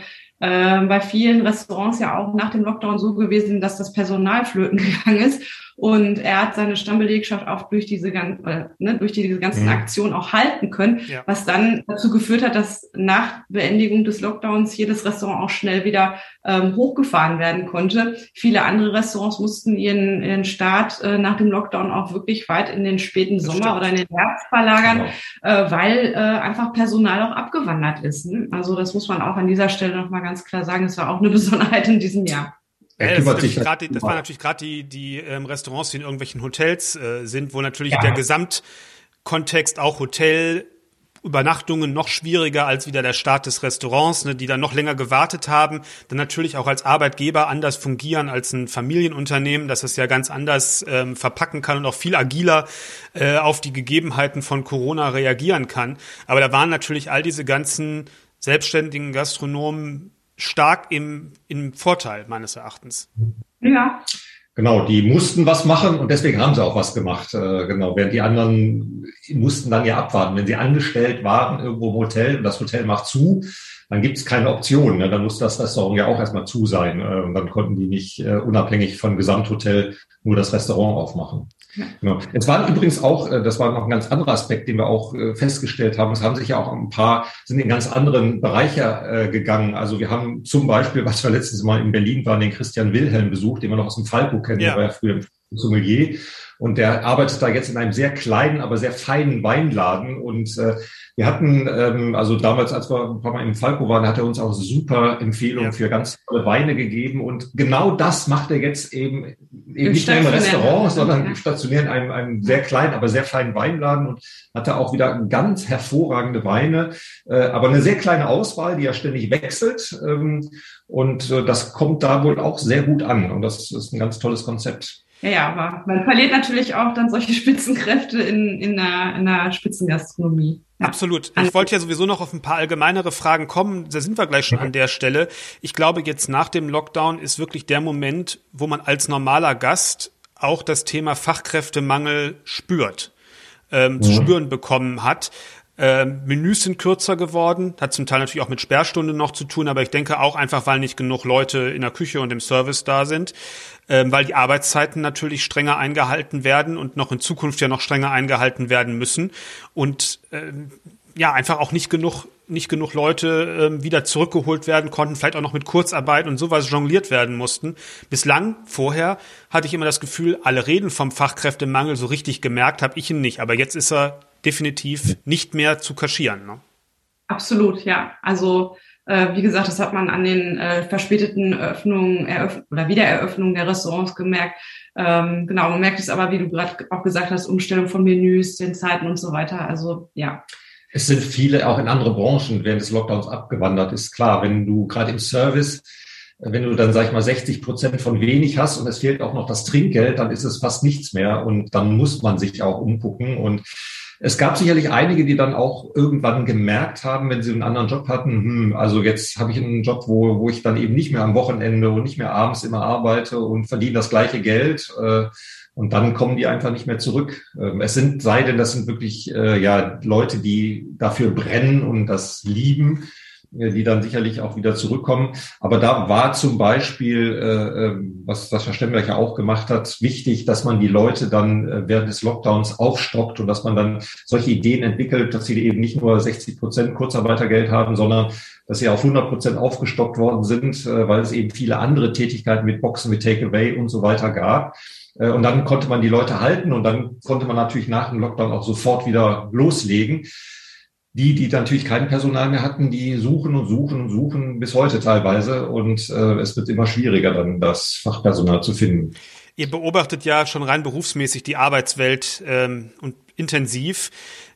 bei vielen Restaurants ja auch nach dem Lockdown so gewesen, dass das Personal flöten gegangen ist. Und er hat seine Stammbelegschaft auch durch diese, äh, ne, durch diese ganzen mhm. Aktionen auch halten können, ja. was dann dazu geführt hat, dass nach Beendigung des Lockdowns jedes Restaurant auch schnell wieder ähm, hochgefahren werden konnte. Viele andere Restaurants mussten ihren, ihren Start äh, nach dem Lockdown auch wirklich weit in den späten das Sommer stimmt. oder in den Herbst verlagern, genau. äh, weil äh, einfach Personal auch abgewandert ist. Ne? Also das muss man auch an dieser Stelle nochmal ganz klar sagen. Das war auch eine Besonderheit in diesem Jahr. Kümmert das, sich grad, das war natürlich gerade die, die ähm, Restaurants, die in irgendwelchen Hotels äh, sind, wo natürlich ja. der Gesamtkontext auch Hotel Übernachtungen noch schwieriger als wieder der Start des Restaurants, ne, die dann noch länger gewartet haben, dann natürlich auch als Arbeitgeber anders fungieren als ein Familienunternehmen, das es ja ganz anders ähm, verpacken kann und auch viel agiler äh, auf die Gegebenheiten von Corona reagieren kann. Aber da waren natürlich all diese ganzen selbstständigen Gastronomen stark im, im Vorteil meines Erachtens. Ja. Genau, die mussten was machen und deswegen haben sie auch was gemacht. Äh, genau, während die anderen mussten dann ja abwarten. Wenn sie angestellt waren irgendwo im Hotel und das Hotel macht zu, dann gibt es keine Option. Ne? Dann muss das Restaurant ja auch erstmal zu sein. Äh, und dann konnten die nicht äh, unabhängig vom Gesamthotel nur das Restaurant aufmachen. Genau. Es waren übrigens auch, äh, das war noch ein ganz anderer Aspekt, den wir auch äh, festgestellt haben. Es haben sich ja auch ein paar, sind in ganz anderen Bereiche äh, gegangen. Also wir haben zum Beispiel, was wir letztes Mal in Berlin waren, den Christian Wilhelm besucht, den wir noch aus dem Falco kennen, ja. der war ja früher im Sommelier. Und der arbeitet da jetzt in einem sehr kleinen, aber sehr feinen Weinladen. Und äh, wir hatten, ähm, also damals, als wir ein paar Mal im Falco waren, hat er uns auch super Empfehlungen ja. für ganz tolle Weine gegeben. Und genau das macht er jetzt eben, eben nicht mehr im Restaurant, sondern ja. stationär in einem, einem sehr kleinen, aber sehr feinen Weinladen und hatte auch wieder ganz hervorragende Weine, äh, aber eine sehr kleine Auswahl, die ja ständig wechselt. Ähm, und äh, das kommt da wohl auch sehr gut an. Und das ist ein ganz tolles Konzept. Ja, ja, aber man verliert natürlich auch dann solche Spitzenkräfte in, in, der, in der Spitzengastronomie. Ja. Absolut. Ich wollte ja sowieso noch auf ein paar allgemeinere Fragen kommen. Da sind wir gleich schon an der Stelle. Ich glaube, jetzt nach dem Lockdown ist wirklich der Moment, wo man als normaler Gast auch das Thema Fachkräftemangel spürt, ähm, zu spüren bekommen hat. Ähm, Menüs sind kürzer geworden, hat zum Teil natürlich auch mit Sperrstunde noch zu tun, aber ich denke auch einfach, weil nicht genug Leute in der Küche und im Service da sind ähm, weil die Arbeitszeiten natürlich strenger eingehalten werden und noch in Zukunft ja noch strenger eingehalten werden müssen und ähm, ja einfach auch nicht genug nicht genug Leute ähm, wieder zurückgeholt werden konnten, vielleicht auch noch mit Kurzarbeit und sowas jongliert werden mussten. Bislang vorher hatte ich immer das Gefühl, alle reden vom Fachkräftemangel, so richtig gemerkt habe ich ihn nicht, aber jetzt ist er definitiv nicht mehr zu kaschieren. Ne? Absolut, ja. Also wie gesagt, das hat man an den äh, verspäteten Öffnungen Eröff oder Wiedereröffnungen der Restaurants gemerkt. Ähm, genau, man merkt es aber, wie du gerade auch gesagt hast, Umstellung von Menüs, den Zeiten und so weiter. Also ja. Es sind viele auch in andere Branchen während des Lockdowns abgewandert, ist klar. Wenn du gerade im Service wenn du dann, sag ich mal, 60 Prozent von wenig hast und es fehlt auch noch das Trinkgeld, dann ist es fast nichts mehr und dann muss man sich auch umgucken und es gab sicherlich einige, die dann auch irgendwann gemerkt haben, wenn sie einen anderen Job hatten, hm, also jetzt habe ich einen Job, wo, wo ich dann eben nicht mehr am Wochenende und nicht mehr abends immer arbeite und verdiene das gleiche Geld. Äh, und dann kommen die einfach nicht mehr zurück. Ähm, es sind, sei denn, das sind wirklich äh, ja Leute, die dafür brennen und das lieben die dann sicherlich auch wieder zurückkommen. Aber da war zum Beispiel, äh, ähm, was das Stemberg ja auch gemacht hat, wichtig, dass man die Leute dann äh, während des Lockdowns aufstockt und dass man dann solche Ideen entwickelt, dass sie eben nicht nur 60 Prozent Kurzarbeitergeld haben, sondern dass sie auf 100 Prozent aufgestockt worden sind, äh, weil es eben viele andere Tätigkeiten mit Boxen, mit Takeaway und so weiter gab. Äh, und dann konnte man die Leute halten und dann konnte man natürlich nach dem Lockdown auch sofort wieder loslegen. Die, die natürlich kein Personal mehr hatten, die suchen und suchen und suchen bis heute teilweise. Und äh, es wird immer schwieriger, dann das Fachpersonal zu finden. Ihr beobachtet ja schon rein berufsmäßig die Arbeitswelt ähm, und intensiv.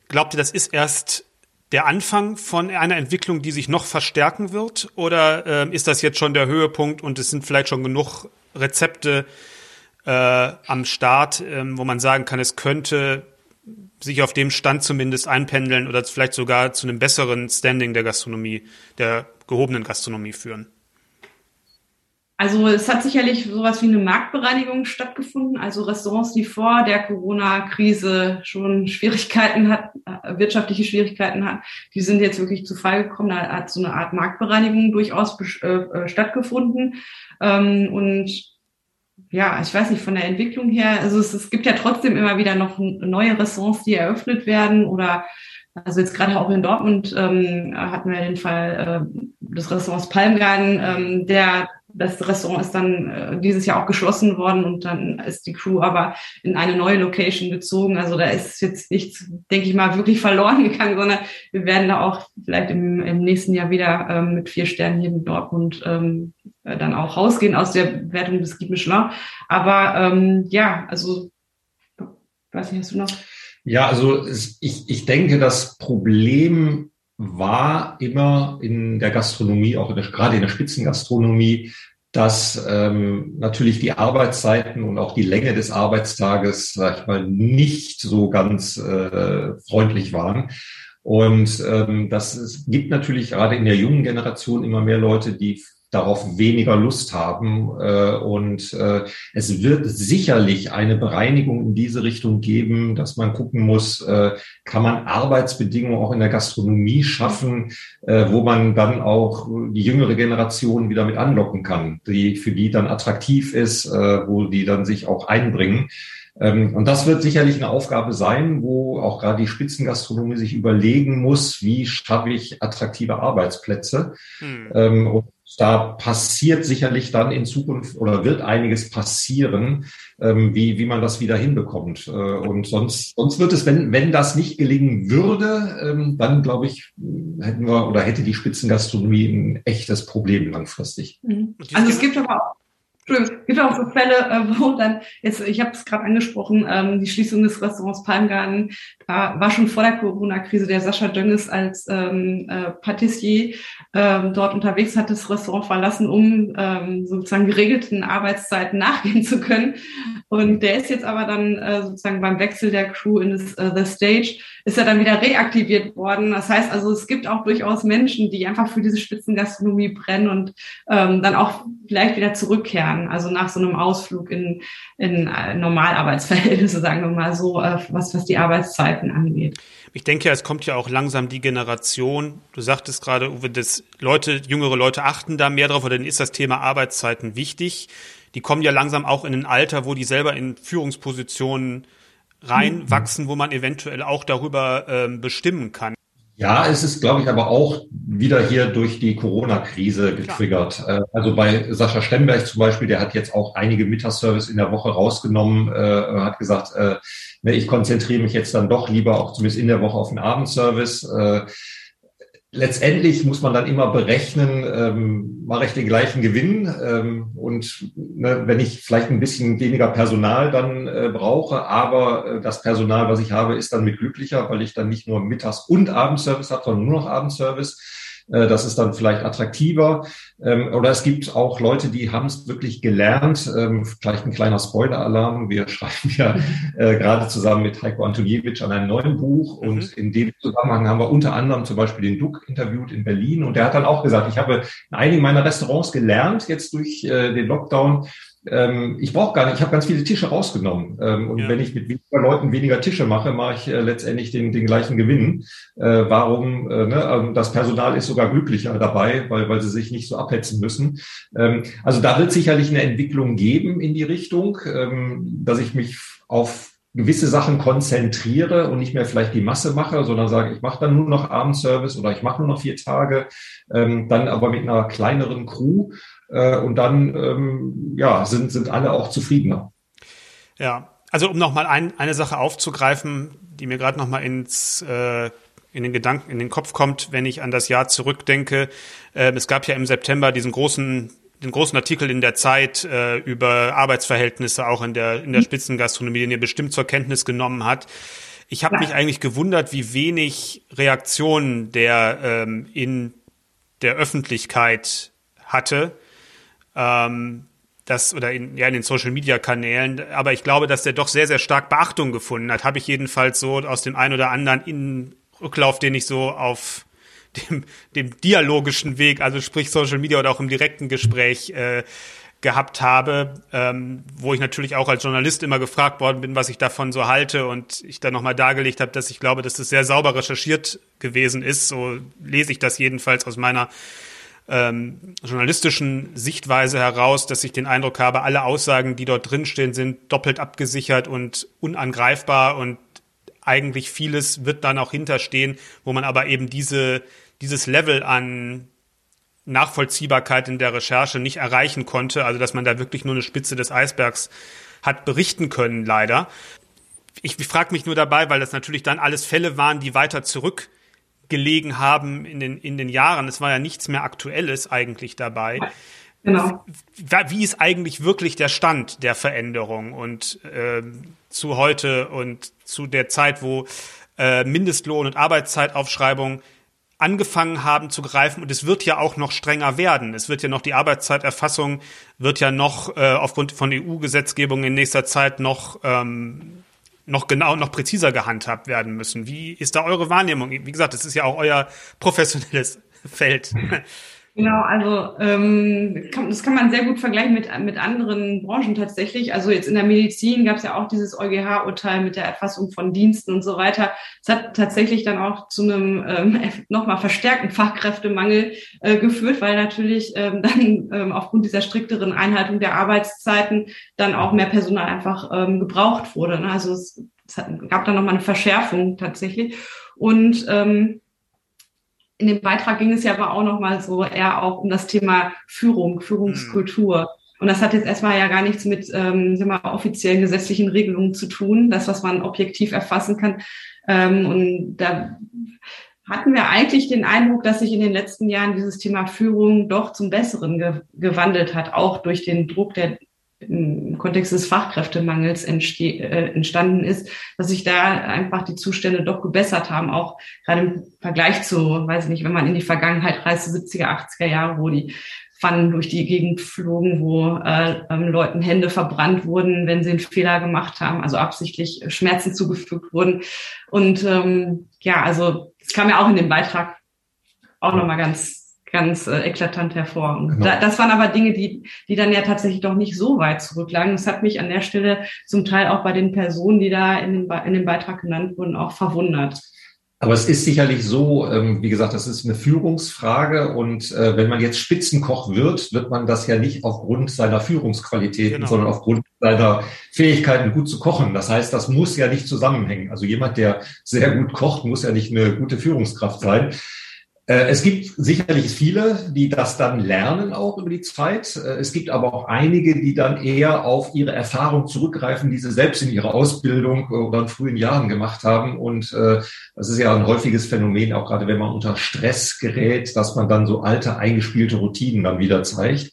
Glaubt ihr, das ist erst der Anfang von einer Entwicklung, die sich noch verstärken wird? Oder äh, ist das jetzt schon der Höhepunkt und es sind vielleicht schon genug Rezepte äh, am Start, äh, wo man sagen kann, es könnte sich auf dem Stand zumindest einpendeln oder vielleicht sogar zu einem besseren Standing der Gastronomie, der gehobenen Gastronomie führen? Also es hat sicherlich sowas wie eine Marktbereinigung stattgefunden. Also Restaurants, die vor der Corona-Krise schon Schwierigkeiten hatten, äh, wirtschaftliche Schwierigkeiten hatten, die sind jetzt wirklich zu Fall gekommen. Da hat so eine Art Marktbereinigung durchaus äh, äh, stattgefunden. Ähm, und ja, ich weiß nicht, von der Entwicklung her, also es, es gibt ja trotzdem immer wieder noch neue Restaurants, die eröffnet werden oder also jetzt gerade auch in Dortmund ähm, hatten wir den Fall äh, des Restaurants Palmgarten, ähm, der das Restaurant ist dann äh, dieses Jahr auch geschlossen worden und dann ist die Crew aber in eine neue Location gezogen. Also da ist jetzt nichts, denke ich mal, wirklich verloren gegangen, sondern wir werden da auch vielleicht im, im nächsten Jahr wieder ähm, mit vier Sternen hier in Dortmund ähm, äh, dann auch rausgehen aus der Wertung des Guide Michelin. Aber ähm, ja, also weiß nicht, hast du noch? Ja, also ich, ich denke, das Problem war immer in der Gastronomie, auch in der, gerade in der Spitzengastronomie, dass ähm, natürlich die Arbeitszeiten und auch die Länge des Arbeitstages, sag ich mal, nicht so ganz äh, freundlich waren. Und ähm, das es gibt natürlich gerade in der jungen Generation immer mehr Leute, die darauf weniger Lust haben. Äh, und äh, es wird sicherlich eine Bereinigung in diese Richtung geben, dass man gucken muss, äh, kann man Arbeitsbedingungen auch in der Gastronomie schaffen, wo man dann auch die jüngere Generation wieder mit anlocken kann, die für die dann attraktiv ist, wo die dann sich auch einbringen. Ähm, und das wird sicherlich eine Aufgabe sein, wo auch gerade die Spitzengastronomie sich überlegen muss, wie schaffe ich attraktive Arbeitsplätze. Hm. Und da passiert sicherlich dann in Zukunft oder wird einiges passieren, ähm, wie, wie man das wieder hinbekommt. Äh, und sonst, sonst wird es, wenn, wenn das nicht gelingen würde, ähm, dann glaube ich, hätten wir oder hätte die Spitzengastronomie ein echtes Problem langfristig. Mhm. Also es gibt aber auch es gibt auch so Fälle, äh, wo dann, jetzt, ich habe es gerade angesprochen, ähm, die Schließung des Restaurants Palmgarten war, war schon vor der Corona-Krise. Der Sascha Dönges als ähm, äh, Patissier ähm, dort unterwegs hat das Restaurant verlassen, um ähm, sozusagen geregelten Arbeitszeiten nachgehen zu können. Und der ist jetzt aber dann äh, sozusagen beim Wechsel der Crew in das uh, The Stage ist er dann wieder reaktiviert worden. Das heißt also, es gibt auch durchaus Menschen, die einfach für diese Spitzengastronomie brennen und ähm, dann auch vielleicht wieder zurückkehren. Also nach so einem Ausflug in, in äh, Normalarbeitsverhältnisse, sagen wir mal so, äh, was, was die Arbeitszeiten angeht. Ich denke, es kommt ja auch langsam die Generation. Du sagtest gerade, Uwe, dass Leute, jüngere Leute achten da mehr drauf oder denen ist das Thema Arbeitszeiten wichtig. Die kommen ja langsam auch in ein Alter, wo die selber in Führungspositionen reinwachsen, wo man eventuell auch darüber ähm, bestimmen kann. Ja, es ist, glaube ich, aber auch wieder hier durch die Corona-Krise getriggert. Klar. Äh, also bei Sascha Stemberg zum Beispiel, der hat jetzt auch einige Mittagsservice in der Woche rausgenommen, äh, hat gesagt, äh, ne, ich konzentriere mich jetzt dann doch lieber auch zumindest in der Woche auf den Abendservice. Äh, letztendlich muss man dann immer berechnen, ähm, mache ich den gleichen Gewinn ähm, und ne, wenn ich vielleicht ein bisschen weniger Personal dann äh, brauche, aber äh, das Personal, was ich habe, ist dann mit glücklicher, weil ich dann nicht nur Mittags- und Abendservice habe, sondern nur noch Abendservice. Äh, das ist dann vielleicht attraktiver. Ähm, oder es gibt auch Leute, die haben es wirklich gelernt. Ähm, vielleicht ein kleiner Spoiler-Alarm. Wir schreiben ja äh, gerade zusammen mit Heiko Antoniewicz an einem neuen Buch. Mhm. Und in dem Zusammenhang haben wir unter anderem zum Beispiel den Duck interviewt in Berlin. Und der hat dann auch gesagt, ich habe in einigen meiner Restaurants gelernt, jetzt durch äh, den Lockdown, ähm, ich brauche gar nicht, ich habe ganz viele Tische rausgenommen. Ähm, und ja. wenn ich mit weniger Leuten weniger Tische mache, mache ich äh, letztendlich den, den gleichen Gewinn. Äh, warum? Äh, ne? Also das Personal ist sogar glücklicher dabei, weil, weil sie sich nicht so abhetzen müssen. Ähm, also da wird sicherlich eine Entwicklung geben in die Richtung, ähm, dass ich mich auf gewisse Sachen konzentriere und nicht mehr vielleicht die Masse mache, sondern sage, ich mache dann nur noch Abendservice oder ich mache nur noch vier Tage, ähm, dann aber mit einer kleineren Crew äh, und dann ähm, ja, sind, sind alle auch zufriedener. Ja, also um nochmal ein, eine Sache aufzugreifen, die mir gerade nochmal ins äh, in den Gedanken, in den Kopf kommt, wenn ich an das Jahr zurückdenke. Äh, es gab ja im September diesen großen den großen Artikel in der Zeit äh, über Arbeitsverhältnisse auch in der in der. Spitzengastronomie, den ihr bestimmt zur Kenntnis genommen hat. Ich habe mich eigentlich gewundert, wie wenig Reaktionen der ähm, in der Öffentlichkeit hatte ähm, das oder in, ja, in den Social Media Kanälen, aber ich glaube, dass der doch sehr, sehr stark Beachtung gefunden hat. Habe ich jedenfalls so aus dem ein oder anderen in Rücklauf, den ich so auf dem, dem dialogischen Weg, also sprich Social Media oder auch im direkten Gespräch äh, gehabt habe, ähm, wo ich natürlich auch als Journalist immer gefragt worden bin, was ich davon so halte und ich dann nochmal dargelegt habe, dass ich glaube, dass das sehr sauber recherchiert gewesen ist. So lese ich das jedenfalls aus meiner ähm, journalistischen Sichtweise heraus, dass ich den Eindruck habe, alle Aussagen, die dort drinstehen, sind doppelt abgesichert und unangreifbar und eigentlich vieles wird dann auch hinterstehen, wo man aber eben diese, dieses Level an Nachvollziehbarkeit in der Recherche nicht erreichen konnte, also dass man da wirklich nur eine Spitze des Eisbergs hat berichten können, leider. Ich, frage mich nur dabei, weil das natürlich dann alles Fälle waren, die weiter zurück gelegen haben in den, in den Jahren. Es war ja nichts mehr Aktuelles eigentlich dabei. Genau. Wie ist eigentlich wirklich der Stand der Veränderung und äh, zu heute und zu der Zeit, wo äh, Mindestlohn und Arbeitszeitaufschreibung angefangen haben zu greifen und es wird ja auch noch strenger werden. Es wird ja noch die Arbeitszeiterfassung wird ja noch äh, aufgrund von EU-Gesetzgebung in nächster Zeit noch ähm, noch genau noch präziser gehandhabt werden müssen. Wie ist da eure Wahrnehmung? Wie gesagt, es ist ja auch euer professionelles Feld. Genau, also ähm, kann, das kann man sehr gut vergleichen mit, mit anderen Branchen tatsächlich. Also jetzt in der Medizin gab es ja auch dieses EuGH-Urteil mit der Erfassung von Diensten und so weiter. Es hat tatsächlich dann auch zu einem ähm, nochmal verstärkten Fachkräftemangel äh, geführt, weil natürlich ähm, dann ähm, aufgrund dieser strikteren Einhaltung der Arbeitszeiten dann auch mehr Personal einfach ähm, gebraucht wurde. Ne? Also es, es gab dann nochmal eine Verschärfung tatsächlich. Und ähm, in dem Beitrag ging es ja aber auch nochmal so eher auch um das Thema Führung, Führungskultur. Mhm. Und das hat jetzt erstmal ja gar nichts mit ähm, mal, offiziellen gesetzlichen Regelungen zu tun, das, was man objektiv erfassen kann. Ähm, und da hatten wir eigentlich den Eindruck, dass sich in den letzten Jahren dieses Thema Führung doch zum Besseren ge gewandelt hat, auch durch den Druck der im Kontext des Fachkräftemangels äh, entstanden ist, dass sich da einfach die Zustände doch gebessert haben, auch gerade im Vergleich zu, weiß ich nicht, wenn man in die Vergangenheit reist, 70er, 80er Jahre, wo die Pfannen durch die Gegend flogen, wo äh, ähm, Leuten Hände verbrannt wurden, wenn sie einen Fehler gemacht haben, also absichtlich Schmerzen zugefügt wurden. Und ähm, ja, also es kam ja auch in dem Beitrag auch nochmal ganz ganz äh, eklatant hervor. Und genau. da, das waren aber Dinge, die, die dann ja tatsächlich doch nicht so weit zurücklagen. Das hat mich an der Stelle zum Teil auch bei den Personen, die da in, den, in dem Beitrag genannt wurden, auch verwundert. Aber es ist sicherlich so, ähm, wie gesagt, das ist eine Führungsfrage und äh, wenn man jetzt Spitzenkoch wird, wird man das ja nicht aufgrund seiner Führungsqualitäten, genau. sondern aufgrund seiner Fähigkeiten, gut zu kochen. Das heißt, das muss ja nicht zusammenhängen. Also jemand, der sehr gut kocht, muss ja nicht eine gute Führungskraft sein. Äh, es gibt sicherlich viele, die das dann lernen auch über die Zeit. Äh, es gibt aber auch einige, die dann eher auf ihre Erfahrung zurückgreifen, die sie selbst in ihrer Ausbildung oder in frühen Jahren gemacht haben. Und äh, das ist ja ein häufiges Phänomen, auch gerade wenn man unter Stress gerät, dass man dann so alte, eingespielte Routinen dann wieder zeigt.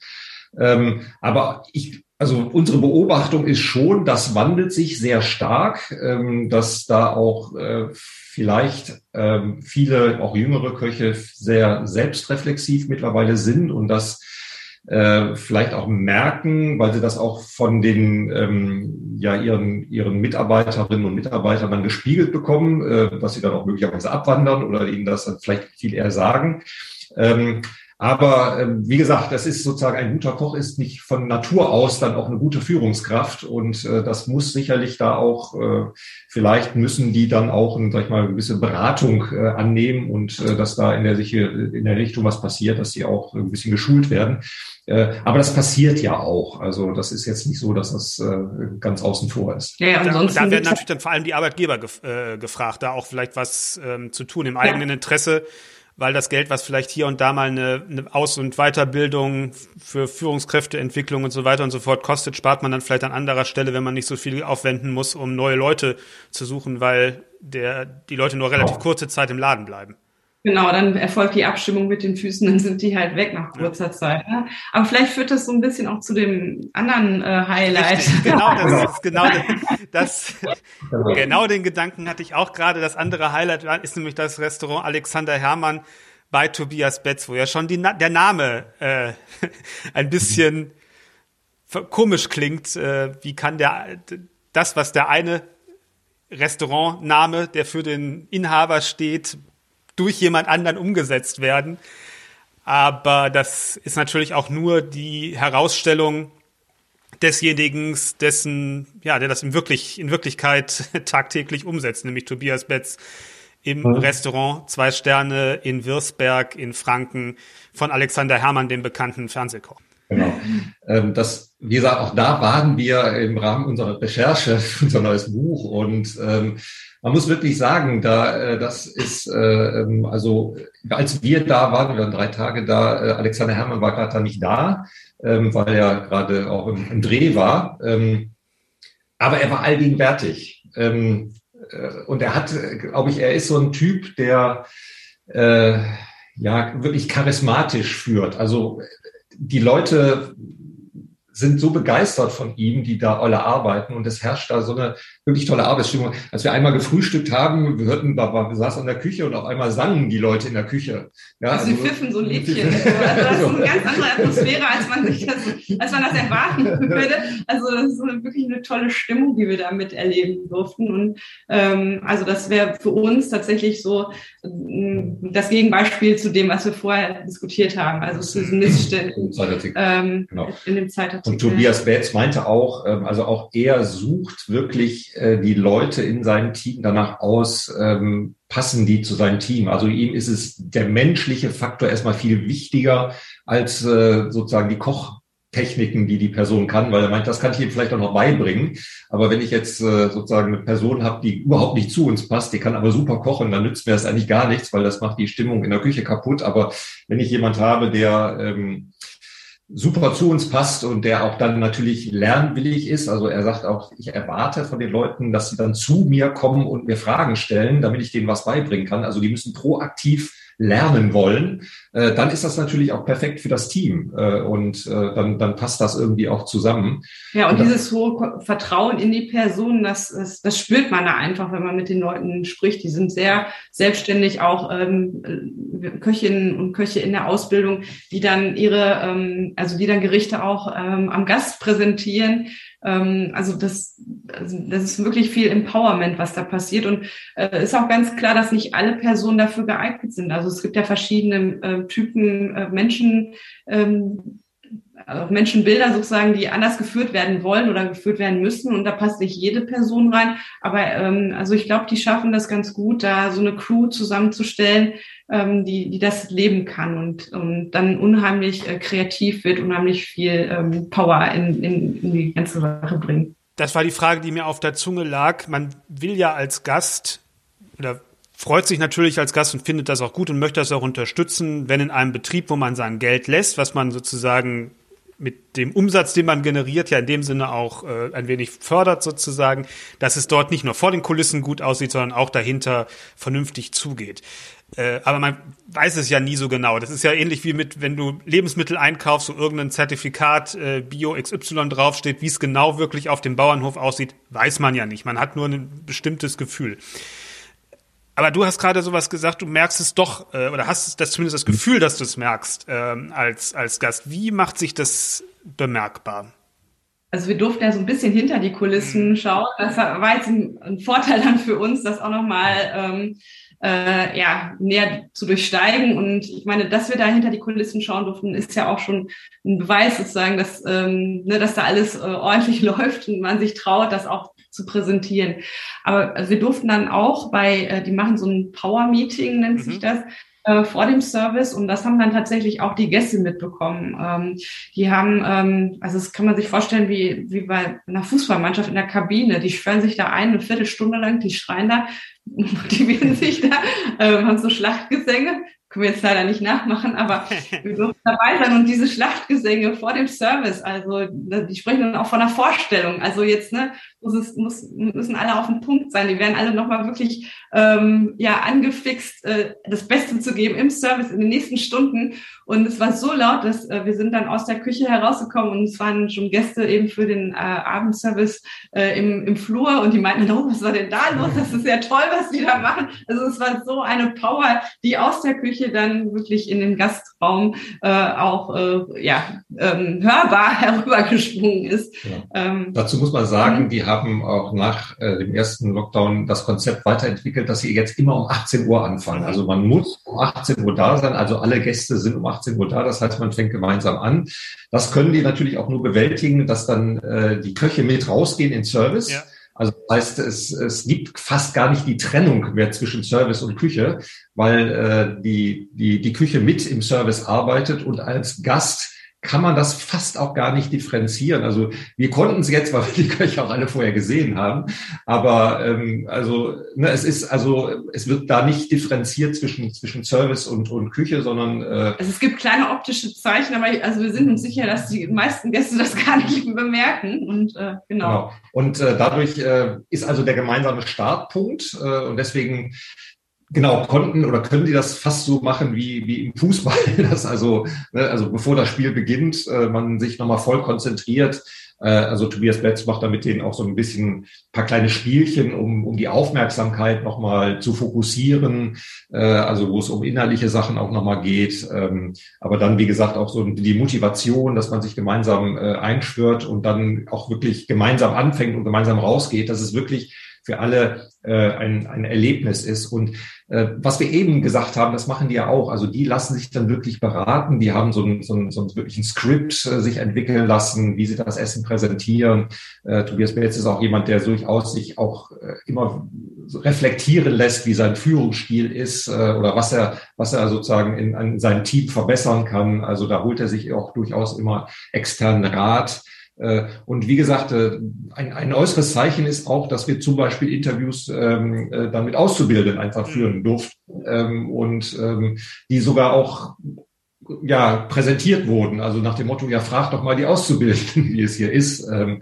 Ähm, aber ich, also unsere Beobachtung ist schon, das wandelt sich sehr stark, ähm, dass da auch vielleicht ähm, viele, auch jüngere Köche, sehr selbstreflexiv mittlerweile sind und das äh, vielleicht auch merken, weil sie das auch von den ähm, ja ihren ihren Mitarbeiterinnen und Mitarbeitern dann gespiegelt bekommen, äh, dass sie dann auch möglicherweise abwandern oder ihnen das dann vielleicht viel eher sagen. Ähm, aber äh, wie gesagt, das ist sozusagen ein guter Koch ist nicht von Natur aus dann auch eine gute Führungskraft und äh, das muss sicherlich da auch äh, vielleicht müssen die dann auch, sag ich mal, eine gewisse Beratung äh, annehmen und äh, dass da in der sich in der Richtung was passiert, dass sie auch ein bisschen geschult werden. Äh, aber das passiert ja auch. Also das ist jetzt nicht so, dass das äh, ganz außen vor ist. Ja, ja ansonsten da, da werden natürlich dann vor allem die Arbeitgeber gef äh, gefragt, da auch vielleicht was ähm, zu tun im eigenen ja. Interesse weil das Geld, was vielleicht hier und da mal eine, eine Aus- und Weiterbildung für Führungskräfteentwicklung und so weiter und so fort kostet, spart man dann vielleicht an anderer Stelle, wenn man nicht so viel aufwenden muss, um neue Leute zu suchen, weil der, die Leute nur relativ kurze Zeit im Laden bleiben. Genau, dann erfolgt die Abstimmung mit den Füßen, dann sind die halt weg nach kurzer ja. Zeit. Ne? Aber vielleicht führt das so ein bisschen auch zu dem anderen äh, Highlight. Richtig, genau, das ist genau das, genau. genau den Gedanken hatte ich auch gerade. Das andere Highlight ist nämlich das Restaurant Alexander Hermann bei Tobias Betz, wo ja schon die, der Name äh, ein bisschen komisch klingt. Äh, wie kann der das, was der eine Restaurantname, der für den Inhaber steht, durch jemand anderen umgesetzt werden. Aber das ist natürlich auch nur die Herausstellung desjenigen, dessen, ja, der das in, wirklich, in Wirklichkeit tagtäglich umsetzt, nämlich Tobias Betz im mhm. Restaurant Zwei Sterne in Wirsberg in Franken von Alexander Hermann, dem bekannten Fernsehkoch. Genau. Ähm, das, wie gesagt, auch da waren wir im Rahmen unserer Recherche für unser neues Buch und ähm, man muss wirklich sagen, da äh, das ist äh, ähm, also als wir da waren, wir waren drei Tage da, äh, Alexander Herrmann war gerade nicht da, ähm, weil er gerade auch im, im Dreh war. Ähm, aber er war allgegenwärtig. Und er hat, glaube ich, er ist so ein Typ, der ja wirklich charismatisch führt. Also die Leute sind so begeistert von ihm, die da alle arbeiten und es herrscht da so eine wirklich tolle Arbeitsstimmung. Als wir einmal gefrühstückt haben, wir hörten, da war, wir saßen an der Küche und auf einmal sangen die Leute in der Küche. Ja, also, sie pfiffen so Liedchen. Also das ist eine ganz andere Atmosphäre, als man sich das, als man das erwarten würde. Also das ist eine, wirklich eine tolle Stimmung, die wir da miterleben durften. Und ähm, also das wäre für uns tatsächlich so das Gegenbeispiel zu dem, was wir vorher diskutiert haben. Also zu diesen Missständen ähm, genau. in dem Zeitartikel. Und Tobias Betz meinte auch, ähm, also auch er sucht wirklich äh, die Leute in seinem Team danach aus, ähm, passen die zu seinem Team. Also ihm ist es der menschliche Faktor erstmal viel wichtiger als äh, sozusagen die Kochtechniken, die die Person kann, weil er meint, das kann ich ihm vielleicht auch noch beibringen. Aber wenn ich jetzt äh, sozusagen eine Person habe, die überhaupt nicht zu uns passt, die kann aber super kochen, dann nützt mir das eigentlich gar nichts, weil das macht die Stimmung in der Küche kaputt. Aber wenn ich jemand habe, der ähm, super zu uns passt und der auch dann natürlich lernwillig ist. Also er sagt auch, ich erwarte von den Leuten, dass sie dann zu mir kommen und mir Fragen stellen, damit ich denen was beibringen kann. Also die müssen proaktiv lernen wollen, äh, dann ist das natürlich auch perfekt für das Team äh, und äh, dann, dann passt das irgendwie auch zusammen. Ja, und, und dieses hohe Vertrauen in die Person, das, das, das spürt man da einfach, wenn man mit den Leuten spricht. Die sind sehr selbstständig, auch ähm, Köchinnen und Köche in der Ausbildung, die dann ihre, ähm, also die dann Gerichte auch ähm, am Gast präsentieren ähm, also das, also das ist wirklich viel Empowerment, was da passiert. Und äh, ist auch ganz klar, dass nicht alle Personen dafür geeignet sind. Also es gibt ja verschiedene äh, Typen äh, Menschen, ähm, also Menschenbilder sozusagen, die anders geführt werden wollen oder geführt werden müssen. Und da passt nicht jede Person rein. Aber ähm, also ich glaube, die schaffen das ganz gut, da so eine Crew zusammenzustellen, ähm, die, die das leben kann und, und dann unheimlich äh, kreativ wird, unheimlich viel ähm, Power in, in, in die ganze Sache bringt. Das war die Frage, die mir auf der Zunge lag. Man will ja als Gast oder freut sich natürlich als Gast und findet das auch gut und möchte das auch unterstützen, wenn in einem Betrieb, wo man sein Geld lässt, was man sozusagen mit dem Umsatz, den man generiert, ja in dem Sinne auch äh, ein wenig fördert sozusagen, dass es dort nicht nur vor den Kulissen gut aussieht, sondern auch dahinter vernünftig zugeht. Äh, aber man weiß es ja nie so genau. Das ist ja ähnlich wie mit, wenn du Lebensmittel einkaufst, wo irgendein Zertifikat äh, Bio XY draufsteht, wie es genau wirklich auf dem Bauernhof aussieht, weiß man ja nicht. Man hat nur ein bestimmtes Gefühl. Aber du hast gerade sowas gesagt, du merkst es doch, äh, oder hast das zumindest das Gefühl, dass du es merkst ähm, als, als Gast. Wie macht sich das bemerkbar? Also wir durften ja so ein bisschen hinter die Kulissen mhm. schauen. Das war jetzt ein, ein Vorteil dann für uns, das auch nochmal ähm, äh, ja, näher zu durchsteigen. Und ich meine, dass wir da hinter die Kulissen schauen durften, ist ja auch schon ein Beweis sozusagen, dass, ähm, ne, dass da alles äh, ordentlich läuft und man sich traut, das auch zu präsentieren. Aber also wir durften dann auch bei, äh, die machen so ein Power-Meeting, nennt mhm. sich das, äh, vor dem Service und das haben dann tatsächlich auch die Gäste mitbekommen. Ähm, die haben, ähm, also das kann man sich vorstellen wie, wie bei einer Fußballmannschaft in der Kabine. Die schwören sich da ein, eine Viertelstunde lang, die schreien da, motivieren sich da, äh, haben so Schlachtgesänge, können wir jetzt leider nicht nachmachen, aber wir durften dabei sein und diese Schlachtgesänge vor dem Service, also die sprechen dann auch von einer Vorstellung. Also jetzt ne, muss es, muss, müssen alle auf den Punkt sein. Die werden alle nochmal wirklich ähm, ja angefixt, äh, das Beste zu geben im Service in den nächsten Stunden. Und es war so laut, dass äh, wir sind dann aus der Küche herausgekommen und es waren schon Gäste eben für den äh, Abendservice äh, im, im Flur und die meinten, oh, was war denn da los? Das ist ja toll, was die da machen. Also es war so eine Power, die aus der Küche dann wirklich in den Gastraum äh, auch äh, ja, ähm, hörbar herübergesprungen ist. Ja. Ähm, Dazu muss man sagen, die haben auch nach äh, dem ersten Lockdown das Konzept weiterentwickelt, dass sie jetzt immer um 18 Uhr anfangen. Also man muss um 18 Uhr da sein, also alle Gäste sind um 18 Uhr da, das heißt, man fängt gemeinsam an. Das können die natürlich auch nur bewältigen, dass dann äh, die Köche mit rausgehen in Service. Ja. Also das heißt, es, es gibt fast gar nicht die Trennung mehr zwischen Service und Küche, weil äh, die, die, die Küche mit im Service arbeitet und als Gast kann man das fast auch gar nicht differenzieren. Also wir konnten es jetzt, weil wir die Köche auch alle vorher gesehen haben. Aber ähm, also ne, es ist also es wird da nicht differenziert zwischen zwischen Service und und Küche, sondern äh, also es gibt kleine optische Zeichen, aber also wir sind uns sicher, dass die meisten Gäste das gar nicht bemerken und äh, genau. genau. Und äh, dadurch äh, ist also der gemeinsame Startpunkt äh, und deswegen genau, konnten oder können die das fast so machen wie, wie im Fußball, dass also, ne, also bevor das Spiel beginnt, äh, man sich nochmal voll konzentriert. Äh, also Tobias Betz macht da mit denen auch so ein bisschen paar kleine Spielchen, um, um die Aufmerksamkeit nochmal zu fokussieren, äh, also wo es um innerliche Sachen auch nochmal geht. Ähm, aber dann, wie gesagt, auch so die Motivation, dass man sich gemeinsam äh, einschwört und dann auch wirklich gemeinsam anfängt und gemeinsam rausgeht, dass es wirklich für alle äh, ein, ein Erlebnis ist. Und äh, was wir eben gesagt haben, das machen die ja auch. Also die lassen sich dann wirklich beraten. Die haben so ein, so ein, so ein wirklich ein Skript äh, sich entwickeln lassen, wie sie das Essen präsentieren. Äh, Tobias Belz ist auch jemand, der durchaus sich auch äh, immer reflektieren lässt, wie sein Führungsstil ist äh, oder was er, was er sozusagen in, in seinem Team verbessern kann. Also da holt er sich auch durchaus immer externen Rat. Äh, und wie gesagt, äh, ein, ein äußeres Zeichen ist auch, dass wir zum Beispiel Interviews ähm, äh, dann mit Auszubildenden einfach mhm. führen durften ähm, und ähm, die sogar auch ja präsentiert wurden. Also nach dem Motto, ja, frag doch mal die Auszubildenden, wie es hier ist. Ähm,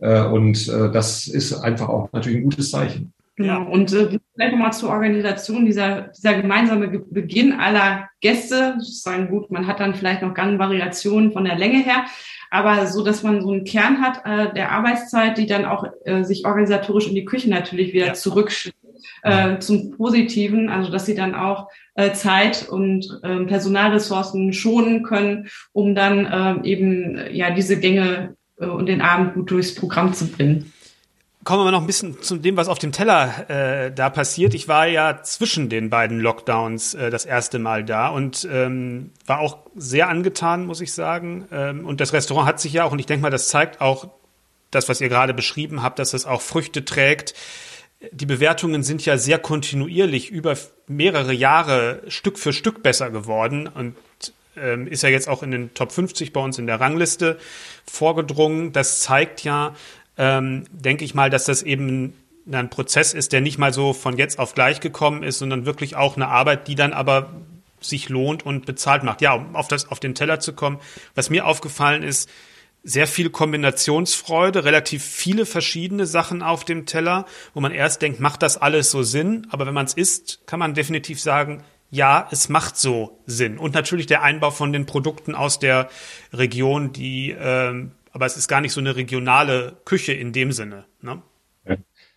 äh, und äh, das ist einfach auch natürlich ein gutes Zeichen. Genau. Und äh, vielleicht nochmal zur Organisation dieser, dieser gemeinsame Beginn aller Gäste. Sozusagen gut, man hat dann vielleicht noch ganz Variationen von der Länge her, aber so, dass man so einen Kern hat äh, der Arbeitszeit, die dann auch äh, sich organisatorisch in die Küche natürlich wieder ja. zurück äh, zum Positiven, also dass sie dann auch äh, Zeit und äh, Personalressourcen schonen können, um dann äh, eben ja diese Gänge äh, und den Abend gut durchs Programm zu bringen kommen wir noch ein bisschen zu dem, was auf dem Teller äh, da passiert. Ich war ja zwischen den beiden Lockdowns äh, das erste Mal da und ähm, war auch sehr angetan, muss ich sagen. Ähm, und das Restaurant hat sich ja auch, und ich denke mal, das zeigt auch das, was ihr gerade beschrieben habt, dass es auch Früchte trägt. Die Bewertungen sind ja sehr kontinuierlich über mehrere Jahre Stück für Stück besser geworden und ähm, ist ja jetzt auch in den Top 50 bei uns in der Rangliste vorgedrungen. Das zeigt ja, ähm, denke ich mal, dass das eben ein Prozess ist, der nicht mal so von jetzt auf gleich gekommen ist, sondern wirklich auch eine Arbeit, die dann aber sich lohnt und bezahlt macht. Ja, um auf, das, auf den Teller zu kommen. Was mir aufgefallen ist, sehr viel Kombinationsfreude, relativ viele verschiedene Sachen auf dem Teller, wo man erst denkt, macht das alles so Sinn? Aber wenn man es isst, kann man definitiv sagen, ja, es macht so Sinn. Und natürlich der Einbau von den Produkten aus der Region, die ähm, aber es ist gar nicht so eine regionale Küche in dem Sinne. Ne?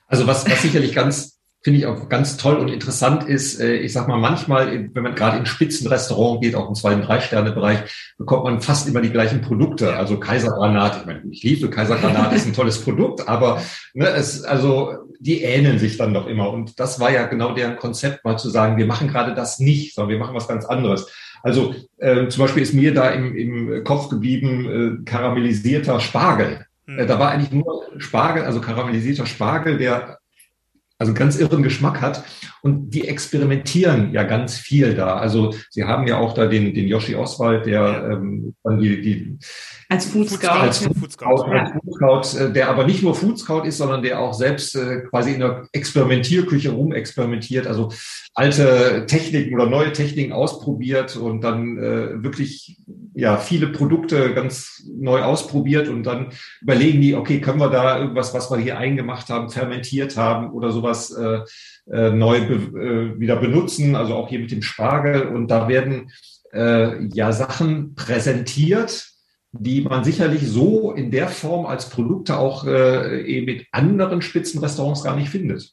Also was, was sicherlich ganz finde ich auch ganz toll und interessant ist, äh, ich sag mal, manchmal, wenn man gerade in Spitzenrestaurant geht, auch im zwei- und drei-Sterne-Bereich, bekommt man fast immer die gleichen Produkte. Also Kaisergranat, ich meine, ich liebe Kaisergranat, ist ein tolles Produkt, aber ne, es, also die ähneln sich dann doch immer. Und das war ja genau deren Konzept, mal zu sagen, wir machen gerade das nicht, sondern wir machen was ganz anderes. Also äh, zum Beispiel ist mir da im, im Kopf geblieben äh, karamellisierter Spargel. Mhm. Äh, da war eigentlich nur Spargel, also karamellisierter Spargel, der also ganz irren Geschmack hat. Und die experimentieren ja ganz viel da. Also sie haben ja auch da den, den Yoshi Oswald, der ähm, dann die, die als Food Scout, als Food Scout, als Food Scout äh, der aber nicht nur Food Scout ist, sondern der auch selbst äh, quasi in der Experimentierküche rumexperimentiert, also alte Techniken oder neue Techniken ausprobiert und dann äh, wirklich ja viele Produkte ganz neu ausprobiert und dann überlegen die, okay, können wir da irgendwas, was wir hier eingemacht haben, fermentiert haben oder sowas äh, äh, neu äh, wieder benutzen, also auch hier mit dem Spargel. Und da werden äh, ja Sachen präsentiert, die man sicherlich so in der Form als Produkte auch äh, eben mit anderen Spitzenrestaurants gar nicht findet.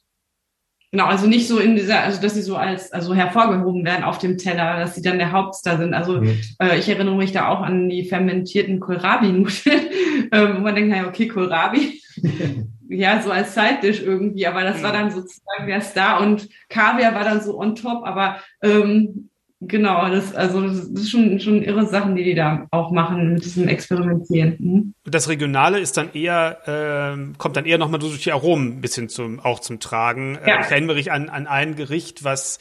Genau, also nicht so in dieser, also dass sie so als also hervorgehoben werden auf dem Teller, dass sie dann der Hauptstar sind. Also mhm. äh, ich erinnere mich da auch an die fermentierten Kohlrabi-Nudeln, äh, wo man denkt, naja, okay, Kohlrabi, ja, so als Side-Dish irgendwie, aber das war dann sozusagen der Star und Kaviar war dann so on top, aber ähm, genau, das, also das ist schon, schon irre Sachen, die die da auch machen mit diesem Experimentieren. Mhm. Das Regionale ist dann eher, äh, kommt dann eher nochmal durch die Aromen ein bisschen zum, auch zum Tragen. Äh, ja. Ich erinnere mich an, an ein Gericht, was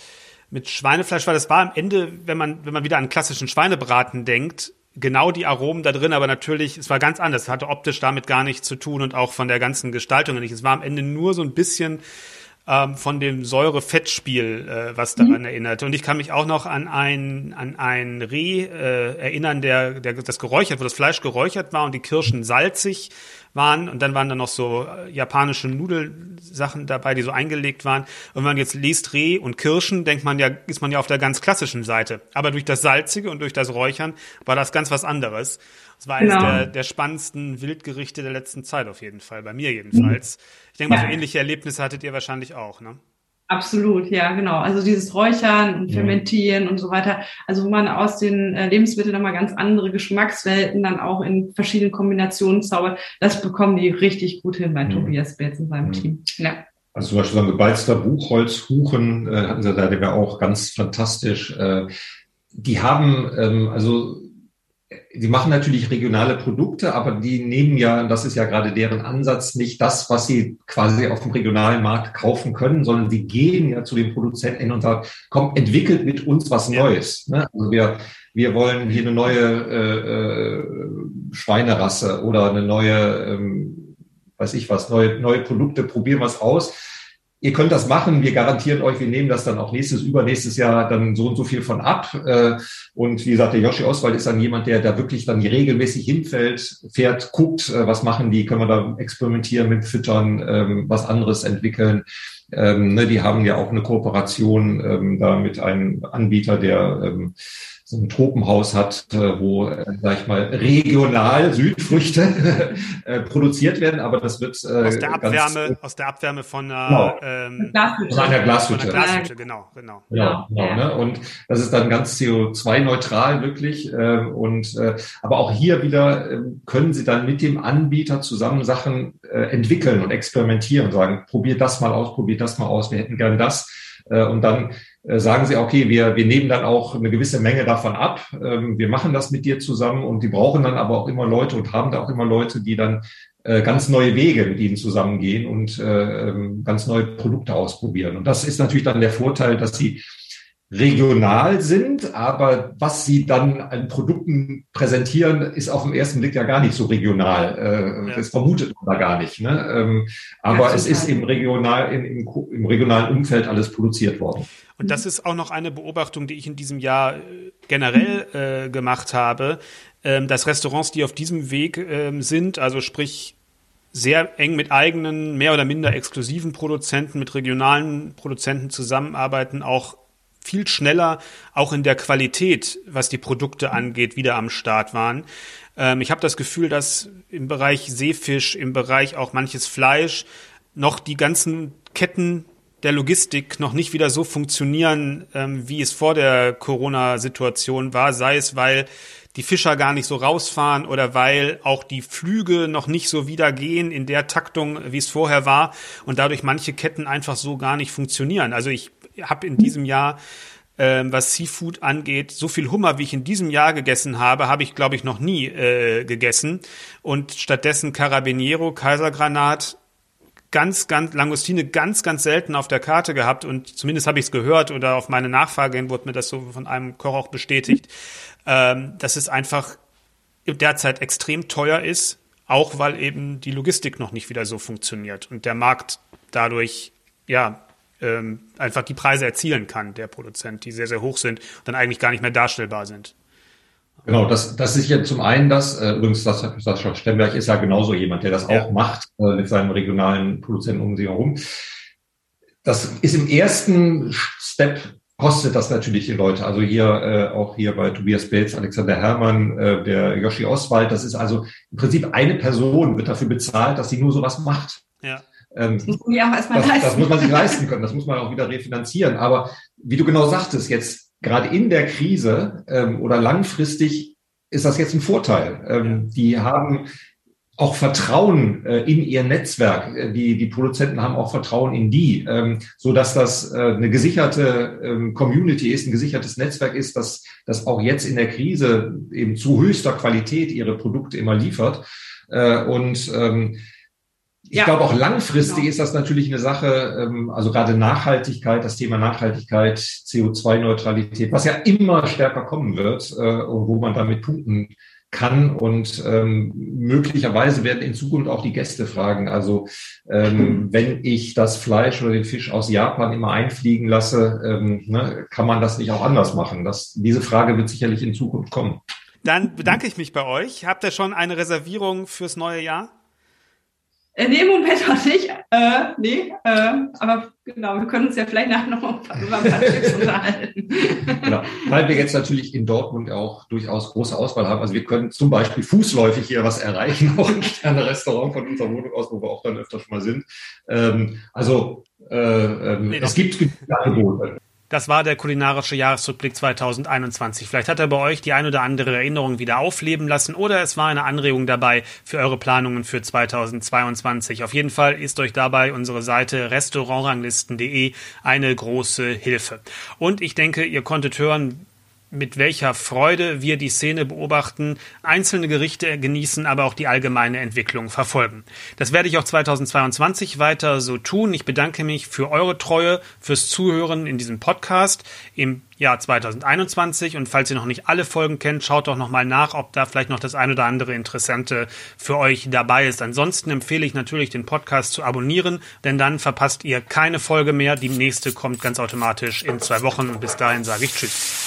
mit Schweinefleisch war. Das war am Ende, wenn man, wenn man wieder an klassischen Schweinebraten denkt, genau die Aromen da drin, aber natürlich, es war ganz anders. Es hatte optisch damit gar nichts zu tun und auch von der ganzen Gestaltung nicht. Es war am Ende nur so ein bisschen ähm, von dem Säure-Fettspiel, äh, was daran mhm. erinnerte. Und ich kann mich auch noch an ein, an ein Reh äh, erinnern, der, der das geräuchert, wo das Fleisch geräuchert war und die Kirschen salzig waren und dann waren da noch so äh, japanische Nudelsachen dabei, die so eingelegt waren. Und wenn man jetzt liest Reh und Kirschen, denkt man ja, ist man ja auf der ganz klassischen Seite. Aber durch das Salzige und durch das Räuchern war das ganz was anderes. Das war eines genau. der, der spannendsten Wildgerichte der letzten Zeit auf jeden Fall, bei mir jedenfalls. Ich denke mal, so ähnliche Erlebnisse hattet ihr wahrscheinlich auch, ne? Absolut, ja, genau. Also dieses Räuchern und Fermentieren ja. und so weiter. Also wo man aus den äh, Lebensmitteln nochmal ganz andere Geschmackswelten dann auch in verschiedenen Kombinationen zaubert. Das bekommen die richtig gut hin bei ja. Tobias Betz und seinem ja. Team. Ja. Also zum Beispiel so ein gebeizter Buchholzkuchen äh, hatten sie da, der war auch ganz fantastisch. Äh, die haben ähm, also die machen natürlich regionale Produkte, aber die nehmen ja, das ist ja gerade deren Ansatz, nicht das, was sie quasi auf dem regionalen Markt kaufen können, sondern die gehen ja zu den Produzenten und sagen, komm, entwickelt mit uns was Neues. Ne? Also wir, wir wollen hier eine neue äh, äh, Schweinerasse oder eine neue, ähm, weiß ich was, neue, neue Produkte, probieren was aus ihr könnt das machen, wir garantieren euch, wir nehmen das dann auch nächstes, übernächstes Jahr dann so und so viel von ab. Äh, und wie gesagt, der Joshi Oswald ist dann jemand, der da wirklich dann regelmäßig hinfällt, fährt, guckt, äh, was machen die, können wir da experimentieren mit Füttern, ähm, was anderes entwickeln. Ähm, ne, die haben ja auch eine Kooperation ähm, da mit einem Anbieter, der so ein Tropenhaus hat, äh, wo, äh, sag ich mal, regional Südfrüchte äh, produziert werden, aber das wird äh, aus der Abwärme, ganz, aus der Abwärme von einer, genau. ähm, Glashütte. Von einer Glashütte. Von einer Glashütte, genau, genau. Genau, genau ja. ne? Und das ist dann ganz CO2-neutral wirklich. Äh, und äh, aber auch hier wieder äh, können Sie dann mit dem Anbieter zusammen Sachen äh, entwickeln und experimentieren und sagen, probiert das mal aus, probiert das mal aus, wir hätten gern das. Äh, und dann äh, sagen sie, okay, wir, wir nehmen dann auch eine gewisse Menge davon ab. Ähm, wir machen das mit dir zusammen und die brauchen dann aber auch immer Leute und haben da auch immer Leute, die dann äh, ganz neue Wege mit ihnen zusammengehen und äh, ähm, ganz neue Produkte ausprobieren. Und das ist natürlich dann der Vorteil, dass sie regional sind, aber was sie dann an Produkten präsentieren, ist auf den ersten Blick ja gar nicht so regional. Äh. Das vermutet man da gar nicht. Ne? Ähm, aber ja, es ist im, regional, im, im, im regionalen Umfeld alles produziert worden. Und das ist auch noch eine Beobachtung, die ich in diesem Jahr äh, generell äh, gemacht habe, ähm, dass Restaurants, die auf diesem Weg ähm, sind, also sprich sehr eng mit eigenen, mehr oder minder exklusiven Produzenten, mit regionalen Produzenten zusammenarbeiten, auch viel schneller auch in der Qualität, was die Produkte angeht, wieder am Start waren. Ähm, ich habe das Gefühl, dass im Bereich Seefisch, im Bereich auch manches Fleisch noch die ganzen Ketten der Logistik noch nicht wieder so funktionieren, ähm, wie es vor der Corona-Situation war, sei es, weil die Fischer gar nicht so rausfahren oder weil auch die Flüge noch nicht so wieder gehen in der Taktung, wie es vorher war und dadurch manche Ketten einfach so gar nicht funktionieren. Also ich habe in diesem Jahr ähm, was Seafood angeht, so viel Hummer, wie ich in diesem Jahr gegessen habe, habe ich, glaube ich, noch nie äh, gegessen. Und stattdessen Carabiniero, Kaisergranat, ganz, ganz, Langustine ganz, ganz selten auf der Karte gehabt und zumindest habe ich es gehört oder auf meine Nachfrage hin wurde mir das so von einem Koch auch bestätigt, ähm, dass es einfach derzeit extrem teuer ist, auch weil eben die Logistik noch nicht wieder so funktioniert und der Markt dadurch, ja, ähm, einfach die Preise erzielen kann, der Produzent, die sehr, sehr hoch sind und dann eigentlich gar nicht mehr darstellbar sind. Genau, das, das ist ja zum einen das, äh, übrigens, das, Sascha Stemberg ist ja genauso jemand, der das ja. auch macht äh, mit seinen regionalen Produzenten um sich herum. Das ist im ersten Step kostet das natürlich die Leute. Also hier äh, auch hier bei Tobias Belz, Alexander Herrmann, äh, der Yoshi Oswald, das ist also im Prinzip eine Person wird dafür bezahlt, dass sie nur sowas macht. Ja. Ähm, das, muss man ja auch erstmal das, leisten. das muss man sich leisten können, das muss man auch wieder refinanzieren. Aber wie du genau sagtest, jetzt gerade in der Krise ähm, oder langfristig ist das jetzt ein Vorteil. Ähm, die haben auch Vertrauen äh, in ihr Netzwerk. Äh, die, die Produzenten haben auch Vertrauen in die, ähm, so dass das äh, eine gesicherte ähm, Community ist, ein gesichertes Netzwerk ist, dass das auch jetzt in der Krise eben zu höchster Qualität ihre Produkte immer liefert. Äh, und ähm, ich ja. glaube auch langfristig genau. ist das natürlich eine Sache, ähm, also gerade Nachhaltigkeit, das Thema Nachhaltigkeit, CO2-Neutralität, was ja immer stärker kommen wird, äh, wo man damit punkten kann und ähm, möglicherweise werden in Zukunft auch die Gäste fragen. Also ähm, wenn ich das Fleisch oder den Fisch aus Japan immer einfliegen lasse, ähm, ne, kann man das nicht auch anders machen? Das, diese Frage wird sicherlich in Zukunft kommen. Dann bedanke ich mich bei euch. Habt ihr schon eine Reservierung fürs neue Jahr? In dem Moment noch nicht. Äh, nee, äh, aber genau, wir können uns ja vielleicht nachher noch über ein paar Tipps unterhalten. Genau, weil wir jetzt natürlich in Dortmund auch durchaus große Auswahl haben. Also wir können zum Beispiel fußläufig hier was erreichen, auch im Sterne-Restaurant von unserer Wohnung aus, wo wir auch dann öfter schon mal sind. Ähm, also äh, ähm, nee, es gibt genügend Angebote. Das war der kulinarische Jahresrückblick 2021. Vielleicht hat er bei euch die ein oder andere Erinnerung wieder aufleben lassen oder es war eine Anregung dabei für eure Planungen für 2022. Auf jeden Fall ist euch dabei unsere Seite restaurantranglisten.de eine große Hilfe. Und ich denke, ihr konntet hören, mit welcher Freude wir die Szene beobachten, einzelne Gerichte genießen, aber auch die allgemeine Entwicklung verfolgen. Das werde ich auch 2022 weiter so tun. Ich bedanke mich für eure Treue, fürs Zuhören in diesem Podcast im Jahr 2021 und falls ihr noch nicht alle Folgen kennt, schaut doch nochmal nach, ob da vielleicht noch das ein oder andere Interessante für euch dabei ist. Ansonsten empfehle ich natürlich den Podcast zu abonnieren, denn dann verpasst ihr keine Folge mehr. Die nächste kommt ganz automatisch in zwei Wochen und bis dahin sage ich Tschüss.